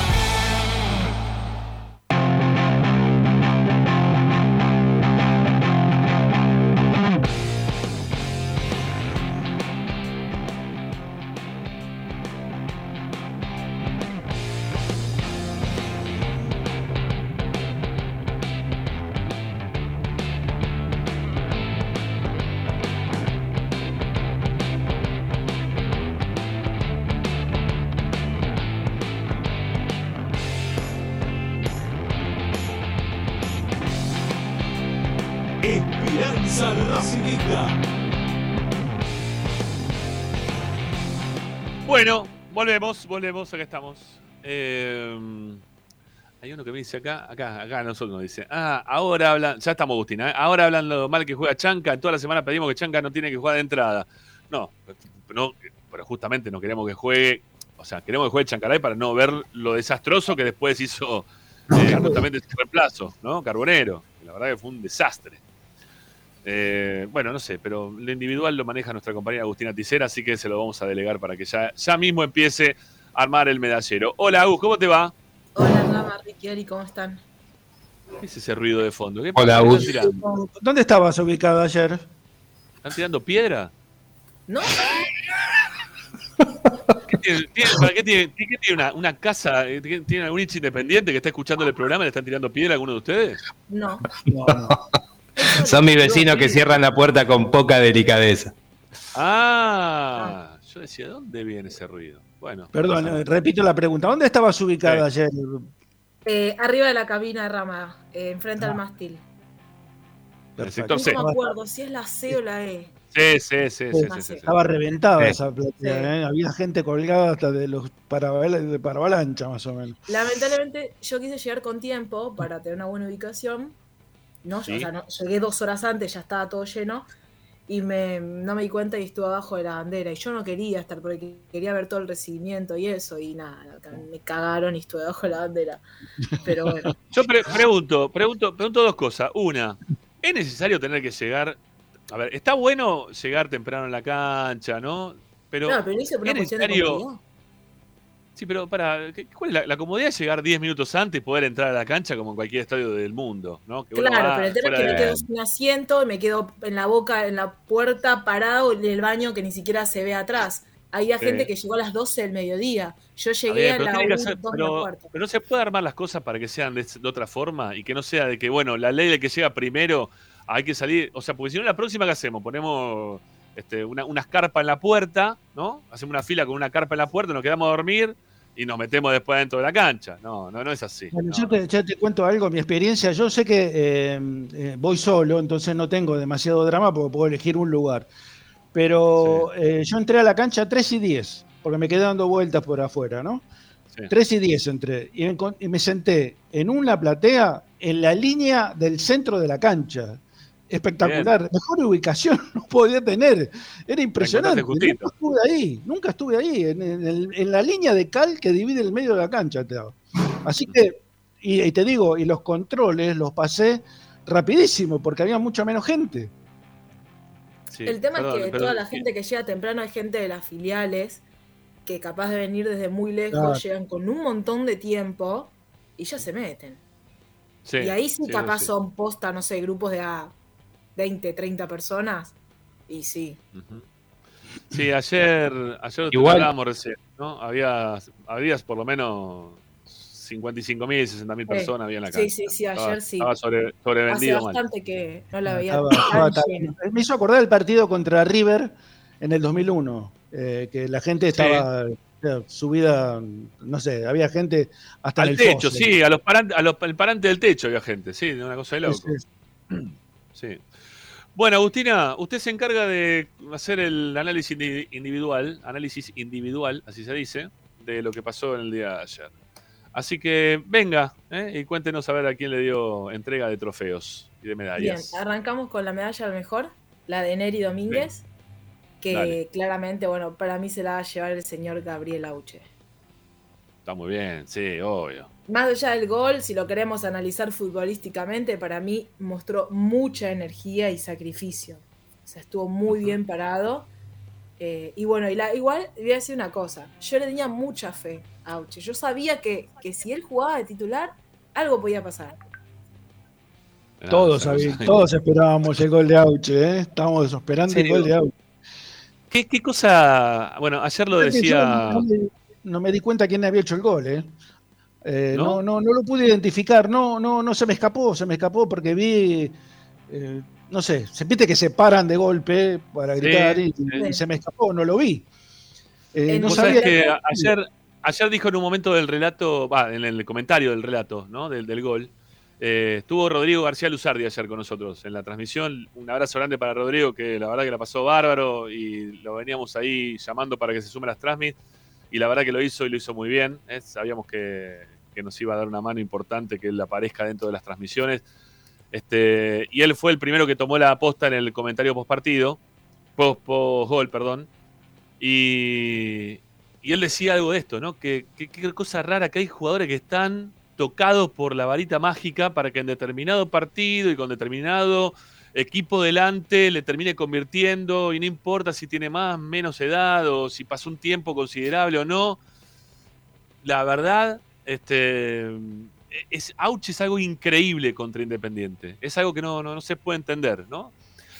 Volvemos, volvemos, acá estamos. Eh, hay uno que me dice acá, acá, acá nosotros nos dice, ah, ahora hablan, ya estamos Agustina, ¿eh? ahora hablan lo mal que juega Chanca, toda la semana pedimos que Chanca no tiene que jugar de entrada. No, no, pero justamente no queremos que juegue, o sea, queremos que juegue Chancaray para no ver lo desastroso que después hizo eh, justamente ese reemplazo, ¿no? Carbonero. La verdad que fue un desastre. Eh, bueno, no sé, pero lo individual lo maneja nuestra compañera Agustina Ticera, así que se lo vamos a delegar para que ya, ya mismo empiece a armar el medallero. Hola, Agus, ¿cómo te va? Hola, Rama, Ricky, Ari, ¿cómo están? ¿Qué es ese ruido de fondo? ¿Qué Hola, Agus. ¿Dónde estabas ubicado ayer? ¿Están tirando piedra? ¿No? ¿Qué tiene, tiene- para qué tiene, qué tiene una, una casa? eh, ¿Tiene algún hincha independiente que está escuchando el programa y le están tirando piedra a alguno de ustedes? No. Son mis vecinos que cierran la puerta con poca delicadeza. Ah, yo decía, ¿dónde viene ese ruido? Bueno. Perdón, eh, repito la pregunta. ¿Dónde estabas ubicado ayer? Eh, arriba de la cabina de Rama, eh, enfrente al mástil. El sector No C. me acuerdo si es la C o la E. Sí, sí, sí, sí, sí, sí, sí. Estaba reventada Sí. esa platea, ¿eh? Había gente colgada hasta de los paravalancha, más o menos. Lamentablemente yo quise llegar con tiempo para tener una buena ubicación. No, Sí. o sea, no- llegué dos horas antes, ya estaba todo lleno. Y me, no me di cuenta y estuve abajo de la bandera. Y yo no quería estar porque quería ver todo el recibimiento y eso. Y nada, me cagaron y estuve abajo de la bandera. Pero bueno. Yo pre- pregunto, pregunto, pregunto dos cosas. Una, ¿es necesario tener que llegar? A ver, está bueno llegar temprano en la cancha, ¿no? Pero, no, pero ¿es necesario-. Sí, pero para, ¿qué- ¿cuál es la, la comodidad de llegar 10 minutos antes y poder entrar a la cancha como en cualquier estadio del mundo? ¿no? Que Claro, va pero el tema es que me quedo sin asiento y me quedo en la boca, en la puerta, parado en el baño que ni siquiera se ve atrás. Había Sí. gente que llegó a las 12 del mediodía. Yo llegué bien, a pero la tiene que 1, hacer- 2 de la pero, puerta. pero no se puede armar las cosas para que sean de, de otra forma y que no sea de que, bueno, la ley de que llega primero hay que salir. O sea, porque si no, la próxima que hacemos, ponemos este, una, unas carpas en la puerta, ¿no? Hacemos una fila con una carpa en la puerta, nos quedamos a dormir y nos metemos después dentro de la cancha. No, no, no es así. Bueno, no. yo, te, yo te cuento algo, mi experiencia. Yo sé que eh, eh, voy solo, entonces no tengo demasiado drama porque puedo elegir un lugar. Pero eh, yo entré a la cancha 3 y 10, porque me quedé dando vueltas por afuera, ¿no? 3 y 10 entré. Y me, encon- y me senté en una platea en la línea del centro de la cancha. Espectacular. Mejor ubicación no podía tener. Era impresionante. Nunca estuve ahí. Nunca estuve ahí. En, en el- en la línea de cal que divide el medio de la cancha. te hago. Así que, y, y te digo, y los controles los pasé rapidísimo porque había mucha menos gente. Sí, el tema perdón, es que perdón, toda la sí. gente que llega temprano es gente de las filiales que capaz de venir desde muy lejos, Claro. llegan con un montón de tiempo y ya se meten. Sí, y ahí sí, sí, capaz sí. son posta, no sé, grupos de a 20, 30 personas. Y sí. Sí, ayer, ayer Igual- hablábamos recién, ¿no? Había, había por lo menos 55.000, 60.000 personas había en la Sí, cancha. sí, sí, ayer Estaba- sí. Estaba sobre, Hace sobrevendido mal. bastante que no la veía Estaba- tan estaba tan- llena. Me hizo acordar el partido contra River en el 2001, eh, que la gente estaba eh, subida, no sé, había gente hasta en Al el techo, foso. sí, a los parantes, a los, el parante del techo había gente, sí, de una cosa de loco. Sí, sí. Sí. Bueno, Agustina, usted se encarga de hacer el análisis indi- individual, análisis individual, así se dice, de lo que pasó en el día de ayer. Así que venga ¿eh? y cuéntenos a ver a quién le dio entrega de trofeos y de Bien, medallas. arrancamos con la medalla al mejor, la de Neri Domínguez, que Dale. claramente, bueno, para mí se la va a llevar el señor Gabriel Auche. Está muy bien, sí, obvio. Más allá del gol, si lo queremos analizar futbolísticamente, para mí mostró mucha energía y sacrificio. O sea, estuvo muy bien parado. Eh, y bueno, y la- igual voy a decir una cosa. Yo le tenía mucha fe a Auche. Yo sabía que, que si él jugaba de titular, algo podía pasar. Todos, Ah, sí. todos esperábamos el gol de Auche, ¿eh? estábamos esperando el gol de Auche. ¿Qué, qué cosa? Bueno, ayer lo decía. No me, no me di cuenta quién había hecho el gol, ¿eh? Eh, ¿No? ¿No? No, no, lo pude identificar, no, no, no se me escapó, se me escapó porque vi, eh, no sé, se viste que se paran de golpe para Sí, gritar y, sí. y se me escapó, no lo vi. Eh, no sabía que ayer, ayer dijo en un momento del relato, va, en el comentario del relato, ¿no? Del, del gol. eh, estuvo Rodrigo García Luzardi ayer con nosotros en la transmisión. Un abrazo grande para Rodrigo, que la verdad que la pasó bárbaro y lo veníamos ahí llamando para que se sume a las transmit. Y la verdad que lo hizo y lo hizo muy bien. Sabíamos que, que nos iba a dar una mano importante que él aparezca dentro de las transmisiones. Este, y él fue el primero que tomó la aposta en el comentario post partido, post, gol, perdón. Y, y él decía algo de esto, ¿no? Que, que- qué cosa rara que hay jugadores que están tocados por la varita mágica para que en determinado partido y con determinado equipo delante le termine convirtiendo y no importa si tiene más, menos edad o si pasó un tiempo considerable o no. La verdad, este, es, Auche es algo increíble contra Independiente. Es algo que no, no, no se puede entender, ¿no?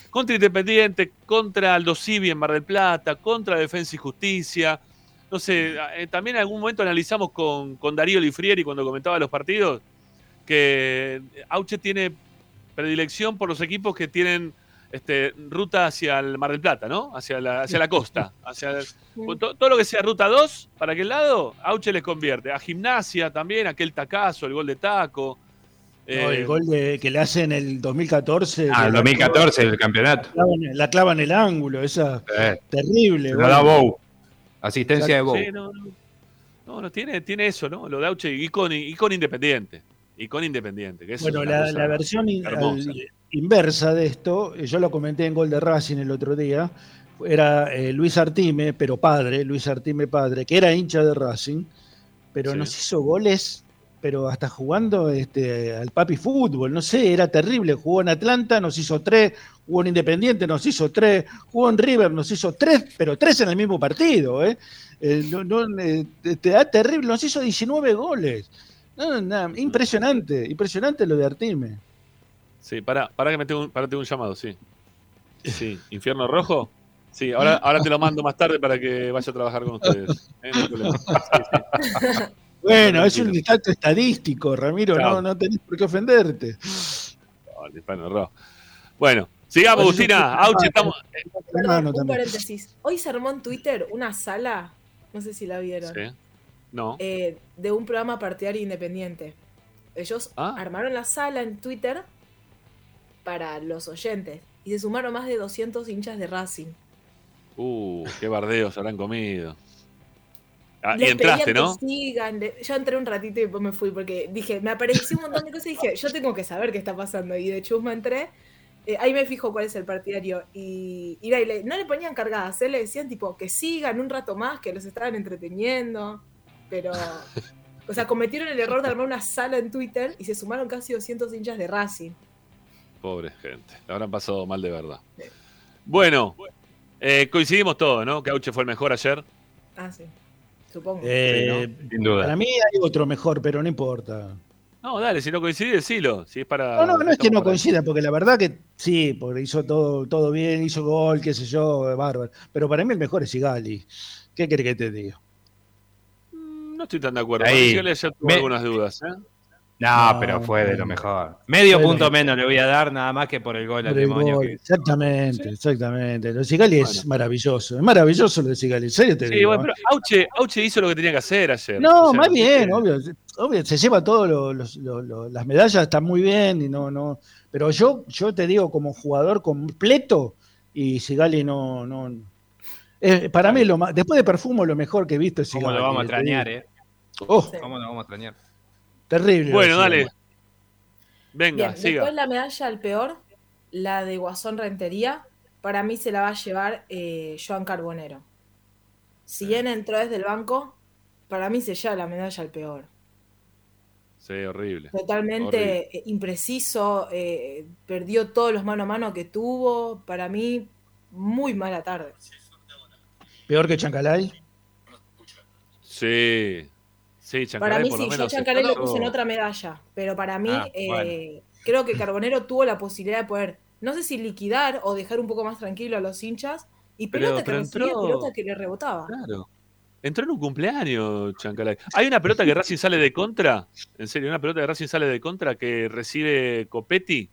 Contra Independiente, contra Aldo Civi en Mar del Plata, contra Defensa y Justicia. No sé, eh, también en algún momento analizamos con, con Darío Lifrieri cuando comentaba los partidos que Auche tiene predilección por los equipos que tienen este, ruta hacia el Mar del Plata, ¿no? Hacia la, hacia la costa. Hacia el- to- todo lo que sea ruta 2, para aquel lado, Auche les convierte. A gimnasia también, aquel tacazo, el gol de taco. No, Eh, el gol de- que le hace en el 2014. Ah, el la 2014, el campeonato. clava en- La clava en el ángulo, esa Eh, terrible. lo da Bow. Asistencia de Bow. Sí, no, no. No, no, tiene, tiene eso, ¿no? Lo de Auche y con, y con Independiente. Y con Independiente. Que Bueno, es una la, versión in- inversa de esto, eh, yo lo comenté en Gol de Racing el otro día, era eh, Luis Artime, pero padre, Luis Artime padre, que era hincha de Racing, pero Sí. nos hizo goles, pero hasta jugando este, al papi fútbol, no sé, era terrible. Jugó en Atlanta, nos hizo tres, jugó en Independiente, nos hizo tres, jugó en River, nos hizo tres, pero tres en el mismo partido, ¿eh? Eh, no- no, eh, te, te da terrible, nos hizo 19 goles. No, no, impresionante, impresionante lo de Artime. Sí, para, para que me tengo un, para tengo un llamado, sí. Sí, Infierno Rojo. Sí, ahora, ahora te lo mando más tarde para que vaya a trabajar con ustedes. Eh, no hay problema. Sí, sí. Bueno, es un dato estadístico, Ramiro, no, no tenés por qué ofenderte. No, el Infierno Rojo. Bueno, sigamos, Agustina. Auche, estamos. Perdón, un paréntesis. Hoy se armó en Twitter una sala, no sé si la vieron, Sí. No. eh, de un programa partidario independiente. Ellos Ah. armaron la sala en Twitter para los oyentes y se sumaron más de 200 hinchas de Racing. Uh, qué bardeos habrán comido. Ah, y entraste, ¿no? que sigan. Yo entré un ratito y después me fui porque dije, me apareció un montón de cosas y dije, yo tengo que saber qué está pasando. Y de chusma entré. eh, ahí me fijo cuál es el partidario. Y, y no le ponían cargadas, ¿eh? le decían tipo que sigan un rato más, que los estaban entreteniendo. Pero, o sea, cometieron el error de armar una sala en Twitter y se sumaron casi 200 hinchas de Racing. Pobre gente. La habrán pasado mal de verdad. Bueno, eh, coincidimos todos, ¿no? Que Auche fue el mejor ayer. Ah, sí. Supongo. Eh, Sin duda. Para mí hay otro mejor, pero no importa. No, dale, si no coincide, decilo. Si es para. No, no, no es que no coincida, porque la verdad que sí, porque hizo todo, todo bien, hizo gol, qué sé yo, bárbaro. Pero para mí el mejor es Sigali. ¿Qué querés que te diga? No estoy tan de acuerdo. Ahí. Ayer tuve Me- algunas dudas. ¿eh? No, No, pero fue de lo mejor. Medio punto menos le voy a dar, nada más que por el gol al Por el demonio. gol. que- Exactamente, exactamente. Lo de Sigali es maravilloso, es maravilloso lo de Sigali, en serio te Sí, digo. bueno, ¿eh? pero Auche, Auche hizo lo que tenía que hacer ayer. No, O sea, más bien, obvio, obvio, se lleva todo lo- los- lo- lo- las medallas están muy bien y no, no, pero yo, yo te digo como jugador completo y Sigali no, no, eh, para mí lo más, después de Perfumo lo mejor que he visto es ¿Cómo Sigali. lo vamos a extrañar, eh? Oh, ¿Cómo lo vamos a extrañar? terrible. Bueno, dale. Venga, Bien, siga. después la medalla al peor, la de Guasón Rentería, para mí se la va a llevar eh, Joan Carbonero. Si bien entró desde el banco, para mí se lleva la medalla al peor. Sí, horrible. Horrible. Totalmente eh, impreciso, eh, perdió todos los mano a mano que tuvo. Para mí, muy mala tarde. Peor que Chancalay. Sí. Sí, Para mí por sí, lo yo. Chancalay lo puse en otra medalla, pero para mí Ah, eh, bueno. creo que Carbonero tuvo la posibilidad de poder, no sé si liquidar o dejar un poco más tranquilo a los hinchas, y Pero- pelota que recibía, entró- pelota que le rebotaba. Claro. Entró en un cumpleaños, Chancalay. Hay una pelota que Racing sale de contra. En serio, una pelota que Racing sale de contra que recibe Copetti.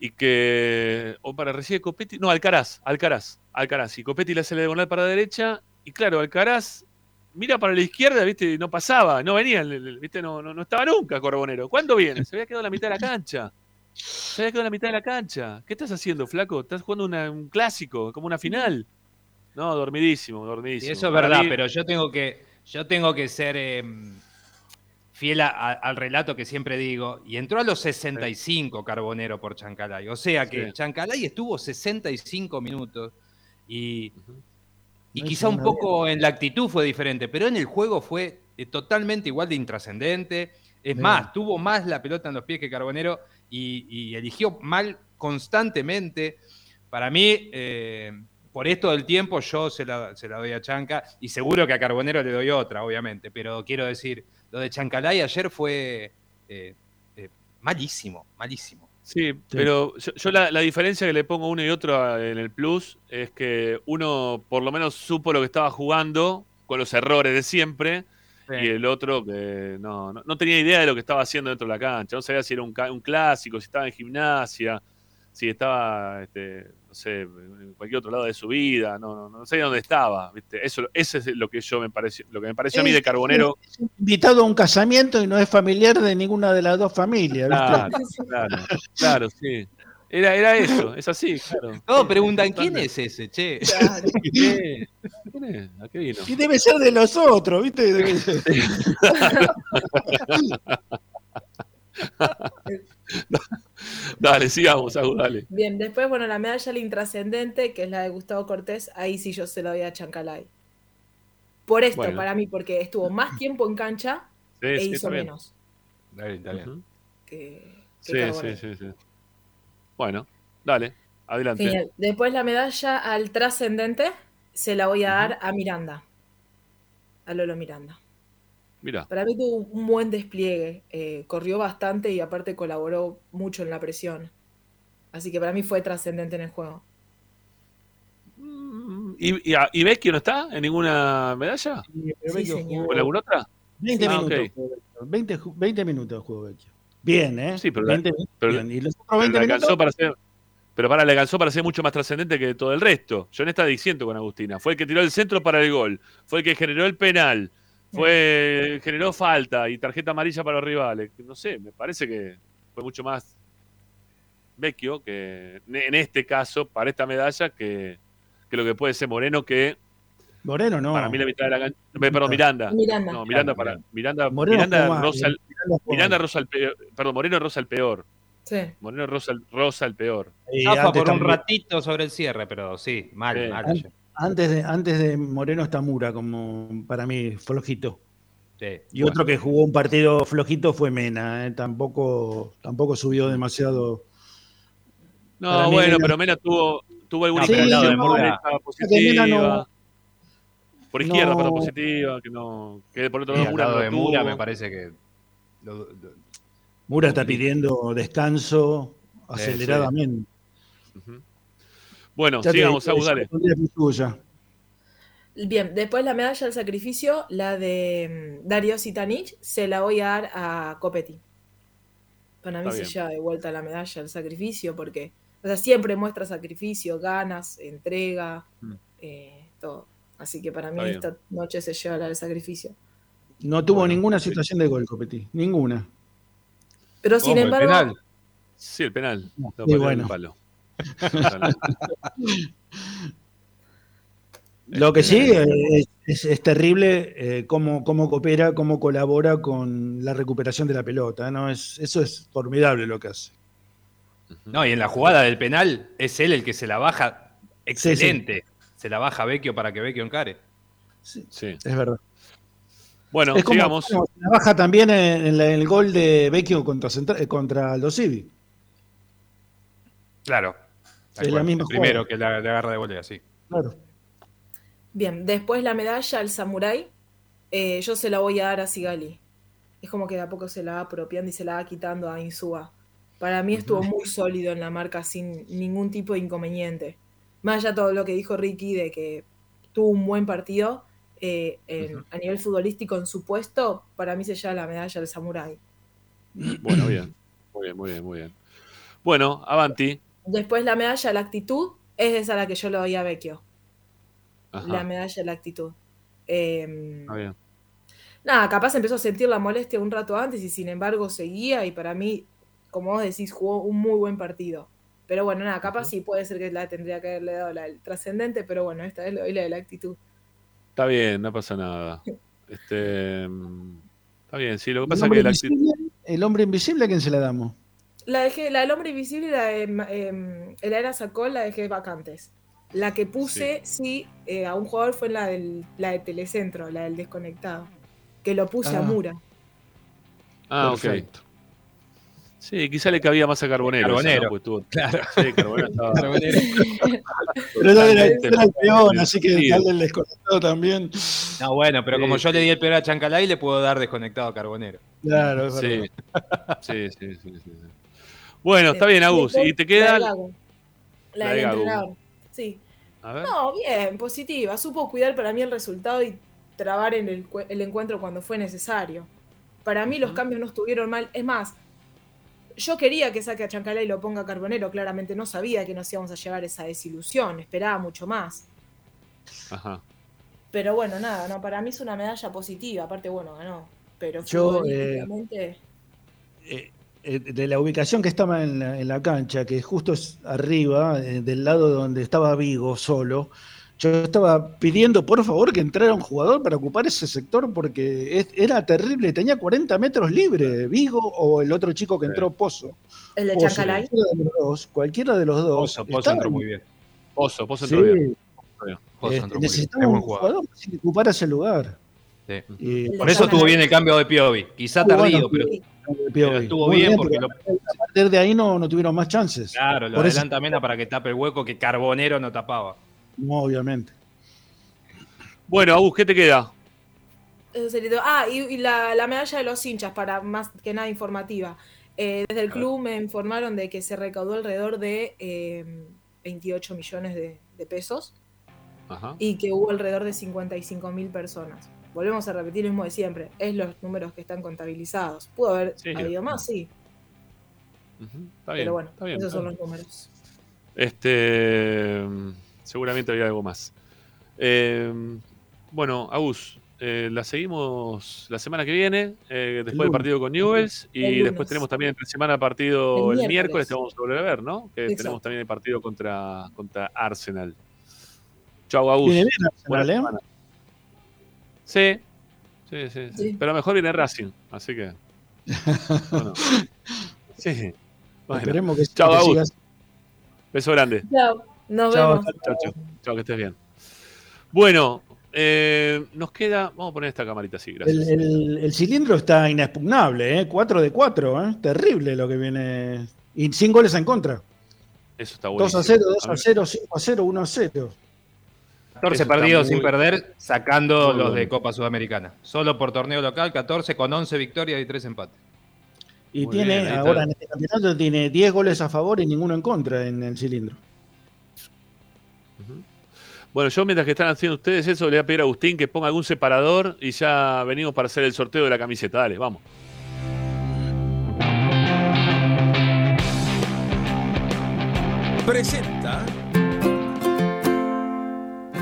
Y que. O para recibe Copetti. No, Alcaraz. Alcaraz. Alcaraz. Y Copetti le hace la diagonal para la derecha. Y claro, Alcaraz mira para la izquierda, ¿viste? Y no pasaba. No venía, ¿viste? No, no, no estaba nunca Corbonero. ¿Cuándo viene? Se había quedado en la mitad de la cancha. Se había quedado en la mitad de la cancha. ¿Qué estás haciendo, flaco? ¿Estás jugando una- un clásico, como una final? No, dormidísimo, Y dormidísimo. eso es verdad, mí- pero yo tengo que, yo tengo que ser eh, fiel a- a- al relato que siempre digo. Y entró a los 65 Carbonero por Chancalay. O sea que Sí. Chancalay estuvo 65 minutos y, y No quizá un poco en la actitud fue diferente, pero en el juego fue eh, totalmente igual de intrascendente. Es Bien. más, tuvo más la pelota en los pies que Carbonero y, y eligió mal constantemente. Para mí, eh, por esto del tiempo, yo se la, se la doy a Chanca y seguro que a Carbonero le doy otra, obviamente. Pero quiero decir, lo de Chancalay ayer fue eh, eh, malísimo, malísimo. Sí, pero yo, yo la, la diferencia que le pongo uno y otro en el plus es que uno por lo menos supo lo que estaba jugando con los errores de siempre y el otro que no, no, no tenía idea de lo que estaba haciendo dentro de la cancha. No sabía si era un, un clásico, si estaba en gimnasia, si estaba, este, no sé, en cualquier otro lado de su vida. No, no, no sabía dónde estaba. ¿viste? Eso, ese es lo que yo me pareció, lo que me pareció a mí de Es- Carbonero. es Invitado a un casamiento y no es familiar de ninguna de las dos familias. ¿viste? Claro, claro, claro, sí. Era, era eso, es así, claro. Todos preguntan, ¿quién es ese, che? ¿Qué? ¿Quién es? ¿A qué vino? Y debe ser de los otros, ¿viste? Debe ser. Dale, sigamos, Agus, dale. Bien, después, bueno, la medalla al intrascendente, que es la de Gustavo Cortés, ahí sí yo se la doy a Chancalay. Por esto, Bueno. para mí, porque estuvo más tiempo en cancha Sí, e sí, hizo menos que, que Sí, Carbonero. sí, sí, sí. Bueno, dale, adelante. Genial. Después la medalla al trascendente se la voy a dar a Miranda. A Lolo Miranda. Mira, Para mí tuvo un buen despliegue. eh, corrió bastante y aparte colaboró mucho en la presión. Así que para mí fue trascendente en el juego. ¿Y, y, a- y Vecchio no está en ninguna medalla? Sí. ¿O en alguna otra? 20 Ah, minutos. ok. jugó Vecchio, 20, ju- 20 minutos de juego Vecchio. Bien, ¿eh? Sí, pero, la- 20 minutos, pero- bien. Y los otros pero 20 le alcanzó minutos. para ser, pero para, le alcanzó para ser mucho más trascendente que todo el resto. Yo en esta diciendo con Agustina. Fue el que tiró el centro para el gol. Fue el que generó el penal. Fue generó falta y tarjeta amarilla para los rivales. No sé, me parece que fue mucho más Vecchio que en este caso, para esta medalla, que, que lo que puede ser Moreno, que Moreno no. para mí la mitad de la cancha. Perdón, Miranda. Miranda. No, Miranda para. Miranda, Moreno Miranda rosa el- Miranda jugó Miranda mal. rosa el peor. Perdón, Moreno rosa el peor. Sí. Moreno rosa el, rosa el peor. Y Zafa antes por un también- ratito sobre el cierre, pero sí, mal, Sí. mal. an- ayer. Antes de, antes de Moreno está Mura, como para mí, flojito. Sí, Y bueno. otro que jugó un partido flojito fue Mena, ¿eh? tampoco, tampoco subió demasiado. No, mí bueno, Mena- pero Mena tuvo, tuvo alguna Sí, no, derecha Mena positiva. no- por izquierda, no- perdón, positiva. Que, no, que por otro Sí, lado Mura lado no de tuvo. Mura me parece que lo- lo- Mura está pidiendo descanso aceleradamente. Bueno, Ya sigamos, Agus, dale. Bien, después la medalla del sacrificio, la de mm, Darío Sitanich, se la voy a dar a Copetti. Para mí Está se bien. lleva de vuelta la medalla del sacrificio porque, o sea, siempre muestra sacrificio, ganas, entrega, Mm. eh, todo. Así que para mí Está bien. esta noche se lleva la del sacrificio. No tuvo ninguna situación de gol, Copetti. Ninguna. Pero sin embargo, Sí, el penal. Pateó en bueno. el palo. Lo que sí Este- es, es- es terrible eh, cómo, cómo coopera, cómo colabora con la recuperación de la pelota. ¿no? Es, eso es formidable lo que hace. No, y en la jugada del penal es él el que se la baja excelente. Se la baja a Vecchio para que Vecchio encare. Sí. Es verdad. Bueno, es como, bueno, se la baja también en, en la- en el gol de Vecchio contra, contra Aldo Civi. Claro. Tal Es cual. la misma El primero que la, le agarra de volea, sí. Claro. bien, después la medalla al Samurai, eh, yo se la voy a dar a Sigali. Es como que de a poco se la va apropiando y se la va quitando a Insúa. Para mí estuvo muy sólido en la marca sin ningún tipo de inconveniente. Más allá de todo lo que dijo Ricky de que tuvo un buen partido, eh, en- a nivel futbolístico en su puesto, para mí se lleva la medalla del Samurai. Bueno, bien. Muy bien, muy bien, muy bien. Bueno, Avanti. Después la medalla de la actitud es esa la que yo le doy a Vecchio. Ajá. La medalla de la actitud. Eh, Está bien. nada, capaz empezó a sentir la molestia un rato antes y sin embargo seguía y para mí, como vos decís, jugó un muy buen partido. Pero bueno, nada, capaz sí puede ser que la tendría que haberle dado la trascendente, pero bueno, esta vez le doy la de la actitud. Está bien, no pasa nada. Este, mm, está bien, sí, lo que pasa es que la actitud... el hombre invisible, ¿a quién se la damos? La dejé, la del hombre invisible y la de eh, el era sacó, la dejé vacantes. La que puse, sí, eh, a un jugador fue la del la de Telecentro, la del desconectado. Que lo puse a Ah. Mura. Ah, Perfecto. ok. Sí, quizá le cabía más a Carbonero. Carbonero. ¿no? Porque tuvo- Claro. Sí, Carbonero estaba... Carbonero. Pero era, era- el peón, así que Sí. darle el desconectado también. No, bueno, pero como Sí, yo le di el peor a Chancalay, le puedo dar desconectado a Carbonero. Claro, es. Sí, sí, sí, sí, sí. Bueno, está bien, Agus. Y te queda... La, de. La la del de entrenador. Sí. A ver. No, bien, positiva. Supo cuidar para mí el resultado y trabar en el, el encuentro cuando fue necesario. Para mí los cambios no estuvieron mal. Es más, yo quería que saque a Chancalay y lo ponga a Carbonero. Claramente no sabía que nos íbamos a llevar esa desilusión. Esperaba mucho más. Ajá. Pero bueno, nada, no, para mí es una medalla positiva. Aparte, bueno, ganó. Pero Yo, futbolísticamente, Eh, de la ubicación que estaba en la, en la cancha, que justo es arriba, eh, del lado donde estaba Vigo solo, yo estaba pidiendo por favor que entrara un jugador para ocupar ese sector porque es- era terrible, tenía 40 metros libre, Vigo o el otro chico que entró, Pozo. el de Pozo, Chancalay. cualquiera de los dos, cualquiera de los dos. Pozo, Pozo entró muy bien. Pozo, Pozo entró bien. Pozo eh, entró muy bien. Es necesitaba buen un jugador. jugador que ocupara ese lugar. Sí. Y- Por eso estuvo bien el cambio de Piovi. Quizá tardío, bueno, pero, pero estuvo Muy bien porque pero lo, a partir de ahí no, no tuvieron más chances. claro, lo Por eso- adelanta Mena para que tape el hueco que Carbonero no tapaba. No, obviamente. Bueno, Agus, ¿qué te queda? Ah, y, y la, la medalla de los hinchas, para más que nada informativa. Eh, desde el club me informaron de que se recaudó alrededor de eh, 28 millones de, de pesos Ajá. y que hubo alrededor de 55 mil personas. Volvemos a repetir lo mismo de siempre. Es los números que están contabilizados. ¿Pudo haber Sí. habido más? Sí. Ujú, Está bien. Pero bueno, está bien, esos está son bien. los números. Este, seguramente había algo más. Eh, bueno, Agus, eh, la seguimos la semana que viene, eh, después del partido con Newells, El y después tenemos también entre semana partido El el, miércoles, te vamos a volver a ver, ¿no? Que Exacto. tenemos también el partido contra, contra Arsenal. Chau, Agus. Buena Arsenal, ¿eh? semana. Sí. Sí, sí, sí. Sí. Pero mejor viene Racing, así que. Bueno. Sí. Bueno. Esperemos que, Chau, que sigas. Beso grande. Chao. Nos Chao, vemos. Chao, chao. Chao, que estés bien. Bueno, eh, nos queda. Vamos a poner esta camarita así, gracias. El, el- el cilindro está inexpugnable, ¿eh? 4 de 4, ¿eh? Terrible lo que viene. Y sin goles en contra. Eso está 2 bueno. a 0, 2 a 0, 5 a 0, 1 a 0. 14 Eso está partidos muy- sin perder, sacando muy los bueno. de Copa Sudamericana. Solo por torneo local, 14 con 11 victorias y 3 empates. Y Muy tiene, bien, ahora en este campeonato, tiene 10 goles a favor y ninguno en contra en el cilindro. Bueno, yo mientras que están haciendo ustedes eso, le voy a pedir a Agustín que ponga algún separador y ya venimos para hacer el sorteo de la camiseta. Dale, vamos. Presenta.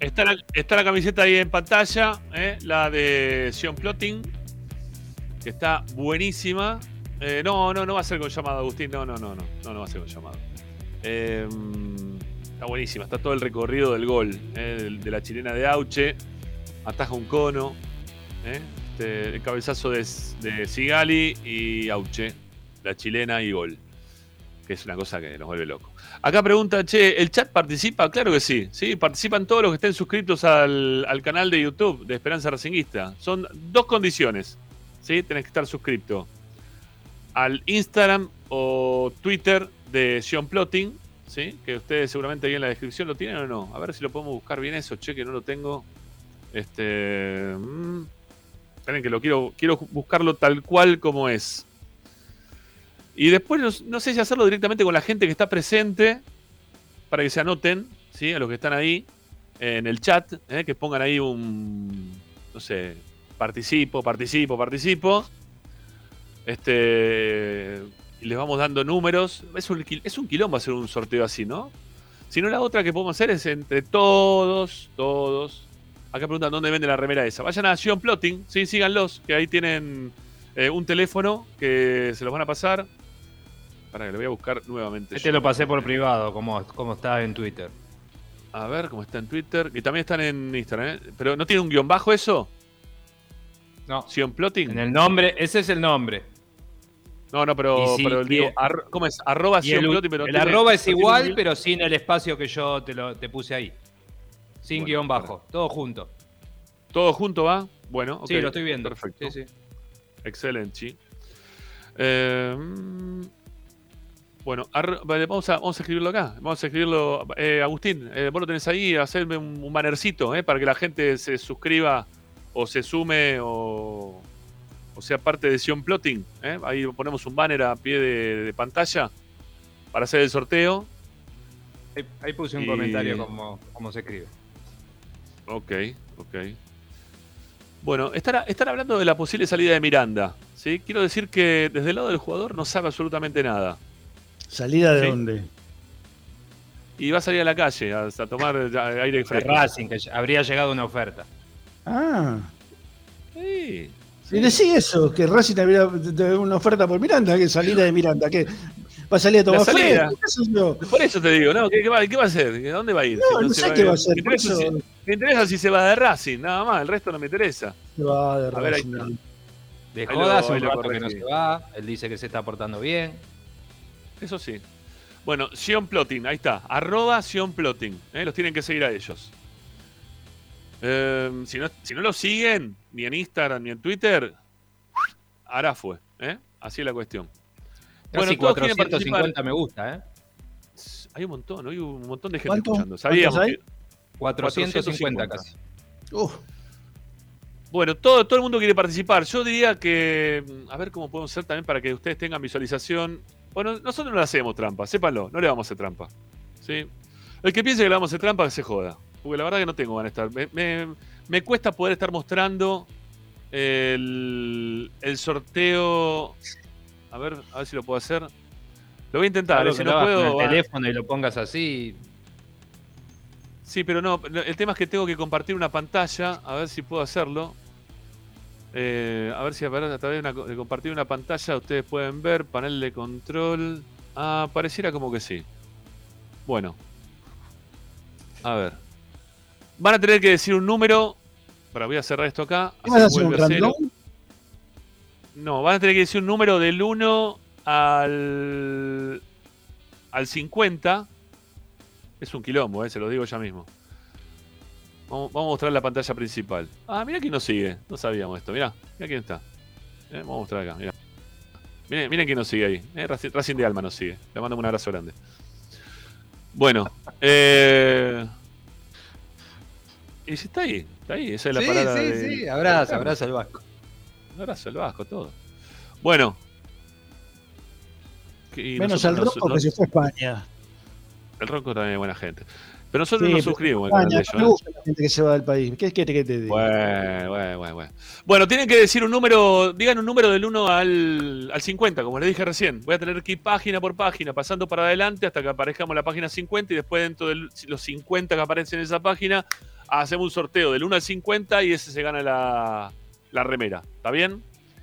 está la, camiseta ahí en pantalla, ¿eh? la de Sion Plotting, que está buenísima. Eh, no, no, no va a ser con llamado, Agustín. No, no, no, no, no, va a ser con llamado. Eh, está buenísima, está todo el recorrido del gol, ¿eh? De la chilena de Auche, ataja un cono. Este, el cabezazo de, de Sigali y Auche, la chilena y gol, que es una cosa que nos vuelve loco. Acá pregunta, che, ¿el chat participa? Claro que sí, sí, participan todos los que estén suscritos al, al canal de YouTube de Esperanza Racinguista. Son dos condiciones, ¿sí? Tenés que estar suscrito al Instagram o Twitter de Sion Plotting, ¿sí? Que ustedes seguramente ahí en la descripción lo tienen o no. A ver si lo podemos buscar bien eso, che, que no lo tengo. Este... mm, esperen que lo quiero, quiero buscarlo tal cual como es. Y después no, sé si hacerlo directamente con la gente que está presente para que se anoten, ¿sí? A los que están ahí en el chat, ¿eh? que pongan ahí un, no sé, participo, participo, participo. Este, les vamos dando números. Es un, es un quilombo hacer un sorteo así, ¿no? Si no, la otra que podemos hacer es entre todos, todos. Acá preguntan dónde vende la remera esa. Vayan a Sion Plotting, sí, síganlos, que ahí tienen eh, un teléfono que se los van a pasar. Para que lo voy a buscar nuevamente. Este yo. lo pasé por privado, como, como está en Twitter. A ver cómo está en Twitter. Y también están en Instagram, ¿eh? Pero ¿no tiene un guion bajo eso? No. Sion Plotting. En el nombre, ese es el nombre. No, no, pero, pero y- digo, ¿cómo es? Arroba Sion el, Plotting, pero el tiene- arroba es no igual, pero sin el espacio que yo te, lo, te puse ahí. Sin Bueno, guion bajo, todo junto. ¿Todo junto va? Bueno. Sí, lo estoy viendo. Perfecto. Sí, sí. Excelente. sí. Eh, mm, bueno, vale, vamos, a, vamos a escribirlo acá. Vamos a escribirlo. Eh, Agustín, eh, vos lo tenés ahí, hacerme un, un bannercito eh, para que la gente se suscriba o se sume o, o sea parte de Sion Plotting. eh. Ahí ponemos un banner a pie de, de pantalla para hacer el sorteo. Ahí, ahí puse un Y- comentario como, como se escribe. Ok, ok. Bueno, están, están hablando de la posible salida de Miranda. ¿sí? Quiero decir que desde el lado del jugador no sabe absolutamente nada. ¿Salida de Sí. dónde? Y va a salir a la calle a, a tomar aire De fresco. Racing, que habría llegado una oferta. Ah. Sí. Y decí eso, que Racing había de- una oferta por Miranda, que salida de Miranda, que va a salir a tomar fresco. Por eso te digo, ¿no? ¿Qué, qué va, qué va a hacer? ¿A dónde va a ir? No, no sé qué va a hacer, Me interesa, eso- si, me interesa si se va de Racing, nada más. El resto no me interesa. Se va de A ver, ahí Racing. está. De Ahí joda lo- hace ahí un rato que no se va. Él dice que se está portando bien. Eso sí. Bueno, Sion Plotting, ahí está. Arroba Sion Plotting. ¿eh? Los tienen que seguir a ellos. Eh, si, no, si no lo siguen, ni en Instagram ni en Twitter, hará fue. ¿eh? Así es la cuestión. Casi quieren 450 me gusta, ¿eh? Hay un montón, ¿no? hay un montón de gente ¿Cuánto? escuchando. Sabíamos que- 450 casi. Uf, Bueno, todo, todo el mundo quiere participar. Yo diría que, mm, a ver cómo podemos hacer también para que ustedes tengan visualización. Bueno, nosotros no le hacemos trampa, sépanlo, no le vamos a hacer trampa. ¿sí? El que piense que le vamos a hacer trampa, que se joda. Porque la verdad que no tengo ganas de estar. Me, me- me cuesta poder estar mostrando el, el sorteo. A ver, a ver si lo puedo hacer. Lo voy a intentar, Salvo si no puedo. con el teléfono y lo pongas así. Sí, pero no, el tema es que tengo que compartir una pantalla, a ver si puedo hacerlo. Eh, a ver si a ver, a través de, compartir una pantalla ustedes pueden ver, panel de control. Ah, pareciera como que sí. Bueno. A ver. Van a tener que decir un número. Para, voy a cerrar esto acá. ¿Qué así vas a hacer, un random? No, van a tener que decir un número del 1 al, al 50. Es un quilombo, eh, se lo digo ya mismo. Vamos, vamos a mostrar la pantalla principal. Ah, mira quién nos sigue. No sabíamos esto. Mira, mira quién está. Eh, vamos a mostrar acá, mira. Miren, miren quién nos sigue ahí. Eh, Racing, Racing de Alma nos sigue. Le mando un abrazo grande. Bueno, eh. Y si está ahí, está ahí. Esa es la Sí, palabra. sí, de- sí, abrazo, abrazo al Vasco. Abrazo al Vasco, todo. Bueno. Menos al nos- Rocco que se fue a España. El Ronco también es buena gente. Pero nosotros Sí, no pero suscribimos al canal de ellos. ¿eh? la gente que se va del país. ¿Qué que te diga? Bueno, bueno, bueno, bueno. Bueno, tienen que decir un número, digan un número del 1 al, al 50, como les dije recién. Voy a tener que ir página por página, pasando para adelante hasta que aparezcamos la página 50 y después dentro de los 50 que aparecen en esa página, hacemos un sorteo del 1 al 50 y ese se gana la, la remera. ¿Está bien?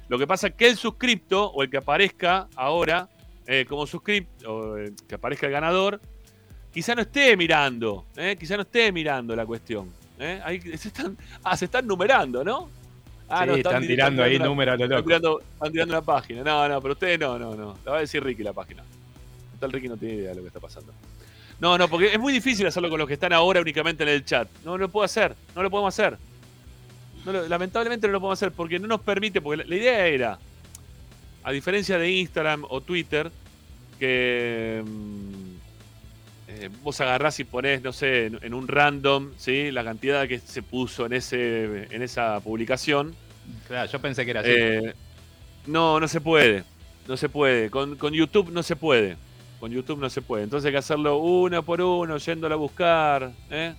Lo que pasa es que el suscripto o el que aparezca ahora eh, como suscripto, o eh, que aparezca el ganador, quizá no esté mirando, ¿eh? quizá no esté mirando la cuestión. ¿eh? Ahí se están, ah, se están numerando, ¿no? Ah, Sí, están tirando ahí números están tirando, están tirando la página. No, no, pero ustedes no, no, no. La va a decir Ricky la página. Tal Ricky no tiene idea de lo que está pasando. No, no, porque es muy difícil hacerlo con los que están ahora únicamente en el chat. No, no lo puedo hacer, no lo podemos hacer. No lo- lamentablemente no lo podemos hacer porque no nos permite, porque la, la idea era, a diferencia de Instagram o Twitter, que mm, eh, vos agarrás y ponés, no sé, en, en un random, ¿sí? La cantidad que se puso en, ese, en esa publicación. Claro, yo pensé que era así. Eh, no, no se puede. No se puede. Con, con YouTube no se puede. Con YouTube no se puede. Entonces hay que hacerlo uno por uno, yéndolo a buscar. ¿eh?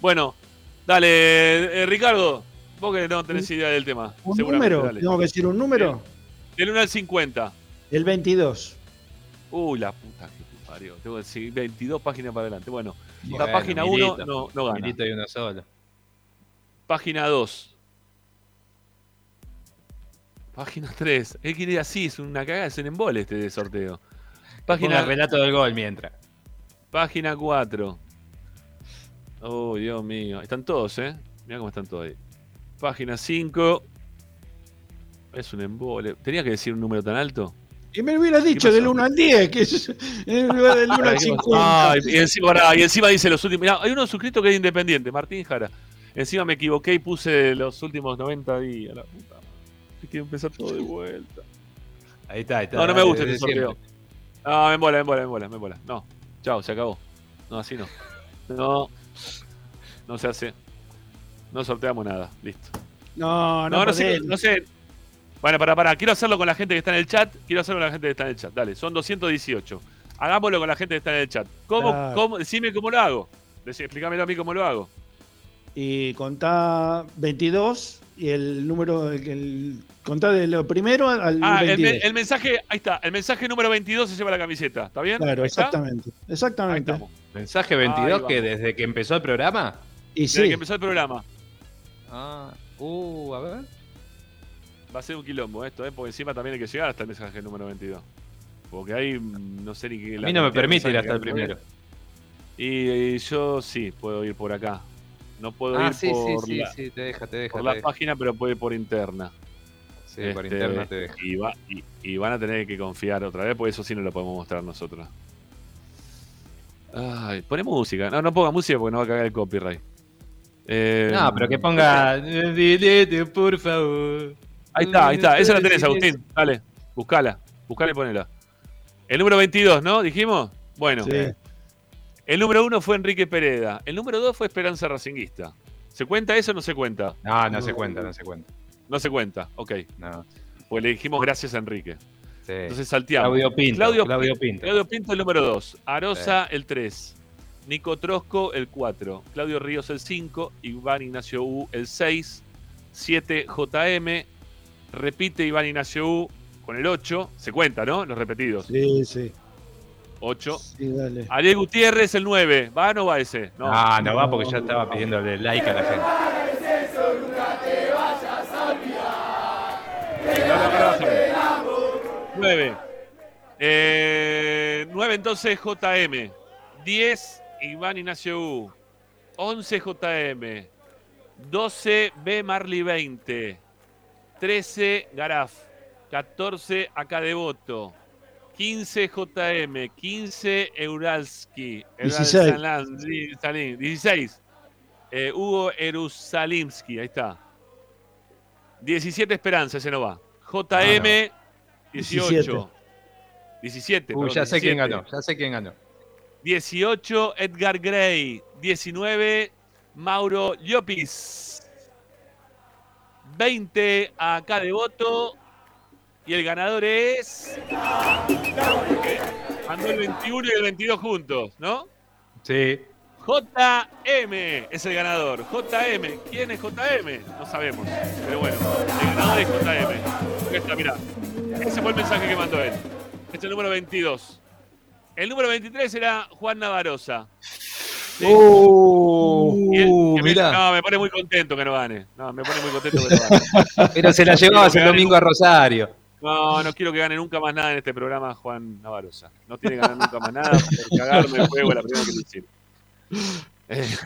Bueno, dale, eh, Ricardo. Vos que no tenés idea del tema. ¿Un número? dale. ¿Tengo que decir un número? Del 1 al 50. El 22. Uy, la puta que parió. Tengo que decir 22 páginas para adelante. Bueno, la Bueno, página 1 Milito. no, no gana. Y uno solo. Página 2. Página 3. Él quiere ir así, es una cagada, es un embole este sorteo. Ponga Página, el relato del gol mientras. página 4. Oh, Dios mío. Están todos, ¿eh? Mira cómo están todos ahí. Página 5. Es un embole. ¿Tenía que decir un número tan alto? Y me hubieras dicho del 1 al 10, que es en lugar del 1 al 50. Ay, y, encima, pará, y encima dice los últimos. Mirá, hay uno suscrito que es independiente, Martín Jara. Encima me equivoqué y puse los últimos 90 días. La puta madre. Quiero empezar todo de vuelta. Ahí está, ahí está. No, no me gusta este sorteo. siempre. No, me embola, me embola, me embola, me embola. No, chao, se acabó. No, así no. No, no se hace. No sorteamos nada, listo. No, no, No, no sé, no sé. Bueno, para, para, quiero hacerlo con la gente que está en el chat. Quiero hacerlo con la gente que está en el chat. Dale, son 218. Hagámoslo con la gente que está en el chat. ¿Cómo, Claro. cómo, decime cómo lo hago? Decí- explícamelo a mí cómo lo hago. Y contá 22 y el número, el, el- contá de lo primero al Ah, el, 22. me- el mensaje, ahí está. El mensaje número 22 se lleva la camiseta. ¿Está bien? Claro, está. exactamente. Exactamente. Mensaje Ahí 22 vamos. que desde que empezó el programa. Y Desde sí, que empezó el programa. Ah, uh, a ver. Va a ser un quilombo esto, ¿eh? Porque encima también hay que llegar hasta el mensaje número 22. Porque ahí mm, no sé ni qué. A mí no me permite ir hasta el primero. Y, y yo sí, puedo ir por acá. No puedo Ah, ir sí, por sí, la, sí, te deja, te deja. por te la deja. página, pero puedo ir por interna. Sí, por Este, interno te deja. Y, va- y- y van a tener que confiar otra vez, porque eso sí no lo podemos mostrar nosotros. Ay, pone música. No, no ponga música porque no va a cagar el copyright. Eh, No, pero que ponga. Dilete, por favor. Ahí está, ahí está. Esa la tenés, Agustín. Dale, buscala. Buscala y ponela. El número 22, ¿no? ¿Dijimos? Bueno. Sí. El número 1 fue Enrique Pereda. El número 2 fue Esperanza Racinguista. ¿Se cuenta eso o no se cuenta? No, no se cuenta, no se cuenta. No se cuenta, ok. No. Pues le dijimos gracias a Enrique. Sí. Entonces salteamos. Claudio Pinto. Claudio, Claudio Pi- Pinto. Claudio Pinto el número 2. Arosa el 3. Nico Trosco el 4. Claudio Ríos el 5. Iván Ignacio U el 6. 7 JM. Repite Iván Ignacio U con el 8. Se cuenta, ¿no? Los repetidos. sí, sí. 8. Sí, dale. Ariel Gutiérrez, el 9. ¿Va o no va ese? No, Ah, no va porque ya estaba pidiéndole like a la gente. 9. Eh, 9 entonces JM. 10 Iván Ignacio U. 11 JM. 12 B Marley 20. 13 Garaf. 14 Acá Devoto. 15 JM. 15 Euralski. 16. Euralsalan- sí, Salim. 16. Eh, Hugo Erusalimski. Ahí está. 17 Esperanza, ese no va. JM 18. 17. Uy, perdón, ya sé quién 17. ganó, ya sé quién ganó. 18, Edgar Gray. 19, Mauro Llopis. 20, acá de voto. Y el ganador es. Mandó el 21 y el 22 juntos, ¿no? Sí. JM es el ganador. JM. ¿Quién es JM? No sabemos. Pero bueno, el ganador es JM. Ahí está, mirá. Ese fue el mensaje que mandó él. Este es el número 22. El número 23 era Juan Navarosa. Sí. Uh, me- mirá. no, me pone muy contento que no gane. No, me pone muy contento que no gane. Pero se la No quiero llevabas el domingo a Rosario. No, no quiero que gane nunca más nada en este programa Juan Navarosa. No tiene que ganar nunca más nada por cagarme el juego la primera que le hicieron. Eh,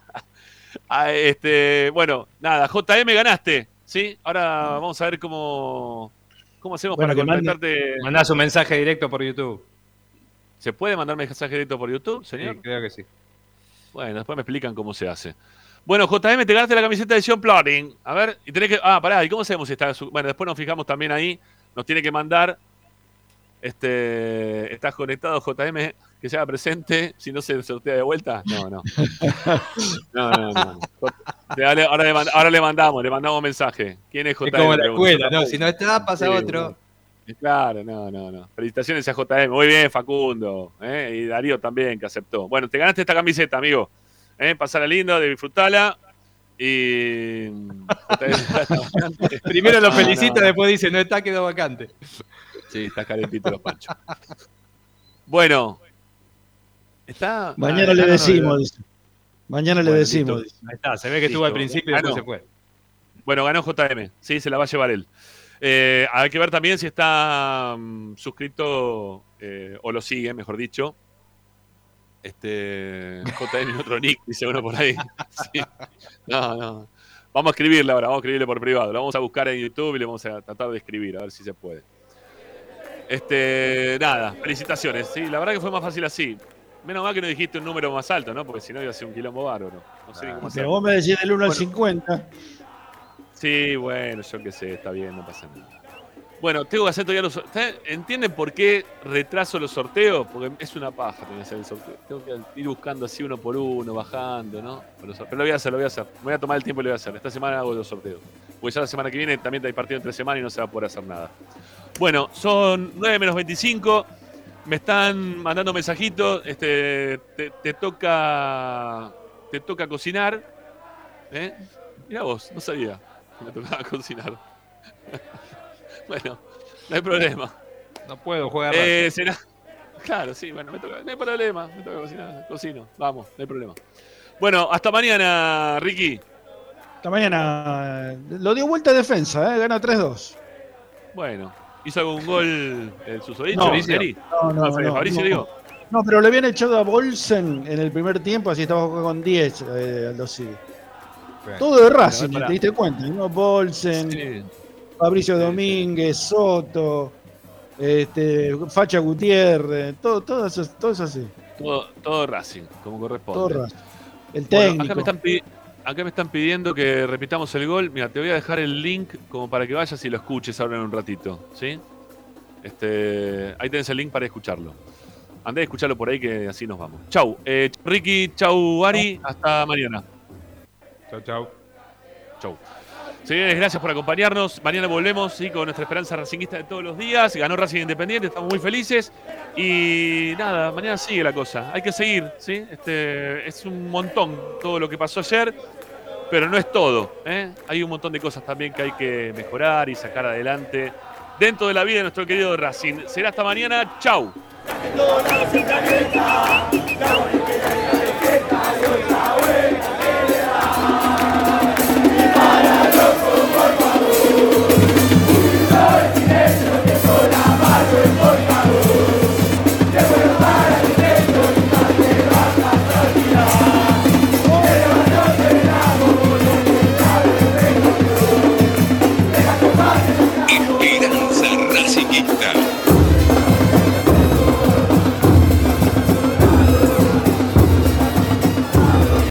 ah, este, bueno, nada, JM ganaste, ¿sí? Ahora vamos a ver cómo, cómo hacemos Bueno, para contactarte. Mandás un mensaje directo por YouTube. ¿Se puede mandar mensaje directo por YouTube, señor? Sí, creo que sí. Bueno, después me explican cómo se hace. Bueno, JM, te ganaste la camiseta de John Plotting. A ver, y tenés que. Ah, pará, ¿y cómo sabemos si está.? su- Bueno, después nos fijamos también ahí. Nos tiene que mandar. Este. ¿Estás conectado, JM? Que se haga presente. Si no se sortea de vuelta. No, no. No, no, no. Ahora le, ahora le mandamos, le mandamos mensaje. ¿Quién es JM? Es como la escuela, ¿no? Si no está, pasa Sí, otro. Claro, no, no, no. Felicitaciones a JM. Muy bien, Facundo. ¿eh? Y Darío también, que aceptó. Bueno, te ganaste esta camiseta, amigo. ¿eh? Pasala lindo, disfrutala. Y. Primero lo felicita, no. después dice, no está, quedó vacante. Sí, está calentito los panchos. Bueno. Está. Mañana ah, le decimos. dice. Mañana le decimos. listo. Ahí está, se ve que estuvo al principio y después Ganó. se fue. Bueno, ganó JM. Sí, se la va a llevar él. Eh, hay que ver también si está mm, suscrito eh, o lo sigue, mejor dicho. Este JM y otro nick, dice uno por ahí. Sí. No, no. Vamos a escribirle ahora, vamos a escribirle por privado. Lo vamos a buscar en YouTube y le vamos a tratar de escribir, a ver si se puede. Este, nada, felicitaciones. Sí, la verdad que fue más fácil así. Menos mal que no dijiste un número más alto, ¿no? Porque si no iba a ser un quilombo bárbaro. No sé ni cómo. Pero vos me decís del 1 al Bueno. 50. Sí, bueno, yo qué sé, está bien, no pasa nada. Bueno, tengo que hacer todavía los sorteos. ¿Entienden por qué retraso los sorteos? Porque es una paja tener que hacer el sorteo. Tengo que ir buscando así uno por uno, bajando, ¿no? Pero lo voy a hacer, lo voy a hacer. Me voy a tomar el tiempo y lo voy a hacer. Esta semana hago los sorteos. Porque ya la semana que viene también hay partido entre semana y no se va a poder hacer nada. Bueno, son 9 menos 25. Me están mandando mensajitos. Este, te, toca. Te toca cocinar. ¿Eh? Mira vos, no sabía me tocaba cocinar. bueno, no hay problema. No puedo jugar. Eh, será- Claro, sí, bueno, me toca, no hay problema. Me toca cocinar, cocino. Vamos, no hay problema. Bueno, hasta mañana, Ricky. Esta mañana lo dio vuelta a defensa, ¿eh? gana 3-2. Bueno, ¿hizo algún gol el susodicho? No, Neri? no, no, no, Fabricio, no. digo. No, pero le habían echado a Bolsen en el primer tiempo, así estaba jugando con 10 eh, Aldo Civi. Todo de Racing. ¿te diste cuenta? ¿no? Bolsen, Fabricio Domínguez, Soto, este, Facha Gutiérrez, todo, todo, eso, todo eso así. Todo, todo Racing, como corresponde. Todo Racing. El Bueno, técnico. acá, me están pi- acá me están pidiendo que repitamos el gol. Mira, te voy a dejar el link como para que vayas y lo escuches ahora en un ratito. ¿Sí? Este, ahí tenés el link para escucharlo. Andé a escucharlo por ahí que así nos vamos. Chau. Eh, Ricky, chau, Ari. Hasta mañana. Chau, chau. Chau. Señores, gracias por acompañarnos. Mañana volvemos ¿sí? con nuestra esperanza racinguista de todos los días. Ganó Racing Independiente, estamos muy felices. Y nada, mañana sigue la cosa. Hay que seguir, ¿sí? Este, es un montón todo lo que pasó ayer, pero no es todo. ¿eh? Hay un montón de cosas también que hay que mejorar y sacar adelante dentro de la vida de nuestro querido Racing. Será hasta mañana. Chau.